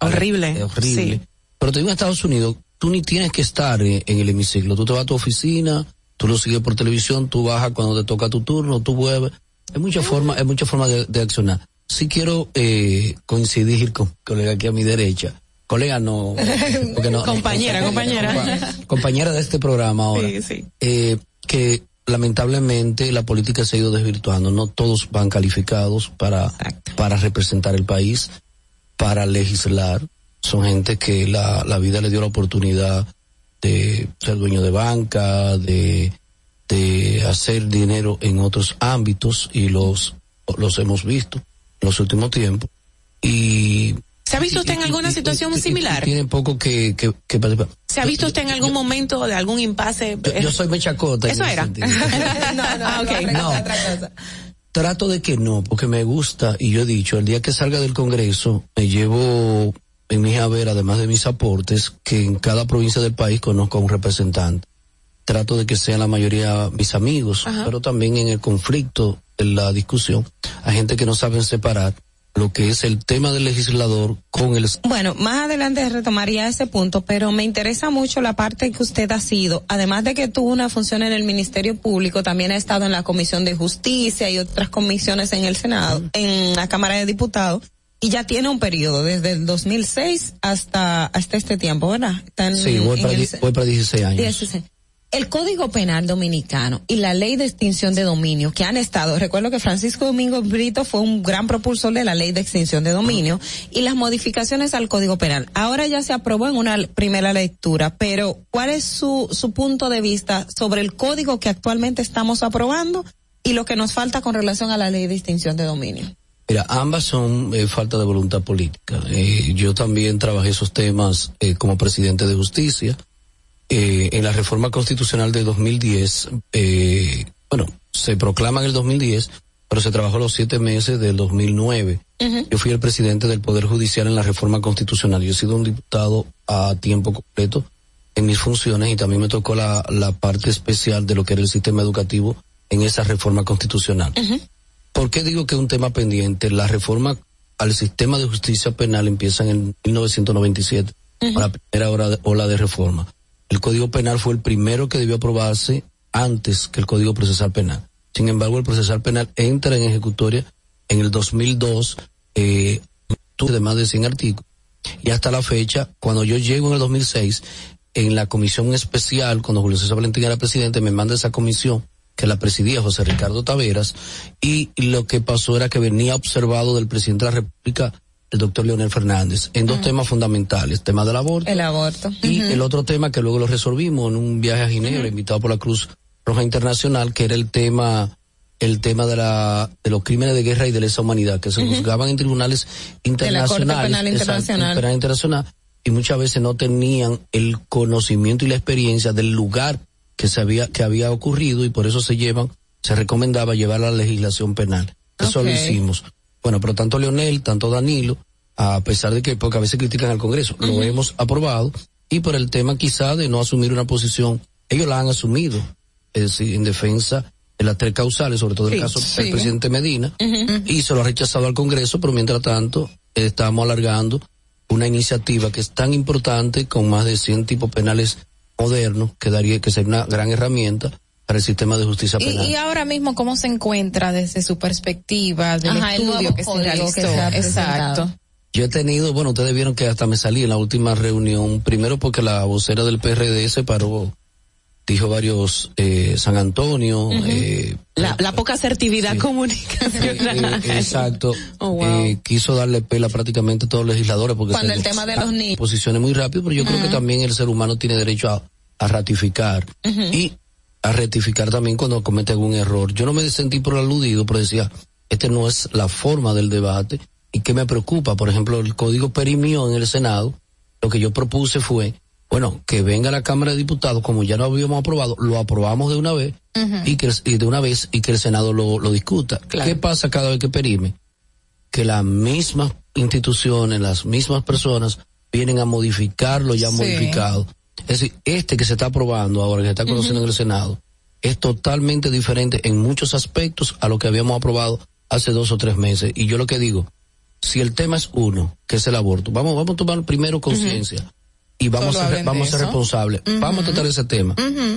Horrible. es horrible. Pero te digo en Estados Unidos, tú ni tienes que estar en, en el hemiciclo. Tú te vas a tu oficina, tú lo sigues por televisión, tú bajas cuando te toca tu turno, tú vuelves. Hay muchas formas, hay muchas formas de, de accionar. Sí quiero eh, coincidir con colega aquí a mi derecha. Colega no, *laughs* Compañera, *laughs* compañera. compa- compañera de este programa ahora. Sí, sí. Eh, que lamentablemente la política se ha ido desvirtuando. No todos van calificados para, para representar el país, para legislar. Son gente que la, la vida le dio la oportunidad de ser dueño de banca, de, de hacer dinero en otros ámbitos y los, los hemos visto en los últimos tiempos. Y ¿Se ha visto usted en alguna situación similar? tienen poco que, que, que participar. ¿Se ha visto usted en algún momento de algún impasse? Yo, yo soy mechacota. Eso era. *laughs* no, no, ok. *laughs* No. Trato de que no, porque me gusta y yo he dicho, el día que salga del Congreso me llevo en mi haber, además de mis aportes, que en cada provincia del país conozco a un representante. Trato de que sean la mayoría mis amigos, Ajá. pero también en el conflicto, en la discusión, hay gente que no saben separar lo que es el tema del legislador con el Bueno, más adelante retomaría ese punto, pero me interesa mucho la parte que usted ha sido, además de que tuvo una función en el Ministerio Público, también ha estado en la Comisión de Justicia y otras comisiones en el Senado, en la Cámara de Diputados, y ya tiene un periodo desde el 2006 hasta hasta este tiempo, ¿verdad? Sí, voy para, el voy para 16 años. 16. El Código Penal Dominicano y la Ley de Extinción de Dominio que han estado, recuerdo que Francisco Domingo Brito fue un gran propulsor de la Ley de Extinción de Dominio y las modificaciones al Código Penal. Ahora ya se aprobó en una primera lectura, pero ¿cuál es su, su punto de vista sobre el código que actualmente estamos aprobando y lo que nos falta con relación a la Ley de Extinción de Dominio? Mira, ambas son eh, falta de voluntad política. Eh, yo también trabajé esos temas eh, como presidente de justicia. Eh, en la reforma constitucional de 2010, eh, bueno, se proclama en el 2010, pero se trabajó los siete meses del 2009. Yo fui el presidente del Poder Judicial en la reforma constitucional. Yo he sido un diputado a tiempo completo en mis funciones y también me tocó la, la parte especial de lo que era el sistema educativo en esa reforma constitucional. ¿Por qué digo que es un tema pendiente? La reforma al sistema de justicia penal empieza en 1997, con la primera de- ola de reforma. El Código Penal fue el primero que debió aprobarse antes que el Código Procesal Penal. Sin embargo, el Procesal Penal entra en ejecutoria en el 2002, eh, de más de 100 artículos. Y hasta la fecha, cuando yo llego en el 2006, en la comisión especial, cuando Julio César Valentín era presidente, me manda esa comisión que la presidía José Ricardo Taveras, y lo que pasó era que venía observado del presidente de la República, el doctor Leonel Fernández, en dos temas fundamentales, tema del aborto El aborto. y el otro tema que luego lo resolvimos en un viaje a Ginebra, invitado por la Cruz Roja Internacional, que era el tema el tema de la de los crímenes de guerra y de lesa humanidad que se juzgaban en tribunales De la Corte internacionales, Penal Internacional. penal internacional, y muchas veces no tenían el conocimiento y la experiencia del lugar que se había que había ocurrido y por eso se llevan se recomendaba llevar a la legislación penal. Eso lo hicimos. Bueno, pero tanto Leonel, tanto Danilo, a pesar de que, porque a veces critican al Congreso, lo hemos aprobado y por el tema quizá de no asumir una posición, ellos la han asumido, es decir, en defensa de las tres causales, sobre todo el Sí, caso del presidente Medina, y se lo ha rechazado al Congreso, pero mientras tanto eh, estamos alargando una iniciativa que es tan importante con más de 100 tipos penales modernos, que daría que sería una gran herramienta para el sistema de justicia penal. y ahora mismo, ¿cómo se encuentra desde su perspectiva del Ajá, el estudio nuevo que se realizó? que se. Exacto. Yo he tenido, bueno, ustedes vieron que hasta me salí en la última reunión, primero porque la vocera del PRD se paró, dijo varios, eh, San Antonio, eh, La, la poca asertividad comunicacional. eh, exacto, *laughs* Oh, wow. eh, quiso darle pela prácticamente a todos los legisladores porque Cuando se el tema de los niños. posiciones muy rápido, pero yo creo que también el ser humano tiene derecho a, a ratificar y a rectificar también cuando comete algún error. Yo no me sentí por aludido, pero decía, este no es la forma del debate y que me preocupa, por ejemplo, el código perimió en el Senado, lo que yo propuse fue Bueno, que venga la Cámara de Diputados, como ya lo habíamos aprobado, lo aprobamos de una vez y que y de una vez y que el Senado lo, lo discuta. ¿Qué pasa cada vez que perime? Que las mismas instituciones, las mismas personas vienen a modificar lo ya Sí. modificado. Es decir, este que se está aprobando ahora, que se está conociendo en el Senado, es totalmente diferente en muchos aspectos a lo que habíamos aprobado hace dos o tres meses. Y yo lo que digo, si el tema es uno, que es el aborto, vamos, vamos a tomar primero conciencia y vamos Solo a, ser- vamos a ser responsables. Vamos a tratar ese tema.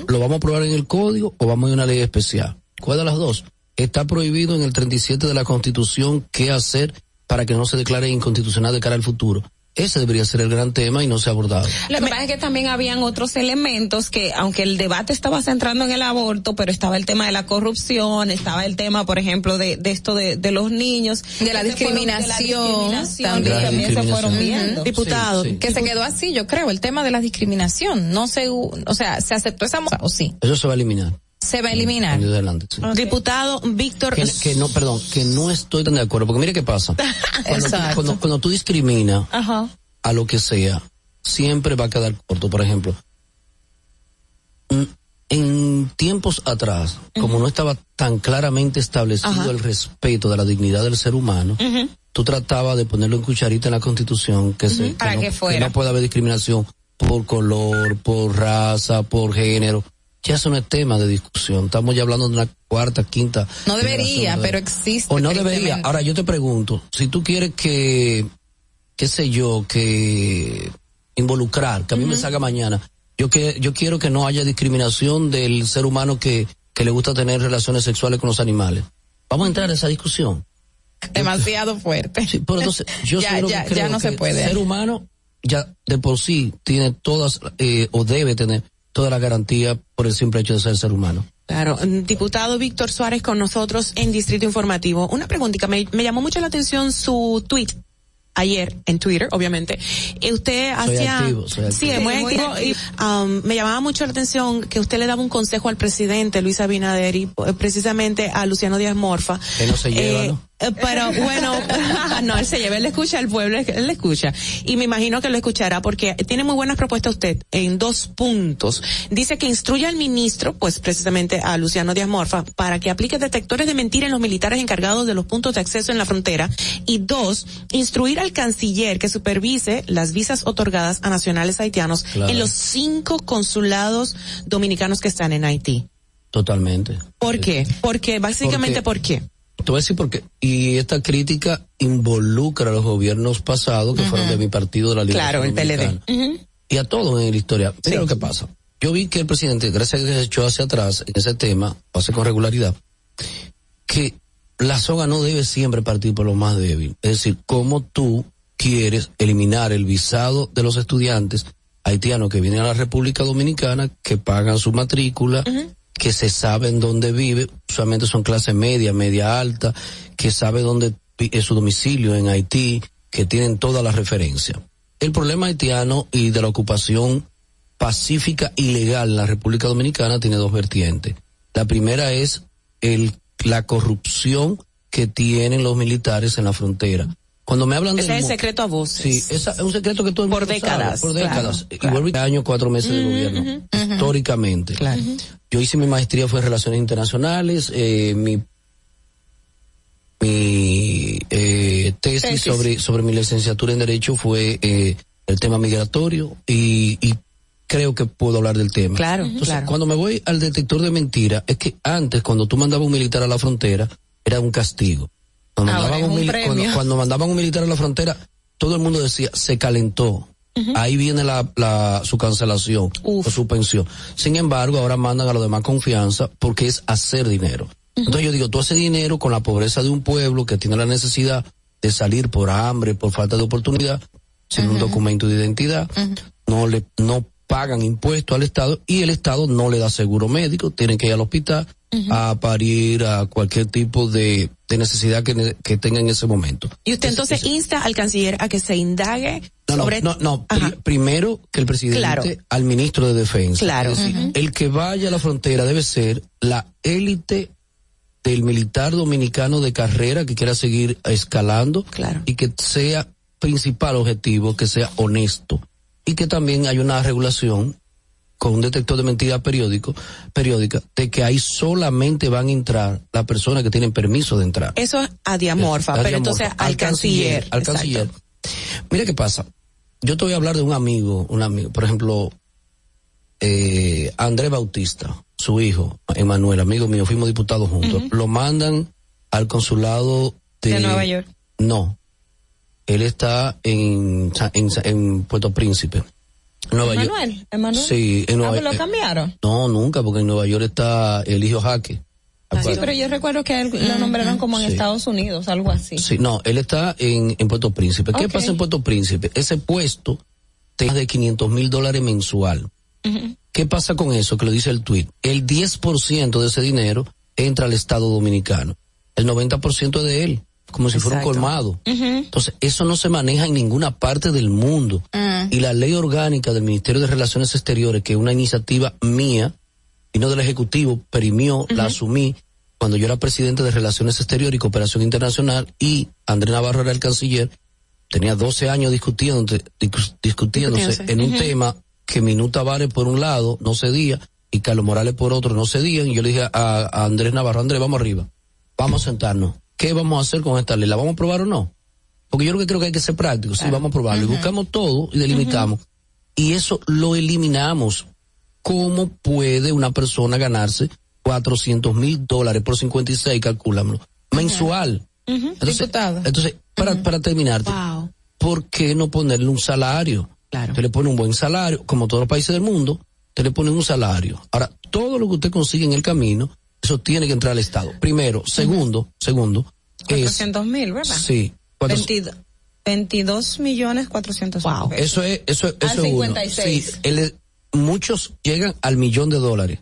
¿Lo vamos a aprobar en el código o vamos a ir a una ley especial? ¿Cuál de las dos? Está prohibido en el 37 de la Constitución qué hacer para que no se declare inconstitucional de cara al futuro. Ese debería ser el gran tema y no se ha abordado. Lo que pasa es que también habían otros elementos que, aunque el debate estaba centrando en el aborto, pero estaba el tema de la corrupción, estaba el tema, por ejemplo, de, de esto de, de los niños. De la que se fueron- de la discriminación también. también se fueron viendo. Diputado, que se quedó así, yo creo, el tema de la discriminación. No se, o sea, se aceptó esa o sí, Eso se va a eliminar. Se va a eliminar. De adelante, sí. Diputado Víctor. Que, que no, perdón, que no estoy tan de acuerdo, porque mire qué pasa. *laughs* Cuando, tú- cuando, cuando tú discriminas Ajá. a lo que sea, siempre va a quedar corto. Por ejemplo, mm, en tiempos atrás, como no estaba tan claramente establecido Ajá. el respeto de la dignidad del ser humano, Ujú. tú tratabas de ponerlo en cucharita en la constitución que, se, Para no, que fuera. no pueda haber discriminación por color, por raza, por género. Ya eso no es tema de discusión. Estamos ya hablando de una cuarta, quinta. No debería, de- pero existe. o no debería. Ahora yo te pregunto, si tú quieres que, qué sé yo, que involucrar, que a mí me salga mañana, yo que yo quiero que no haya discriminación del ser humano que, que le gusta tener relaciones sexuales con los animales. Vamos a entrar a esa discusión. Demasiado fuerte. Sí, pero entonces *laughs* yo ya, ya, que creo ya no que se puede. El ser humano ya de por sí tiene todas eh, o debe tener toda la garantía por el simple hecho de ser ser humano. Claro, mm, diputado Víctor Suárez con nosotros en Distrito Informativo. Una preguntita, me, me llamó mucho la atención su tweet ayer en Twitter, obviamente. Y usted hacía activo, soy sí, activo. es muy Sí, muy activo. Y, um, me llamaba mucho la atención que usted le daba un consejo al presidente Luis Abinader y eh, precisamente a Luciano Díaz Morfa. Que no se lleva, Eh, ¿no? Eh, Pero *laughs* bueno, *laughs* no, él se lleva, él le escucha al pueblo, él le escucha. Y me imagino que lo escuchará porque tiene muy buenas propuestas usted en dos puntos. Dice que instruya al ministro, pues precisamente a Luciano Díaz Morfa, para que aplique detectores de mentira en los militares encargados de los puntos de acceso en la frontera. Y dos, instruir al canciller que supervise las visas otorgadas a nacionales haitianos Claro. en los cinco consulados dominicanos que están en Haití. Totalmente. ¿Por qué? Porque básicamente, ¿por qué? Te voy a decir por qué. Y esta crítica involucra a los gobiernos pasados que fueron de mi partido de la Liga Claro, el PLD. Y a todos en la historia. Mira lo que pasa. Yo vi que el presidente, gracias a que se echó hacia atrás en ese tema, lo hace con regularidad, que la soga no debe siempre partir por lo más débil. Es decir, cómo tú quieres eliminar el visado de los estudiantes haitianos que vienen a la República Dominicana, que pagan su matrícula, que se saben dónde vive, usualmente son clase media, media alta, que sabe dónde es su domicilio en Haití, que tienen toda la referencia. El problema haitiano y de la ocupación pacífica y legal en la República Dominicana tiene dos vertientes. La primera es el, la corrupción que tienen los militares en la frontera. Cuando me hablan Ese del es el secreto a voces. Sí, esa es un secreto que todo el Por sabe, décadas, por claro, décadas. claro. Y vuelvo a año, cuatro meses de gobierno, históricamente. Yo hice mi maestría fue en Relaciones Internacionales, eh, mi mi eh, tesis, Tesis. sobre sobre mi licenciatura en Derecho fue eh, el tema migratorio y, y creo que puedo hablar del tema. Claro, Entonces, claro. cuando me voy al detector de mentiras, es que antes, cuando tú mandabas un militar a la frontera, era un castigo. Cuando, Ahora mandaban un, un mili- premio. cuando, cuando mandaban un militar a la frontera, todo el mundo decía, se calentó. Ahí viene la, la, su cancelación o suspensión. Sin embargo, ahora mandan a los demás confianza porque es hacer dinero. Entonces yo digo, tú haces dinero con la pobreza de un pueblo que tiene la necesidad de salir por hambre, por falta de oportunidad, sin un documento de identidad, no le, no pagan impuestos al Estado y el Estado no le da seguro médico, tienen que ir al hospital a parir a cualquier tipo de, de necesidad que, que tenga en ese momento. Y usted entonces insta al canciller a que se indague No, no, sobre... no, no, pri- primero que el presidente Claro. al ministro de Defensa. Claro. Es decir, Ujú. El que vaya a la frontera debe ser la élite del militar dominicano de carrera que quiera seguir escalando y que sea principal objetivo que sea honesto. Y que también hay una regulación con un detector de mentiras periódico, periódica, de que ahí solamente van a entrar las personas que tienen permiso de entrar. Eso es a Diamorfa, Eh, a pero entonces al, canciller. Al canciller. Mira qué pasa. Yo te voy a hablar de un amigo, un amigo, por ejemplo, eh, Andrés Bautista, su hijo, Emanuel, amigo mío, fuimos diputados juntos. Lo mandan al consulado de, De Nueva York. No. Él está en, en, Puerto Príncipe. Nueva York. Emanuel, Emanuel. Sí, en Ah, Nueva pues lo eh, cambiaron. No, nunca, porque en Nueva York está el hijo Jaque. Sí, pero yo recuerdo que él lo nombraron como en Sí. Estados Unidos, algo así. Sí, no, él está en, en Puerto Príncipe. ¿Qué pasa en Puerto Príncipe? Ese puesto te da de 500 mil dólares mensual. ¿Qué pasa con eso? Que lo dice el tuit. El 10% de ese dinero entra al Estado Dominicano. El 90% es de él, como si fuera un Exacto. colmado. Entonces, eso no se maneja en ninguna parte del mundo. Y la ley orgánica del Ministerio de Relaciones Exteriores, que es una iniciativa mía, y no del Ejecutivo, perimió, la asumí cuando yo era presidente de Relaciones Exteriores y Cooperación Internacional y Andrés Navarro era el canciller, tenía 12 años discutiéndose Discutiéndose. en un tema que Minuta Vares por un lado no cedía y Carlos Morales por otro no cedían y yo le dije a, a Andrés Navarro, Andrés, vamos arriba, vamos a sentarnos, ¿qué vamos a hacer con esta ley? ¿La vamos a aprobar o no? Porque yo lo que creo que hay que ser práctico, sí, vamos a probarlo. Y buscamos todo y delimitamos. Y eso lo eliminamos. ¿Cómo puede una persona ganarse 400 mil dólares por 56, calculámoslo, mensual? Entonces, Diputado. entonces para, para terminarte, ¿por qué no ponerle un salario? Claro. Te le pone un buen salario, como todos los países del mundo, te le ponen un salario. Ahora, todo lo que usted consigue en el camino, eso tiene que entrar al Estado. Primero, segundo, segundo, es, 400 mil, ¿verdad? sí, cuatro- 22, 22 millones 400 mil. pesos. Eso es, eso, eso Al es uno. 56. Sí, muchos llegan al millón de dólares.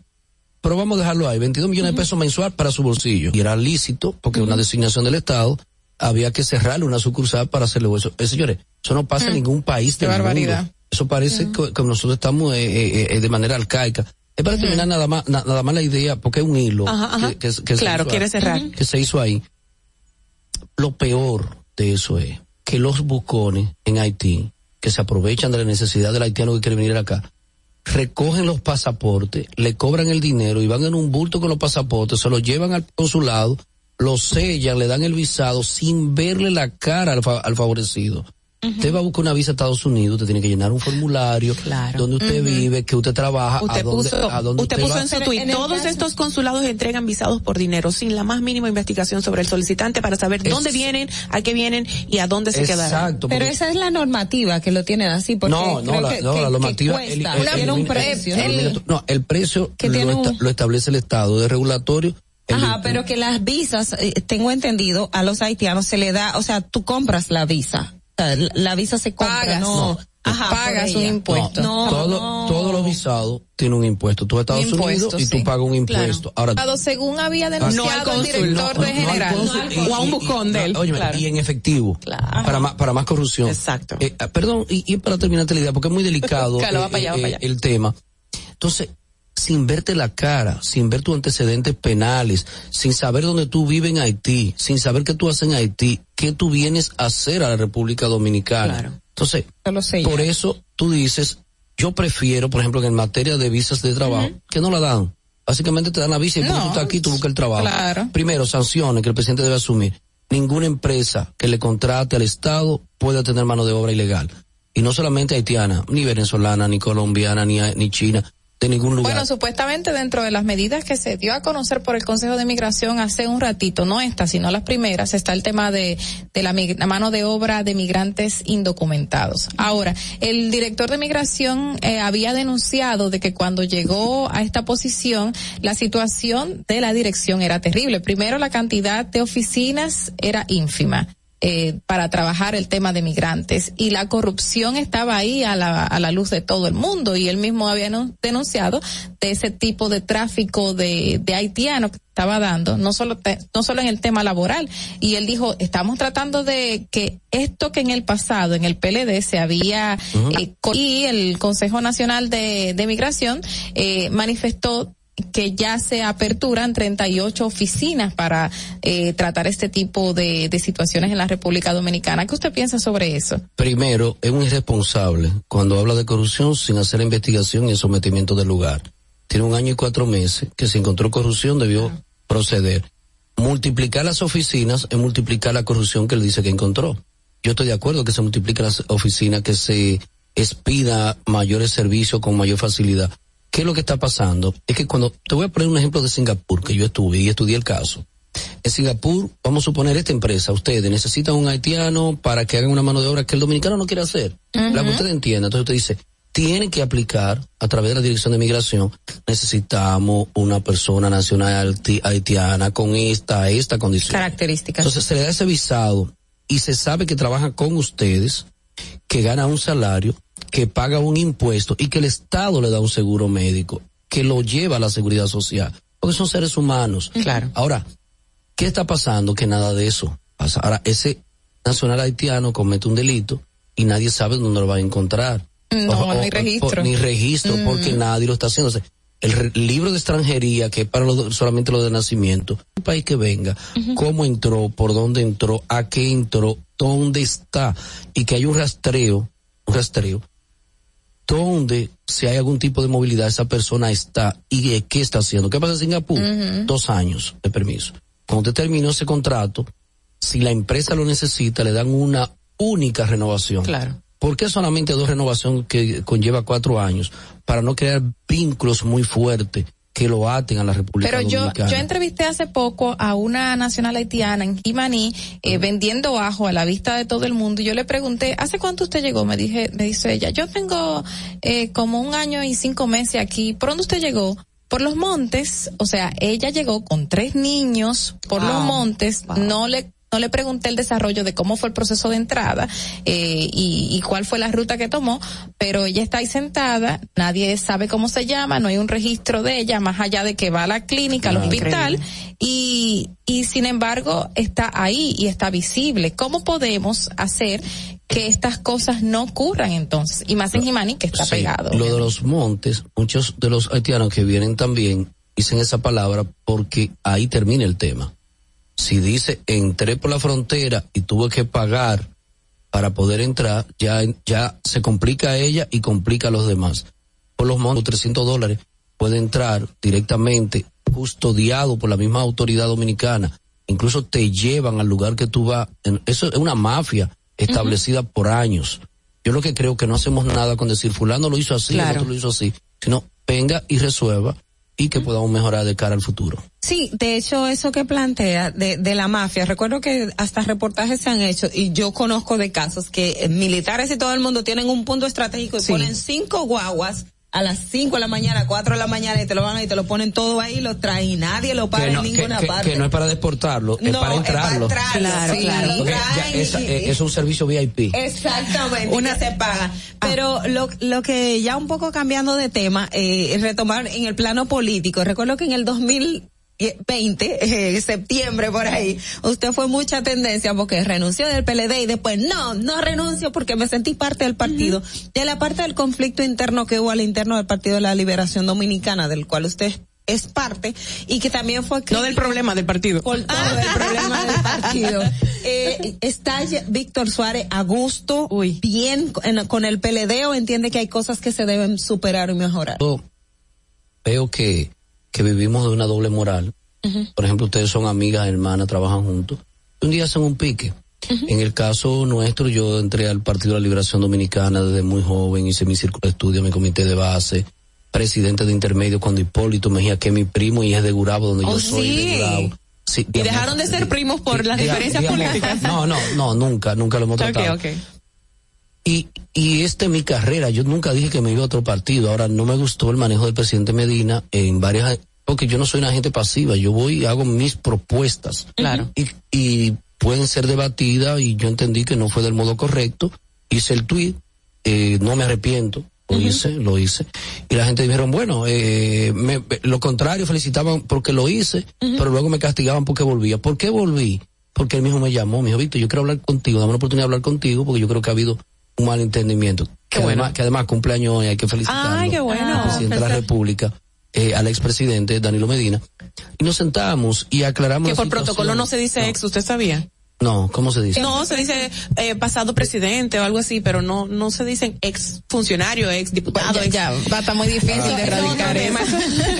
Pero vamos a dejarlo ahí, 22 millones de pesos mensual para su bolsillo. Y era lícito, porque una designación del Estado, había que cerrarle una sucursal para hacerle eso. Eh, señores, eso no pasa en ningún país del barbaridad. mundo. Eso parece que, que nosotros estamos eh, eh, eh, de manera arcaica. Es para terminar nada más, na- nada más la idea, porque es un hilo Ajá, ajá. que, que- que se Claro, hizo quiere ahí- cerrar. que se hizo ahí. Lo peor de eso es que los bucones en Haití, que se aprovechan de la necesidad del haitiano que quiere venir acá, recogen los pasaportes, le cobran el dinero y van en un bulto con los pasaportes, se los llevan al consulado, los sellan, le dan el visado sin verle la cara al, fa- al favorecido. Usted va a buscar una visa a Estados Unidos, usted tiene que llenar un formulario donde usted vive, que usted trabaja, a Usted dónde, puso, a dónde usted usted puso va. en su tweet, todos estos consulados entregan visados por dinero sin la más mínima investigación sobre el solicitante para saber dónde vienen, a qué vienen y a dónde se quedarán. Exacto, Pero esa es la normativa que lo tienen así, porque no, no, creo la, que, no, que- la que normativa cuesta, el- el- tiene un precio. el- el- no, el precio Que lo, tiene esta- un- lo establece el Estado de regulatorio. el- Ajá, pero que las visas, eh, tengo entendido, a los haitianos se le da, o sea, tú compras la visa. La- visa se compra, Pagas. no. No. Ajá, Pagas un impuesto. No, todo, no. todos los visados tienen un impuesto. Tú Estados Impuesto, Unidos y tú sí. pagas un impuesto. Ahora, Dado según había No al denunciado el director no, de no, no al general. o a un bucón de él, no, óyeme, claro. y en efectivo. Para más, para más corrupción. Exacto. Eh, ah, perdón, y, y para terminarte la idea, porque es muy delicado *laughs* Claro, va eh, para allá, va eh, para allá. el tema. Entonces, sin verte la cara, sin ver tus antecedentes penales, sin saber dónde tú vives en Haití, sin saber qué tú haces en Haití, qué tú vienes a hacer a la República Dominicana. Entonces, por eso tú dices, yo prefiero, por ejemplo, que en materia de visas de trabajo, que no la dan. Básicamente te dan la visa y porque tú estás aquí, tú buscas el trabajo. claro. Primero, sanciones que el presidente debe asumir. Ninguna empresa que le contrate al Estado puede tener mano de obra ilegal. Y no solamente haitiana, ni venezolana, ni colombiana, ni, ni china, Bueno, supuestamente dentro de las medidas que se dio a conocer por el Consejo de Migración hace un ratito, no estas, sino las primeras, está el tema de, la mano de obra de migrantes indocumentados. Ahora, el director de Migración eh, había denunciado de que cuando llegó a esta posición, la situación de la dirección era terrible. Primero, la cantidad de oficinas era ínfima. Eh, para trabajar el tema de migrantes. Y la corrupción estaba ahí a la, a la luz de todo el mundo. Y él mismo había nu- denunciado de ese tipo de tráfico de, de haitianos que estaba dando, no solo, te- no solo en el tema laboral. Y él dijo, estamos tratando de que esto que en el pasado, en el PLD, se había, eh, y el Consejo Nacional de, de Migración eh, manifestó que ya se aperturan 38 oficinas para eh, tratar este tipo de, de situaciones en la República Dominicana. ¿Qué usted piensa sobre eso? Primero, es un irresponsable cuando habla de corrupción sin hacer investigación y el sometimiento del lugar. Tiene un año y cuatro meses que se encontró corrupción, debió proceder. Multiplicar las oficinas es multiplicar la corrupción que él dice que encontró. Yo estoy de acuerdo que se multipliquen las oficinas, que se expida mayores servicios con mayor facilidad. ¿Qué es lo que está pasando? Es que cuando, te voy a poner un ejemplo de Singapur, que yo estuve y estudié el caso. En Singapur, vamos a suponer esta empresa, ustedes necesitan un haitiano para que hagan una mano de obra que el dominicano no quiere hacer. La que usted entienda. Entonces usted dice, tiene que aplicar a través de la Dirección de Migración, necesitamos una persona nacional haiti- haitiana con esta, esta condición. Características. Entonces se le da ese visado y se sabe que trabaja con ustedes, que gana un salario, que paga un impuesto y que el Estado le da un seguro médico, que lo lleva a la seguridad social, porque son seres humanos. Claro. Ahora, ¿qué está pasando? Que nada de eso pasa. Ahora, ese nacional haitiano comete un delito y nadie sabe dónde lo va a encontrar. No, hay registro. ni registro, Mm. porque nadie lo está haciendo. O sea, el re- libro de extranjería, que es para lo- solamente lo de nacimiento, un país que venga, cómo entró, por dónde entró, a qué entró, dónde está, y que hay un rastreo, un rastreo, donde si hay algún tipo de movilidad esa persona está y qué está haciendo. ¿Qué pasa en Singapur? Dos años de permiso. Cuando usted terminó ese contrato, si la empresa lo necesita, le dan una única renovación. Claro. ¿Por qué solamente dos renovaciones que conlleva cuatro años? Para no crear vínculos muy fuertes que lo aten a la República Pero yo, Dominicana. yo entrevisté hace poco a una nacional haitiana en Jimaní, eh, vendiendo ajo a la vista de todo el mundo. Y yo le pregunté, ¿hace cuánto usted llegó? Me dije, me dice ella, yo tengo eh, como un año y cinco meses aquí. ¿Por dónde usted llegó? Por los montes, o sea, ella llegó con tres niños por los Wow. montes, no le no le pregunté el desarrollo de cómo fue el proceso de entrada eh, y, y cuál fue la ruta que tomó, pero ella está ahí sentada, nadie sabe cómo se llama, no hay un registro de ella, más allá de que va a la clínica, al Claro. hospital, y, y sin embargo está ahí y está visible. ¿Cómo podemos hacer que estas cosas no ocurran entonces? Y más en Jimani, que está Sí, pegado. Lo de los montes, muchos de los haitianos que vienen también dicen esa palabra porque ahí termina el tema. Si dice entré por la frontera y tuve que pagar para poder entrar, ya, ya se complica a ella y complica a los demás. Por los montos, 300 dólares, puede entrar directamente custodiado por la misma autoridad dominicana. Incluso te llevan al lugar que tú vas. Eso es una mafia establecida por años. Yo lo que creo que no hacemos nada con decir fulano lo hizo así, el Claro. otro lo hizo así, sino venga y resuelva y que podamos mejorar de cara al futuro. Sí, de hecho, eso que plantea de, de la mafia, recuerdo que hasta reportajes se han hecho y yo conozco de casos que militares y todo el mundo tienen un punto estratégico y Sí. ponen cinco guaguas a las cinco de la mañana, cuatro de la mañana y te lo van y te lo ponen todo ahí, lo traen y nadie lo para no, en ninguna que- parte. que no es para deportarlo, es No, para es para entrarlo. entrarlo, Claro, sí, claro. Porque ya y- eh, es un servicio VIP. Exactamente, una se paga. Pero lo, lo que ya un poco cambiando de tema, eh, retomar en el plano político, recuerdo que en el 2020, eh, septiembre por ahí, usted fue mucha tendencia porque renunció del PLD y después no, no renuncio porque me sentí parte del partido. De la parte del conflicto interno que hubo al interno del Partido de la Liberación Dominicana, del cual usted es parte y que también fue No del problema del partido. por todo el problema del partido. *laughs* Eh, ¿Está Víctor Suárez a gusto, bien en- con el PLD o entiende que hay cosas que se deben superar y mejorar? Yo veo que, que vivimos de una doble moral. Por ejemplo, ustedes son amigas, hermanas, trabajan juntos. Un día hacen un pique. En el caso nuestro, yo entré al Partido de la Liberación Dominicana desde muy joven, hice mi círculo de estudio, mi comité de base, presidente de intermedio cuando Hipólito Mejía, que es mi primo y es de Gurabo, donde Oh, yo soy sí. de Gurabo. Sí, Y digamos, dejaron de ser primos por las diferencias digamos, políticas. No, no, no, nunca, nunca lo hemos tratado. ok. Y, y esta es mi carrera. Yo nunca dije que me iba a otro partido. Ahora, no me gustó el manejo del presidente Medina en varias, porque yo no soy una gente pasiva. Yo voy y hago mis propuestas. Claro. Y, y pueden ser debatidas y yo entendí que no fue del modo correcto. Hice el tweet, eh, no me arrepiento. Lo hice, lo hice. Y la gente dijeron, bueno, eh, me- lo contrario, felicitaban porque lo hice, pero luego me castigaban porque volvía. ¿Por qué volví? Porque él mismo me llamó, me dijo, Víctor, yo quiero hablar contigo, dame la oportunidad de hablar contigo porque yo creo que ha habido un mal entendimiento. Que, bueno. además, que además cumpleaños hoy, hay que felicitarlo. Ay, qué bueno. al presidente de la República. eh, al expresidente Danilo Medina, y nos sentamos y aclaramos. Que por situación. protocolo no se dice ex, ¿usted sabía? No, ¿cómo se dice? No, se dice eh, pasado presidente o algo así, pero no no se dicen ex funcionario, ex diputado. Ya, ex- ya, va a estar muy difícil Ah. de erradicar No, no, eso.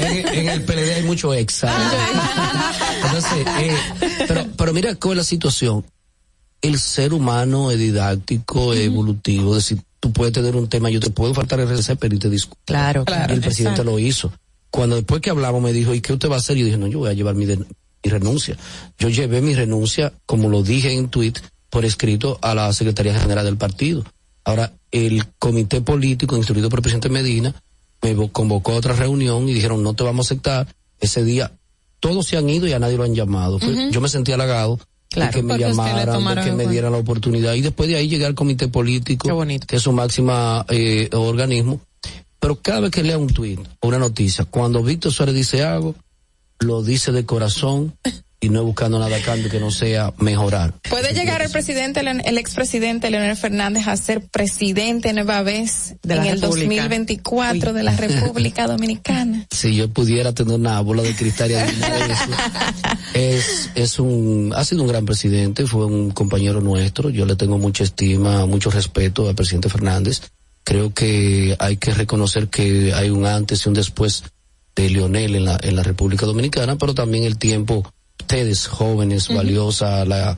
en, en el PLD hay mucho ex. ¿sabes? *laughs* Entonces, eh, pero, pero mira cuál es la situación. El ser humano es didáctico, es evolutivo. Es decir, tú puedes tener un tema, yo te puedo faltar el RCP, pero y te disculpo. Claro, Y claro. el presidente exacto. lo hizo. Cuando después que hablamos me dijo, ¿y qué usted va a hacer? Y yo dije, no, yo voy a llevar mi, de- mi renuncia. Yo llevé mi renuncia, como lo dije en tweet, por escrito a la Secretaría General del partido. Ahora, el comité político instruido por el presidente Medina me vo- convocó a otra reunión y dijeron, no te vamos a aceptar. Ese día todos se han ido y a nadie lo han llamado. Yo me sentí halagado Claro, de que me llamaran, de que me dieran la oportunidad. Y después de ahí llegué al comité político, que es su máxima eh, organismo. Pero cada vez que lea un tuit o una noticia, cuando Víctor Suárez dice algo, lo dice de corazón *laughs* y no buscando nada a cambio que no sea mejorar. ¿Puede llegar el presidente, el expresidente Leonel Fernández a ser presidente nueva vez De la en el República. 2024 de la República Dominicana? *laughs* Si yo pudiera tener una bola de cristal y adivinar *laughs* eso, es, es un, ha sido un gran presidente, fue un compañero nuestro, yo le tengo mucha estima, mucho respeto al presidente Fernández. Creo que hay que reconocer que hay un antes y un después de Leonel en la, en la República Dominicana, pero también el tiempo, ustedes jóvenes, valiosa, la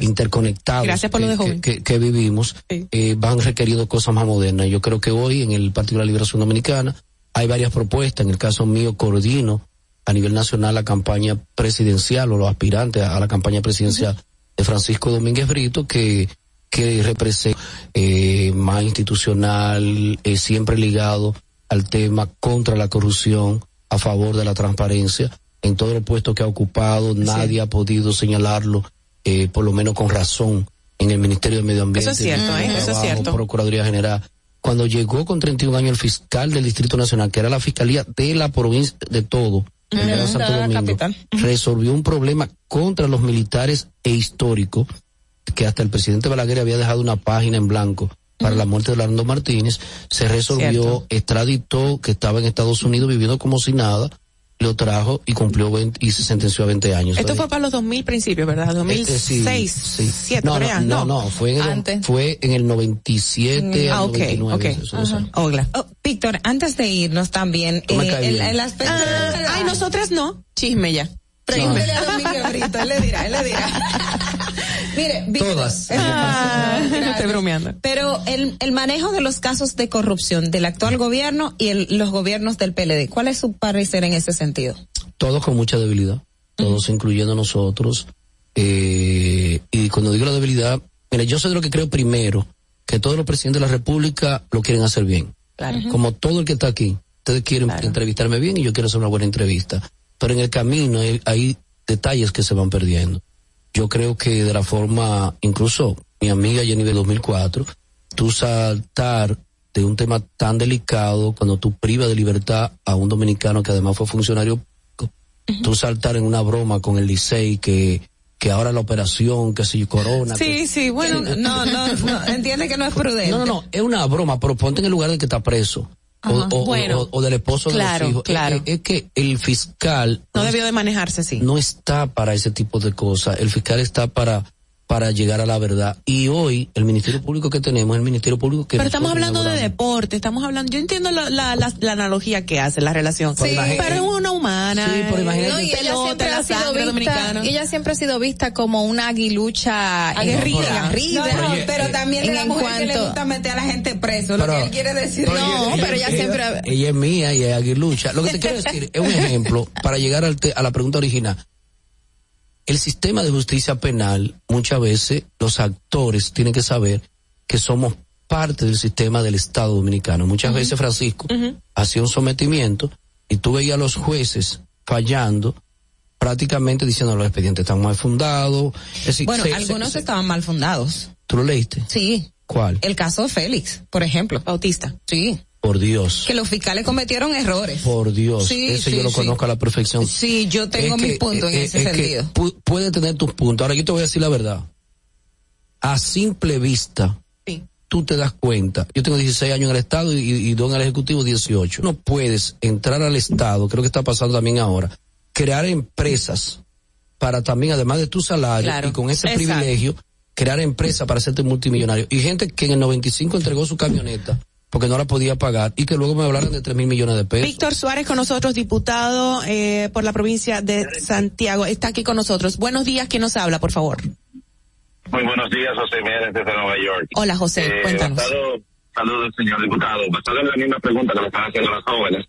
interconectados Gracias por lo que, de joven. que- que vivimos, eh, van requiriendo cosas más modernas. Yo creo que hoy en el Partido de la Liberación Dominicana hay varias propuestas. En el caso mío, coordino a nivel nacional la campaña presidencial o los aspirantes a la campaña presidencial de Francisco Domínguez Brito, que, que representa eh, más institucional, eh, siempre ligado al tema contra la corrupción, a favor de la transparencia. En todos los puestos que ha ocupado, nadie ha podido señalarlo, eh, por lo menos con razón, en el Ministerio de Medio Ambiente. Eso es cierto, ¿eh? Eso es Trabajo, cierto. Procuraduría General. Cuando llegó con 31 años el fiscal del Distrito Nacional, que era la fiscalía de la provincia, de todo, Gran Santo de la Domingo, capital. resolvió un problema contra los militares e histórico, que hasta el presidente Balaguer había dejado una página en blanco para la muerte de Orlando Martínez, se resolvió, Cierto. extraditó, que estaba en Estados Unidos viviendo como si nada, lo trajo y cumplió 20 y se sentenció a 20 años. Esto fue para los 2000 principios, ¿verdad? 2006, Eh, sí, sí. 7, no, no, no, no, fue en, el, Antes. fue en el 97 Ah, al ok, 99. ok. esos dos años. Ogla. Oh, Víctor, antes de irnos también, eh, el, el aspecto... Ah, ay, nosotras no. Chisme ya. Pregúntele a Domínguez Brito, él le dirá, él le dirá. *laughs* Mire, Todas. Ah, *laughs* estoy bromeando. Pero el, el manejo de los casos de corrupción del actual gobierno y el- los gobiernos del PLD, ¿cuál es su parecer en ese sentido? Todos con mucha debilidad, todos incluyendo nosotros. Eh, y cuando digo la debilidad, mira, yo soy de lo que creo primero, que todos los presidentes de la República lo quieren hacer bien. Claro. Como todo el que está aquí. Ustedes quieren entrevistarme bien y yo quiero hacer una buena entrevista. Pero en el camino hay, hay detalles que se van perdiendo. Yo creo que de la forma, incluso mi amiga Jenny de 2004, tú saltar de un tema tan delicado cuando tú privas de libertad a un dominicano que además fue funcionario público, tú saltar en una broma con el Licey que que ahora la operación, que si corona. Sí, que- sí, bueno, *laughs* no, no, no, entiende que no es prudente. no, no, no, es una broma, pero ponte en el lugar del que está preso. O, o- Bueno, o- o del esposo claro, de los hijos. claro. Es, es que el fiscal No debió de manejarse así. no está para ese tipo de cosas. El fiscal está para para llegar a la verdad. Y hoy el Ministerio Público que tenemos es el Ministerio Público que Pero estamos hablando de deporte, estamos hablando, yo entiendo la, la, la, la analogía que hace, la relación. Imagínate- pero es una humana. Sí, pero imagínate- No, y ella siempre ha sido vista, ella siempre ha sido vista como una aguilucha Aguerrida. aguerrida. No, no, pero también en es la mujer que le cuanto- gusta meter a la gente preso, lo Pero- que él quiere decir. pero No, ella- pero ella siempre ha- Ella es mía y es aguilucha. Lo que te quiero decir es un ejemplo para llegar al te- a la pregunta original. El sistema de justicia penal, muchas veces los actores tienen que saber que somos parte del sistema del Estado dominicano. Muchas veces, Francisco, hacía un sometimiento y tú veías a los jueces fallando, prácticamente diciendo los expedientes están mal fundados. Es decir, Bueno, se- algunos se- estaban mal fundados. ¿Tú lo leíste? Sí. ¿Cuál? El caso de Félix, por ejemplo. Bautista. Sí. Por Dios. Que los fiscales cometieron errores. Por Dios. Sí, Ese sí, yo lo sí. conozco a la perfección. Sí, yo tengo Es mis que- puntos en es- ese es que sentido. puede tener tus puntos. Ahora yo te voy a decir la verdad. A simple vista, tú te das cuenta, yo tengo 16 años en el Estado y, y dos en el Ejecutivo 18. No puedes entrar al Estado, creo que está pasando también ahora, crear empresas para también, además de tu salario y con ese Exacto. privilegio, crear empresas para hacerte multimillonario. Y gente que en el 95 entregó su camioneta porque no la podía pagar y que luego me hablaron de 3 mil millones de pesos. Víctor Suárez con nosotros, diputado eh, por la provincia de Santiago, está aquí con nosotros. Buenos días, ¿quién nos habla, por favor? Muy buenos días, José Miguel desde Nueva York. Hola, José, Eh, cuéntanos. basado- saludos, señor diputado. Basado en la misma pregunta que le están haciendo las jóvenes,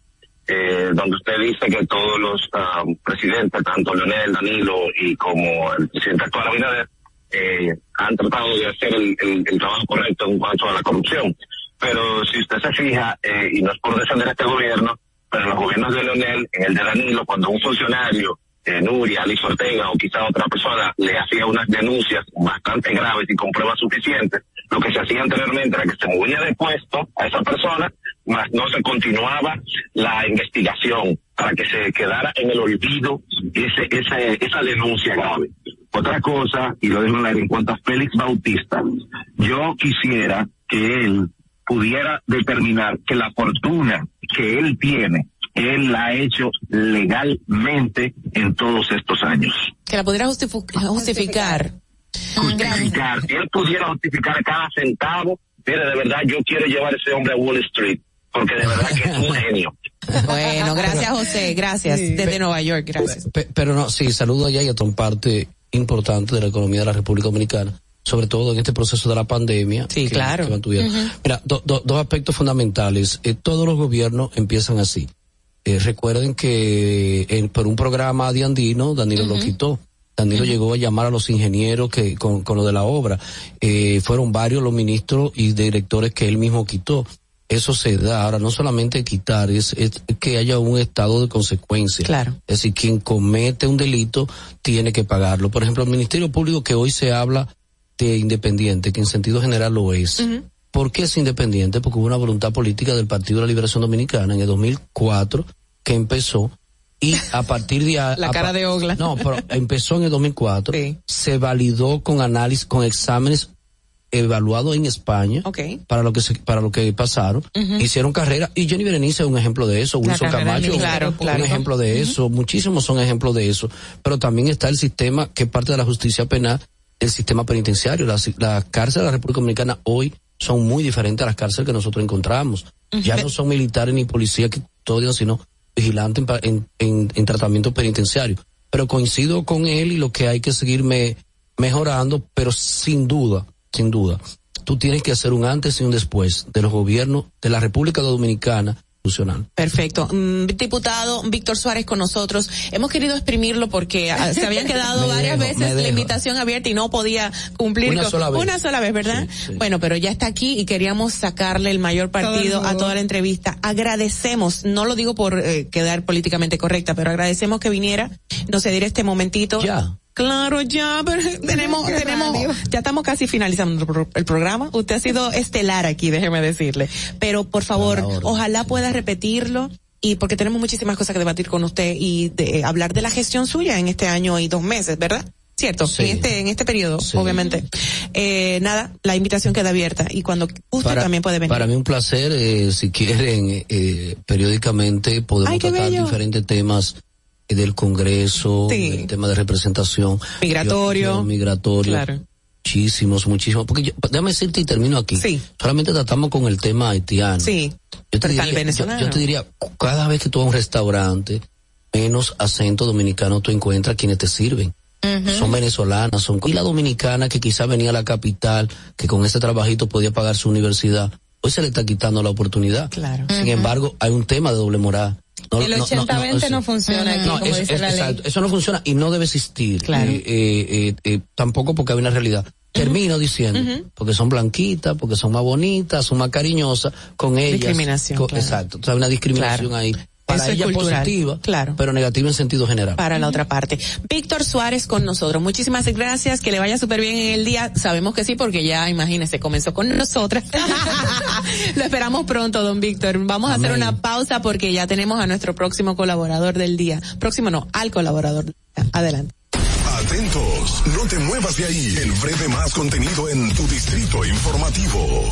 eh, donde usted dice que todos los presidentes, tanto Leonel, Danilo y como el presidente actual Abinader, eh, han tratado de hacer el, el- el trabajo correcto en cuanto a la corrupción. Pero si usted se fija, eh, y no es por defender este gobierno, pero en los gobiernos de Leonel, en el de Danilo, cuando un funcionario, eh, Nuria, Alice Ortega o quizá otra persona le hacía unas denuncias bastante graves y con pruebas suficientes, lo que se hacía anteriormente era que se movía de puesto a esa persona, más no se continuaba la investigación para que se quedara en el olvido ese, ese, esa denuncia grave. Otra cosa, y lo dejo en aire, en cuanto a Félix Bautista, yo quisiera que él pudiera determinar que la fortuna que él tiene, él la ha hecho legalmente en todos estos años. Que la pudiera justifu- justificar. Justificar, él pudiera justificar cada centavo. Mire, de verdad, yo quiero llevar a ese hombre a Wall Street, porque de verdad que es un *laughs* genio. Bueno, gracias, José, gracias. Desde Nueva York, gracias. Pe- pero no, sí, saludo allá y a otra parte importante de la economía de la República Dominicana, sobre todo en este proceso de la pandemia. Sí, que- claro. que. Mira, do- do- dos aspectos fundamentales. Eh, todos los gobiernos empiezan así. Eh, recuerden que en- por un programa de Andino, Danilo lo quitó. Danilo llegó a llamar a los ingenieros que con, con lo de la obra. Eh, fueron varios los ministros y directores que él mismo quitó. Eso se da. Ahora, no solamente quitar, es, es que haya un estado de consecuencia. Claro. Es decir, quien comete un delito tiene que pagarlo. Por ejemplo, el Ministerio Público que hoy se habla de independiente, que en sentido general lo es. ¿Por qué es independiente? Porque hubo una voluntad política del Partido de la Liberación Dominicana en el 2004 que empezó y a partir de a- *laughs* La cara de Ogla. No, pero empezó en el 2004. Se validó con análisis, con exámenes evaluados en España para lo que se, para lo que pasaron. Hicieron carrera y Jenny Berenice es un ejemplo de eso, Wilson Camacho Claro, un claro. ejemplo de eso, muchísimos son ejemplos de eso, pero también está el sistema que es parte de la justicia penal, el sistema penitenciario, las la cárceles de la República Dominicana hoy son muy diferentes a las cárceles que nosotros encontramos. Ya no son militares ni policías que custodian, sino vigilantes en en, en, en tratamiento penitenciario. Pero coincido con él y lo que hay que seguirme mejorando, pero sin duda, sin duda, tú tienes que hacer un antes y un después de los gobiernos de la República Dominicana. Perfecto. Mm, diputado Víctor Suárez con nosotros. Hemos querido exprimirlo porque ah, se habían quedado *laughs* varias dejo, veces la invitación abierta y no podía cumplir Una con sola vez. una sola vez, ¿verdad? Bueno, pero ya está aquí y queríamos sacarle el mayor partido Todo a toda la entrevista. Agradecemos, no lo digo por eh, quedar políticamente correcta, pero agradecemos que viniera, nos cediera este momentito. Ya. Claro, ya, pero *laughs* tenemos, tenemos, radio. ya estamos casi finalizando el pro- el programa. Usted ha sido estelar aquí, déjeme decirle. Pero por favor, ojalá pueda repetirlo y porque tenemos muchísimas cosas que debatir con usted y de, hablar de la gestión suya en este año y dos meses, ¿verdad? Cierto, en este en este periodo, obviamente. Eh, nada, la invitación queda abierta y cuando usted también puede venir. Para mí un placer, eh, si quieren, eh, periódicamente podemos Ay, tratar bello. diferentes temas eh, del Congreso, Sí. del tema de representación. Migratorio. Migratorio. Claro. Muchísimos, muchísimos. Porque yo, déjame decirte y termino aquí. Solamente tratamos con el tema haitiano. Sí. Yo te, el diría, venezolano. yo te diría, cada vez que tú vas a un restaurante, menos acento dominicano tú encuentras quienes te sirven. Son venezolanas, son y la dominicana que quizá venía a la capital, que con ese trabajito podía pagar su universidad, hoy se le está quitando la oportunidad. Claro. Sin embargo, hay un tema de doble moral. No- el no- no- 80-20 no, funciona aquí, no, como eso, dice es- la ley. exacto, eso no funciona y no debe existir. Claro. Eh, eh, eh, tampoco porque hay una realidad. Termino diciendo, porque son blanquitas, porque son más bonitas, son más cariñosas, con ellas. Discriminación, claro. Exacto, o sea, hay una discriminación Claro. ahí. Para Eso es ella cultural, positiva, claro. pero negativa en sentido general. para la otra parte. Víctor Suárez con nosotros. Muchísimas gracias. Que le vaya súper bien en el día. Sabemos que sí, porque ya, imagínese, comenzó con nosotras. *laughs* Lo esperamos pronto, don Víctor. Vamos a hacer una pausa porque ya tenemos a nuestro próximo colaborador del día. Próximo no, al colaborador. del día. Adelante. Atentos, no te muevas de ahí. El breve más contenido en tu distrito informativo.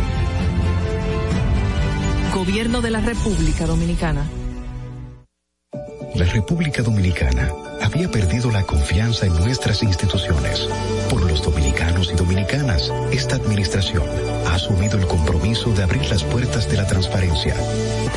Gobierno de la República Dominicana. La República Dominicana había perdido la confianza en nuestras instituciones. Por los dominicanos y dominicanas, esta administración ha asumido el compromiso de abrir las puertas de la transparencia.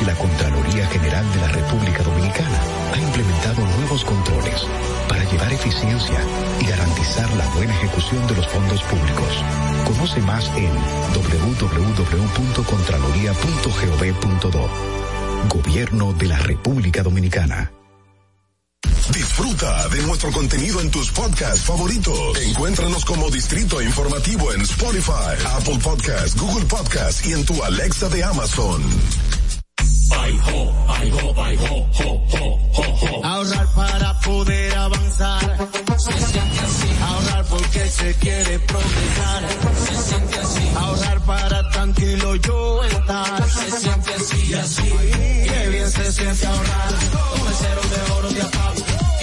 La Contraloría General de la República Dominicana ha implementado nuevos controles para llevar eficiencia y garantizar la buena ejecución de los fondos públicos. Conoce más en www.contraloría.gov.do. Gobierno de la República Dominicana. Disfruta de nuestro contenido en tus podcasts favoritos. Encuéntranos como Distrito Informativo en Spotify, Apple Podcasts, Google Podcasts y en tu Alexa de Amazon. Ahorrar para poder avanzar. Se siente así. Ahorrar porque se quiere progresar. Se siente así. Ahorrar para tranquilo yo estar. Se siente así así. Qué bien se siente ahorrar. Con cero de oro de apago.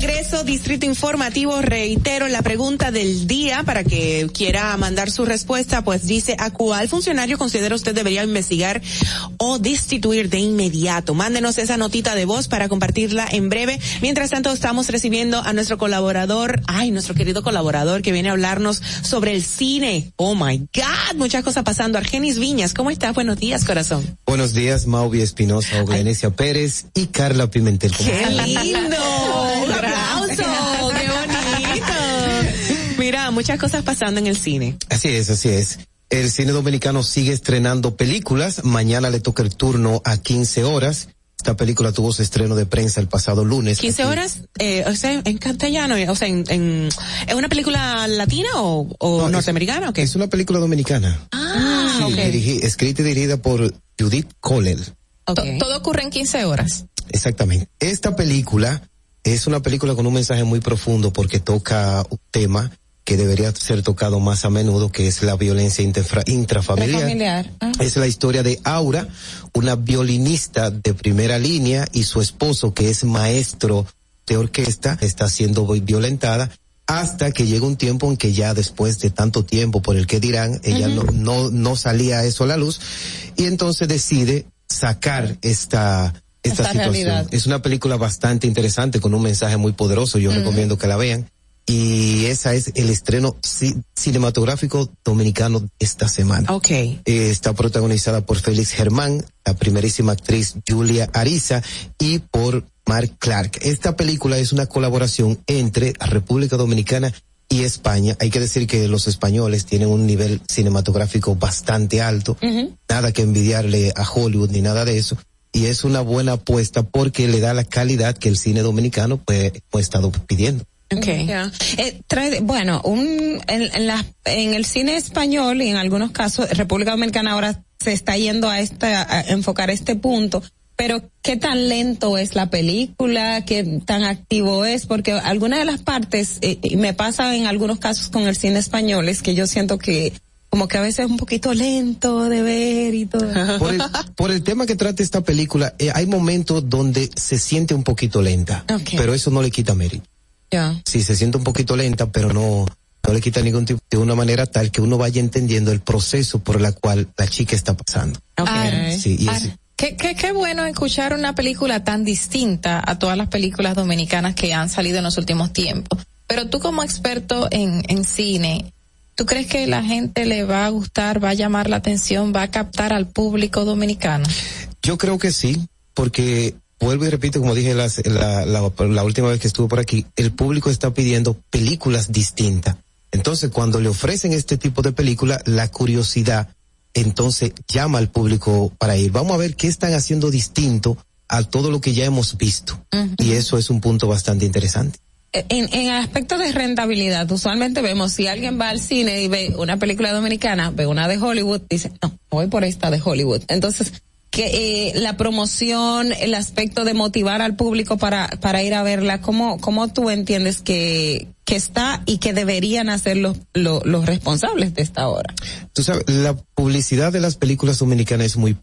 Regreso, Distrito Informativo, reitero la pregunta del día para que quiera mandar su respuesta, pues dice, ¿a cuál funcionario considera usted debería investigar o destituir de inmediato? Mándenos esa notita de voz para compartirla en breve. Mientras tanto, estamos recibiendo a nuestro colaborador, ay, nuestro querido colaborador que viene a hablarnos sobre el cine. Oh my God, muchas cosas pasando. Argenis Viñas, ¿cómo estás? Buenos días, corazón. Buenos días, Mauvi Espinosa, Oglenesia Pérez y Carla Pimentel. ¿Cómo ¡Qué lindo! Muchas cosas pasando en el cine. Así es, así es. El cine dominicano sigue estrenando películas. Mañana le toca el turno a 15 horas. Esta película tuvo su estreno de prensa el pasado lunes. 15 horas, eh, o sea, en castellano, o sea, en, en- ¿es una película latina o, o norteamericana o qué? Es una película dominicana. Ah, Sí, ok. dirigi- escrita y dirigida por Judith Colel. To- Todo ocurre en 15 horas. Exactamente. Esta película es una película con un mensaje muy profundo porque toca un tema que debería ser tocado más a menudo, que es la violencia intrafamiliar. Familiar. Ah. Es la historia de Aura, una violinista de primera línea y su esposo que es maestro de orquesta, está siendo vi- violentada hasta que llega un tiempo en que ya después de tanto tiempo por el que dirán, ella no, no, no salía eso a la luz y entonces decide sacar esta, esta, Esta situación. realidad. Es una película bastante interesante con un mensaje muy poderoso, yo recomiendo que la vean. Y esa es el estreno ci- cinematográfico dominicano esta semana. Ok. Eh, está protagonizada por Félix Germán, la primerísima actriz Julia Ariza y por Mark Clark. Esta película es una colaboración entre República Dominicana y España. Hay que decir que los españoles tienen un nivel cinematográfico bastante alto, nada que envidiarle a Hollywood ni nada de eso. Y es una buena apuesta porque le da la calidad que el cine dominicano pues, ha estado pidiendo. Okay. Eh, trae, bueno, un, en, en, la, en el cine español y en algunos casos, República Dominicana ahora se está yendo a, esta, a enfocar este punto, pero qué tan lento es la película, qué tan activo es, porque alguna de las partes, eh, me pasa en algunos casos con el cine español, es que yo siento que como que a veces es un poquito lento de ver y todo. *laughs* Por el, por el tema que trata esta película, eh, hay momentos donde se siente un poquito lenta, Okay. pero eso no le quita mérito. Ya. Sí, se siente un poquito lenta, pero no, no le quita ningún tipo, de una manera tal que uno vaya entendiendo el proceso por la cual la chica está pasando. Ah, Sí, y ah, es- Qué, qué, qué bueno escuchar una película tan distinta a todas las películas dominicanas que han salido en los últimos tiempos. Pero tú como experto en, en cine, ¿tú crees que la gente le va a gustar, va a llamar la atención, va a captar al público dominicano? Yo creo que sí, porque vuelvo y repito, como dije las- la, la, la última vez que estuve por aquí, el público está pidiendo películas distintas. Entonces, cuando le ofrecen este tipo de película, la curiosidad, entonces llama al público para ir. Vamos a ver qué están haciendo distinto a todo lo que ya hemos visto. Y eso es un punto bastante interesante. En, en aspecto de rentabilidad, usualmente vemos si alguien va al cine y ve una película dominicana, ve una de Hollywood, dice, no, voy por esta de Hollywood. Entonces, que eh, la promoción, el aspecto de motivar al público para, para ir a verla, ¿cómo, cómo tú entiendes que, que está y que deberían hacer los, los, los responsables de esta hora? Tú sabes, la publicidad de las películas dominicanas es muy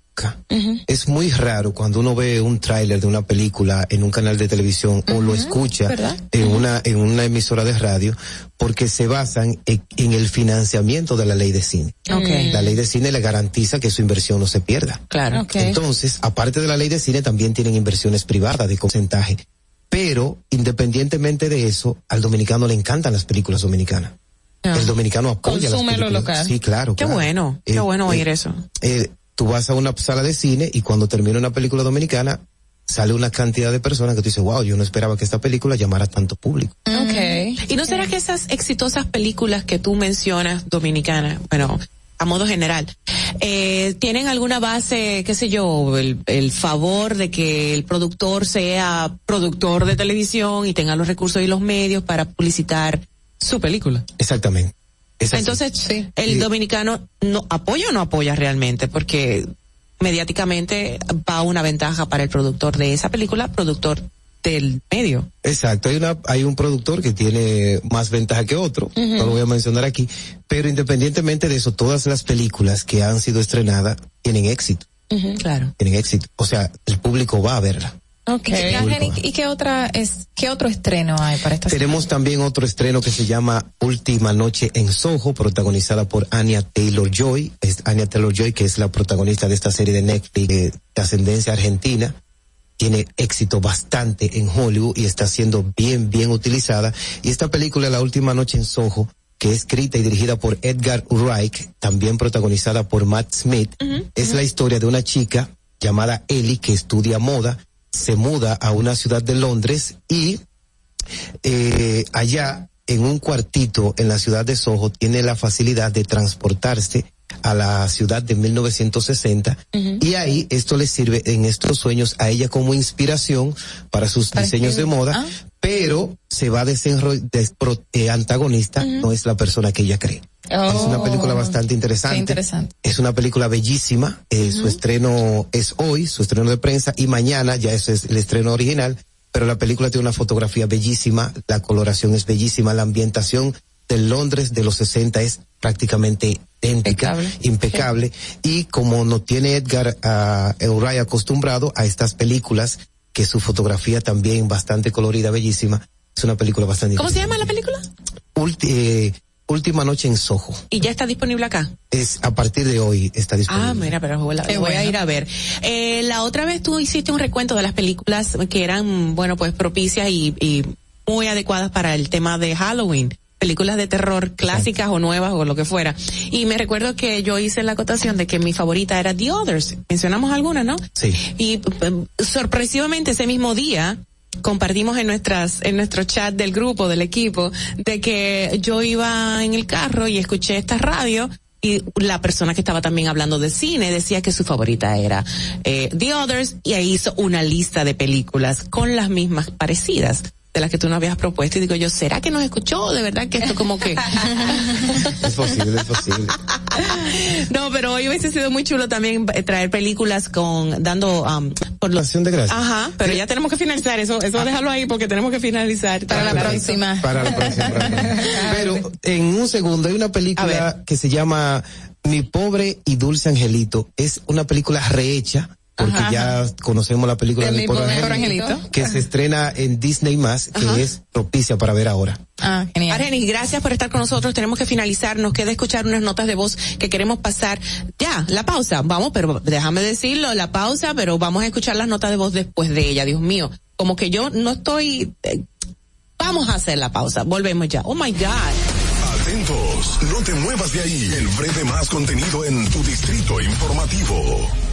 Es muy raro cuando uno ve un tráiler de una película en un canal de televisión o lo escucha ¿verdad? en una en una emisora de radio porque se basan en, en el financiamiento de la ley de cine. La ley de cine le garantiza que su inversión no se pierda. Claro. Entonces, aparte de la ley de cine, también tienen inversiones privadas de porcentaje. Pero, independientemente de eso, al dominicano le encantan las películas dominicanas. El dominicano apoya Consume las lo películas. local. Sí, claro. Qué claro. bueno, qué Eh, bueno eh, oír eso. eh, tú vas a una sala de cine y cuando termina una película dominicana, sale una cantidad de personas que tú dices, wow, yo no esperaba que esta película llamara tanto público. Okay. ¿Y no será que esas exitosas películas que tú mencionas, dominicanas, bueno, a modo general, eh, tienen alguna base, qué sé yo, el, el favor de que el productor sea productor de televisión y tenga los recursos y los medios para publicitar su película? Exactamente. Es. Entonces, el dominicano no apoya o no apoya realmente, porque mediáticamente va una ventaja para el productor de esa película, productor del medio. Exacto, hay una, hay un productor que tiene más ventaja que otro, no lo voy a mencionar aquí, pero independientemente de eso, todas las películas que han sido estrenadas tienen éxito, Claro. tienen éxito, o sea, el público va a verla. Okay. ¿Y, Angélica, ¿y qué otra es, qué otro estreno hay para esta Tenemos también otro estreno que se llama Última Noche en Soho, protagonizada por Anya Taylor Joy. Es Anya Taylor Joy, que es la protagonista de esta serie de Netflix de, de ascendencia argentina. Tiene éxito bastante en Hollywood y está siendo bien, bien utilizada. Y esta película, La Última Noche en Soho, que es escrita y dirigida por Edgar Wright, también protagonizada por Matt Smith, es la historia de una chica llamada Ellie que estudia moda, se muda a una ciudad de Londres y eh, allá en un cuartito en la ciudad de Soho tiene la facilidad de transportarse a la ciudad de 1960 y ahí esto le sirve en estos sueños a ella como inspiración para sus diseños de moda, pero se va a desenrollar, antagonista no es la persona que ella cree. Es una película bastante interesante. Es una película bellísima. eh, Su estreno es hoy, su estreno de prensa, y mañana ya ese es el estreno original. Pero la película tiene una fotografía bellísima, la coloración es bellísima, la ambientación de Londres de los 60 es prácticamente idéntica, impecable. Y como no tiene Edgar Euray acostumbrado a estas películas, que su fotografía también bastante colorida, bellísima, es una película bastante ¿Cómo se llama la película? Ulti- eh, Última noche en Soho. Y ya está disponible acá. Es a partir de hoy está disponible. Ah, mira, pero voy a bueno. ir a ver. Eh, la otra vez tú hiciste un recuento de las películas que eran, bueno, pues propicias y, y muy adecuadas para el tema de Halloween. Películas de terror clásicas o nuevas o lo que fuera. Y me recuerdo que yo hice la acotación de que mi favorita era The Others. Mencionamos algunas, ¿no? Sí. Y eh, sorpresivamente ese mismo día compartimos en nuestras en nuestro chat del grupo del equipo de que yo iba en el carro y escuché esta radio y la persona que estaba también hablando de cine decía que su favorita era eh, The Others y ahí hizo una lista de películas con las mismas parecidas. De las que tú no habías propuesto y digo yo, ¿será que nos escuchó? De verdad que esto como que... *laughs* es posible, es posible. no, pero hoy hubiese sido muy chulo también eh, traer películas con, dando, um, por la acción de gracias. Ajá, pero ya tenemos que finalizar eso, eso ah. déjalo ahí porque tenemos que finalizar para, la próxima. Para la próxima. *laughs* pero en un segundo hay una película que se llama Mi pobre y dulce angelito. Es una película rehecha porque ya conocemos la película de, de Angelito, que se estrena en Disney más, que es propicia para ver ahora. Ah, genial. Argenis, gracias por estar con nosotros. Tenemos que finalizar. Nos queda escuchar unas notas de voz que queremos pasar. Ya, la pausa. Vamos, pero déjame decirlo, la pausa, pero vamos a escuchar las notas de voz después de ella. Dios mío, como que yo no estoy. Eh, vamos a hacer la pausa. Volvemos ya. Oh my God. Atentos, no te muevas de ahí. El breve más contenido en tu distrito informativo.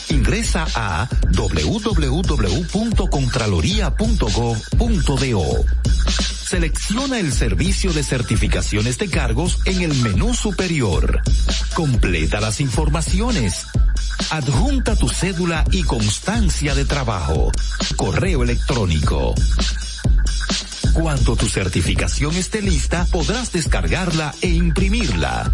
Ingresa a www.contraloría.gov.do. Selecciona el servicio de certificaciones de cargos en el menú superior. Completa las informaciones. Adjunta tu cédula y constancia de trabajo. Correo electrónico. Cuando tu certificación esté lista, podrás descargarla e imprimirla.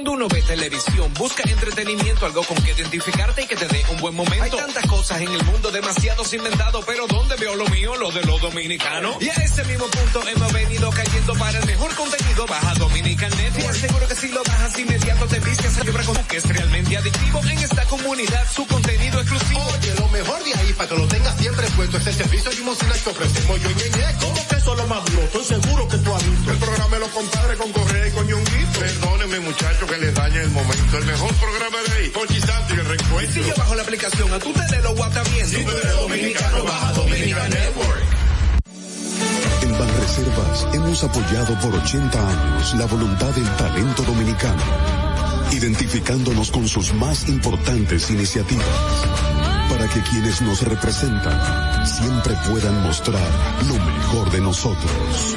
Cuando uno ve televisión, busca entretenimiento, algo con que identificarte y que te dé un buen momento. Hay tantas cosas en el mundo, demasiados inventados, pero ¿dónde veo lo mío? Lo de los dominicanos. Y a ese mismo punto hemos venido cayendo para el mejor contenido. Baja Dominican Network. Seguro que si lo bajas inmediato te vistes a llorar con que es realmente adictivo en esta comunidad. Su contenido exclusivo. Oye, lo mejor de ahí, para que lo tengas siempre puesto, es el servicio limosina que ofrecemos yo y Ñeñe. ¿Cómo que eso lo más duro? Estoy seguro que tú has visto. El programa de los compadres con Correa y con. Perdónenme, muchachos que les daña el momento. El mejor programa de ahí, Pochi Santo y el reencuentro. Si yo bajo la aplicación, a tu tele lo guata bien. Si tú eres dominicano, baja Dominica Network. En Banreservas hemos apoyado por 80 años la voluntad del talento dominicano, identificándonos con sus más importantes iniciativas, para que quienes nos representan siempre puedan mostrar lo mejor de nosotros.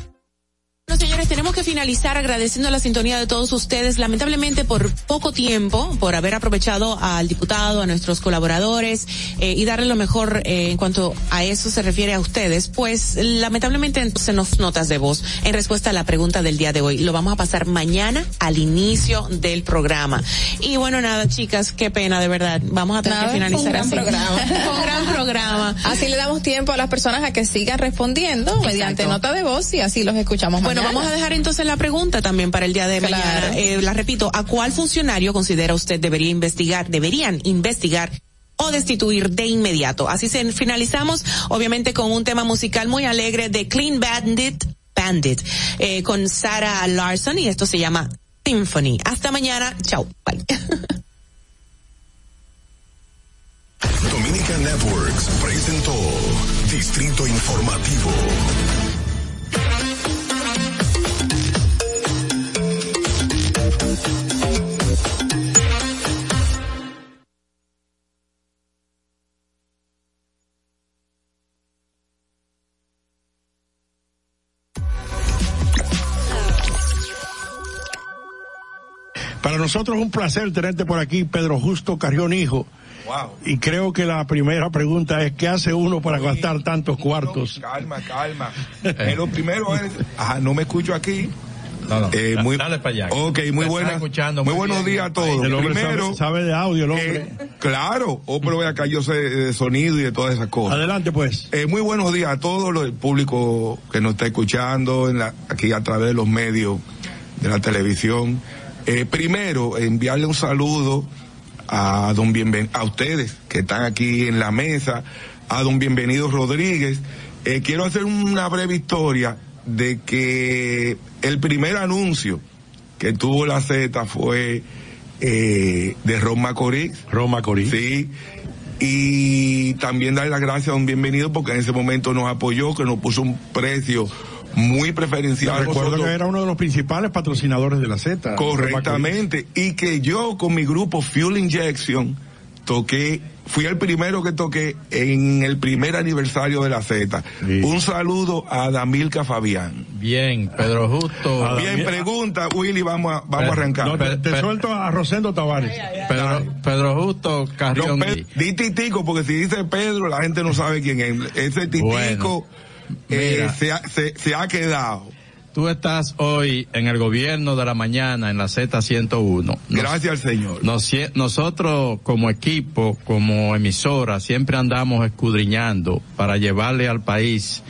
No, señores, tenemos que finalizar agradeciendo la sintonía de todos ustedes. Lamentablemente, por poco tiempo, por haber aprovechado al diputado, a nuestros colaboradores eh, y darle lo mejor eh, en cuanto a eso se refiere a ustedes, pues lamentablemente se nos notas de voz en respuesta a la pregunta del día de hoy. Lo vamos a pasar mañana al inicio del programa. Y bueno, nada, chicas, qué pena, de verdad. Vamos a tener Nada, que finalizar gran así. programa. *laughs* un gran programa. Así le damos tiempo a las personas a que sigan respondiendo mediante nota de voz y así los escuchamos Bueno, vamos a dejar entonces la pregunta también para el día de Claro. mañana. Eh, la repito, ¿a cuál funcionario considera usted debería investigar, deberían investigar o destituir de inmediato? Así se finalizamos, obviamente con un tema musical muy alegre de Clean Bandit, Bandit, eh, con Sarah Larson y esto se llama Symphony. Hasta mañana, chao, bye. *laughs* Dominica Networks presentó Distrito Informativo. Nosotros es un placer tenerte por aquí, Pedro Justo Carrión Hijo. Wow. Y creo que la primera pregunta es, ¿qué hace uno para gastar tantos cuartos? Calma, calma. *laughs* Eh, lo primero es, ajá, no me escucho aquí. Eh, muy, dale para allá. Ok, muy buena. escuchando muy muy buenos bien. días a todos. El Primero, sabe, sabe de audio, el hombre. eh, claro, oh, pero voy acá, yo sé de sonido y de todas esas cosas. Adelante, pues. Eh, muy buenos días a todo lo- el público que nos está escuchando en la, aquí a través de los medios de la televisión. Eh, primero, enviarle un saludo a don Bienven a ustedes que están aquí en la mesa, a don Bienvenido Rodríguez. Eh, quiero hacer una breve historia de que el primer anuncio que tuvo la Z fue eh, de Ron Macorís. Ron Macorís. Sí. Y también darle las gracias a un bienvenido porque en ese momento nos apoyó, que nos puso un precio muy preferencial. Recuerdo que era uno de los principales patrocinadores de la Z. Correctamente. Y que yo con mi grupo Fuel Injection toqué, fui el primero que toqué en el primer aniversario de la Z. Un saludo a Damilca Fabián. Bien, Pedro Justo. Bien, pregunta, Willy, vamos a, vamos a arrancar. No, te, te suelto a Rosendo Tavares. Pedro, Pedro Justo Carrión. No, di Titico, porque si dice Pedro, la gente no sabe quién es. Ese Titico Bueno, eh, se, ha, se, se ha quedado. Tú estás hoy en el gobierno de la mañana en la Z101. Nos- Gracias al Señor. nos- nosotros como equipo, como emisora, siempre andamos escudriñando para llevarle al país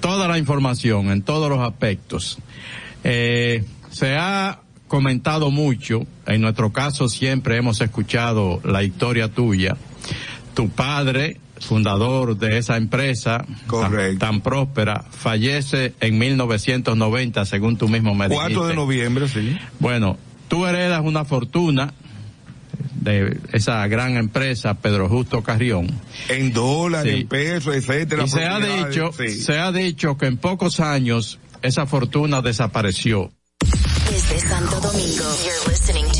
toda la información en todos los aspectos. Eh, se ha comentado mucho, en nuestro caso siempre hemos escuchado la historia tuya. Tu padre, fundador de esa empresa tan, tan próspera, fallece en 1990, según tú mismo me 4 de noviembre, sí. Bueno, tú heredas una fortuna de esa gran empresa, Pedro Justo Carrión. En dólares, Sí. en pesos, etcétera. Y se ha dicho, sí. se ha dicho que en pocos años esa fortuna desapareció. Desde Santo Domingo, you're listening to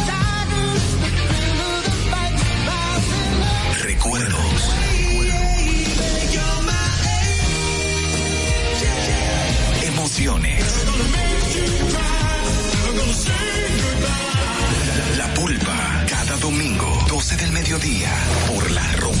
Domingo, 12 del mediodía, por La Roca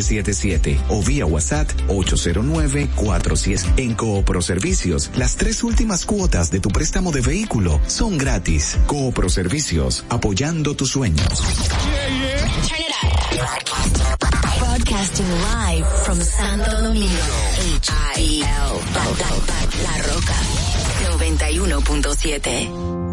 777 o vía WhatsApp 809-410 en Coopro Servicios. Las tres últimas cuotas de tu préstamo de vehículo son gratis. Coopro Servicios, apoyando tus sueños. Yeah, yeah. Turn it up. Broadcasting live from Santo Domingo, H-I-L, La Roca, 91.7.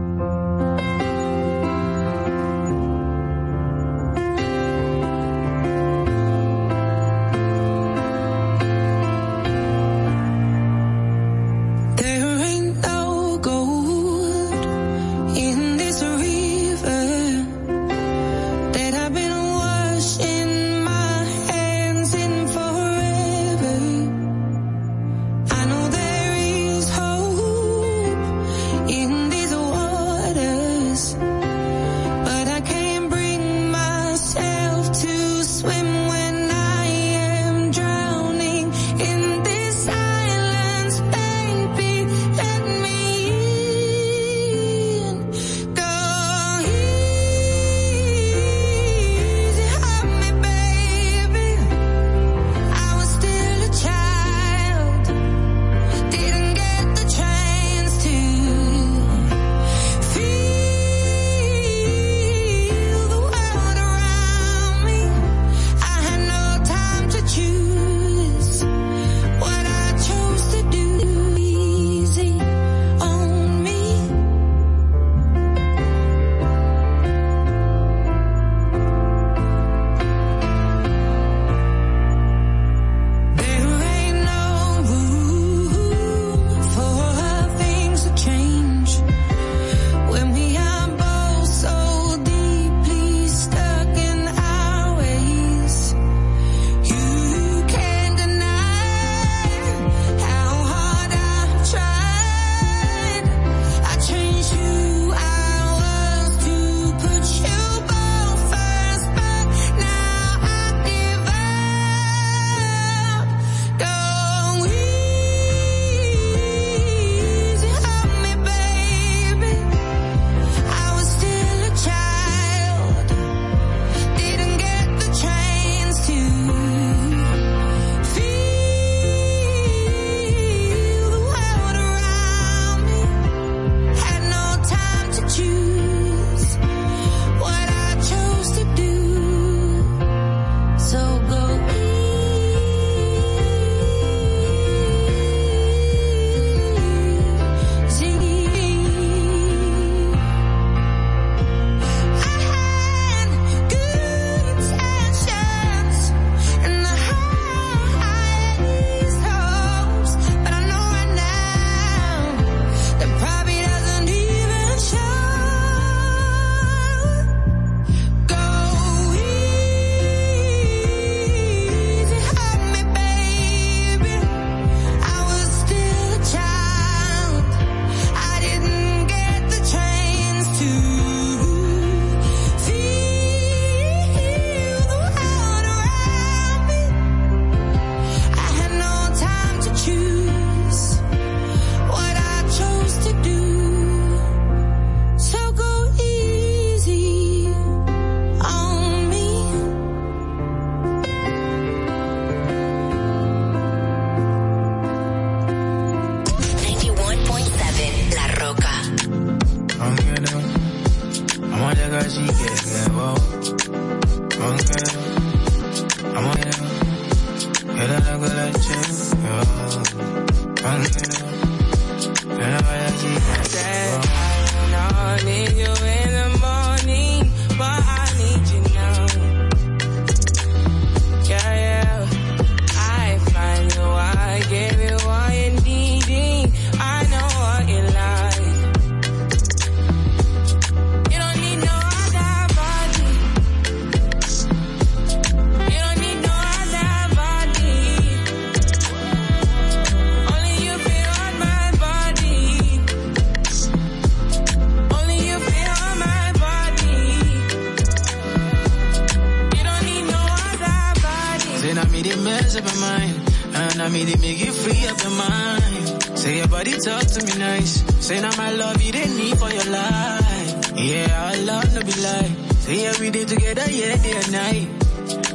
to me nice. Saying I'm my love, you didn't need for your life. Yeah, I love to be like. Say every day together, yeah, day and night.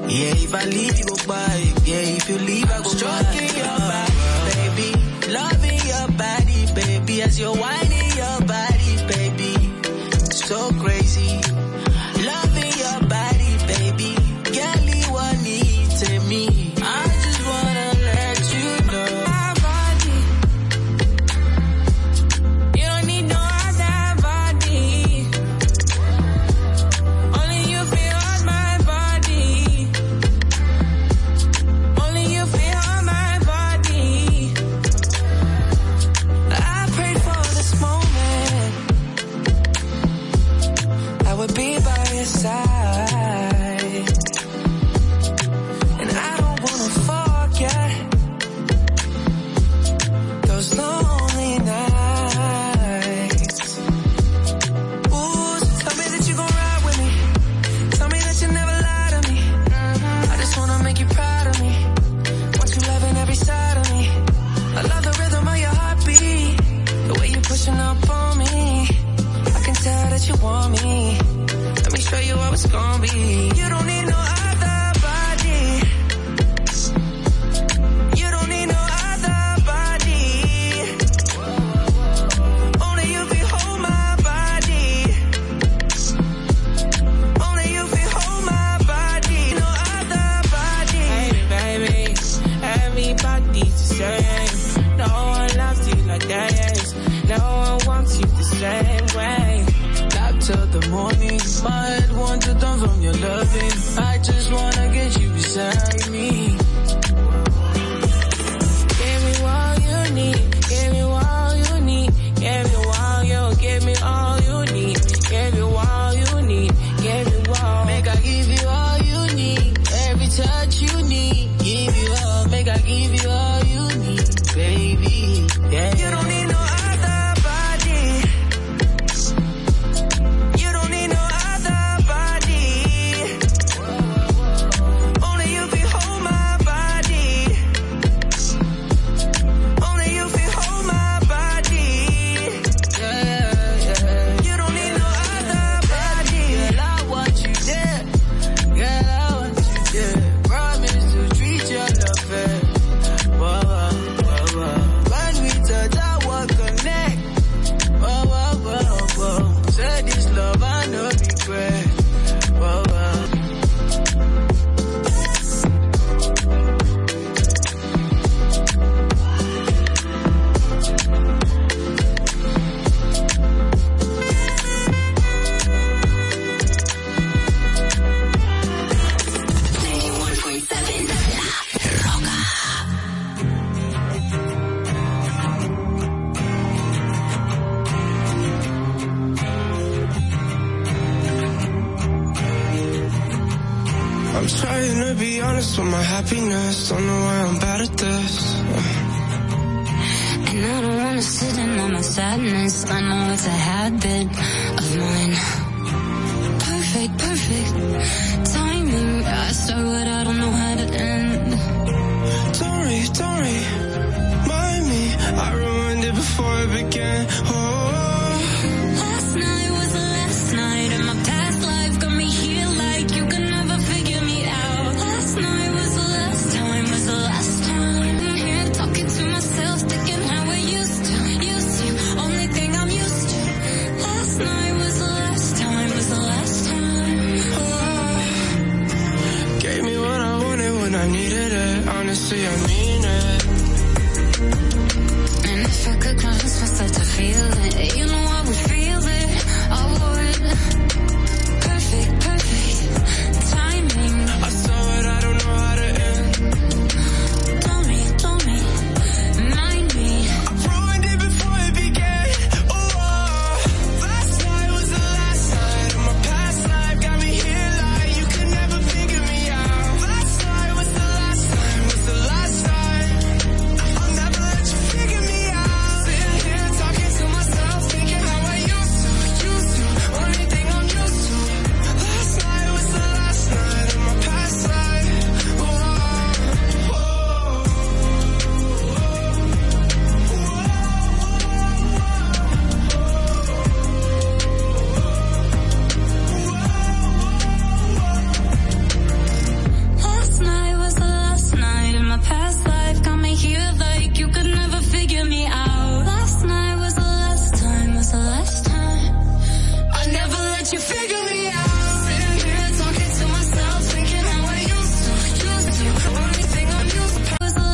Yeah, if I leave, you go by. Yeah, if you leave, I go Stroking by. your body, baby. Loving your body, baby. As you're whining your body, baby. So crazy.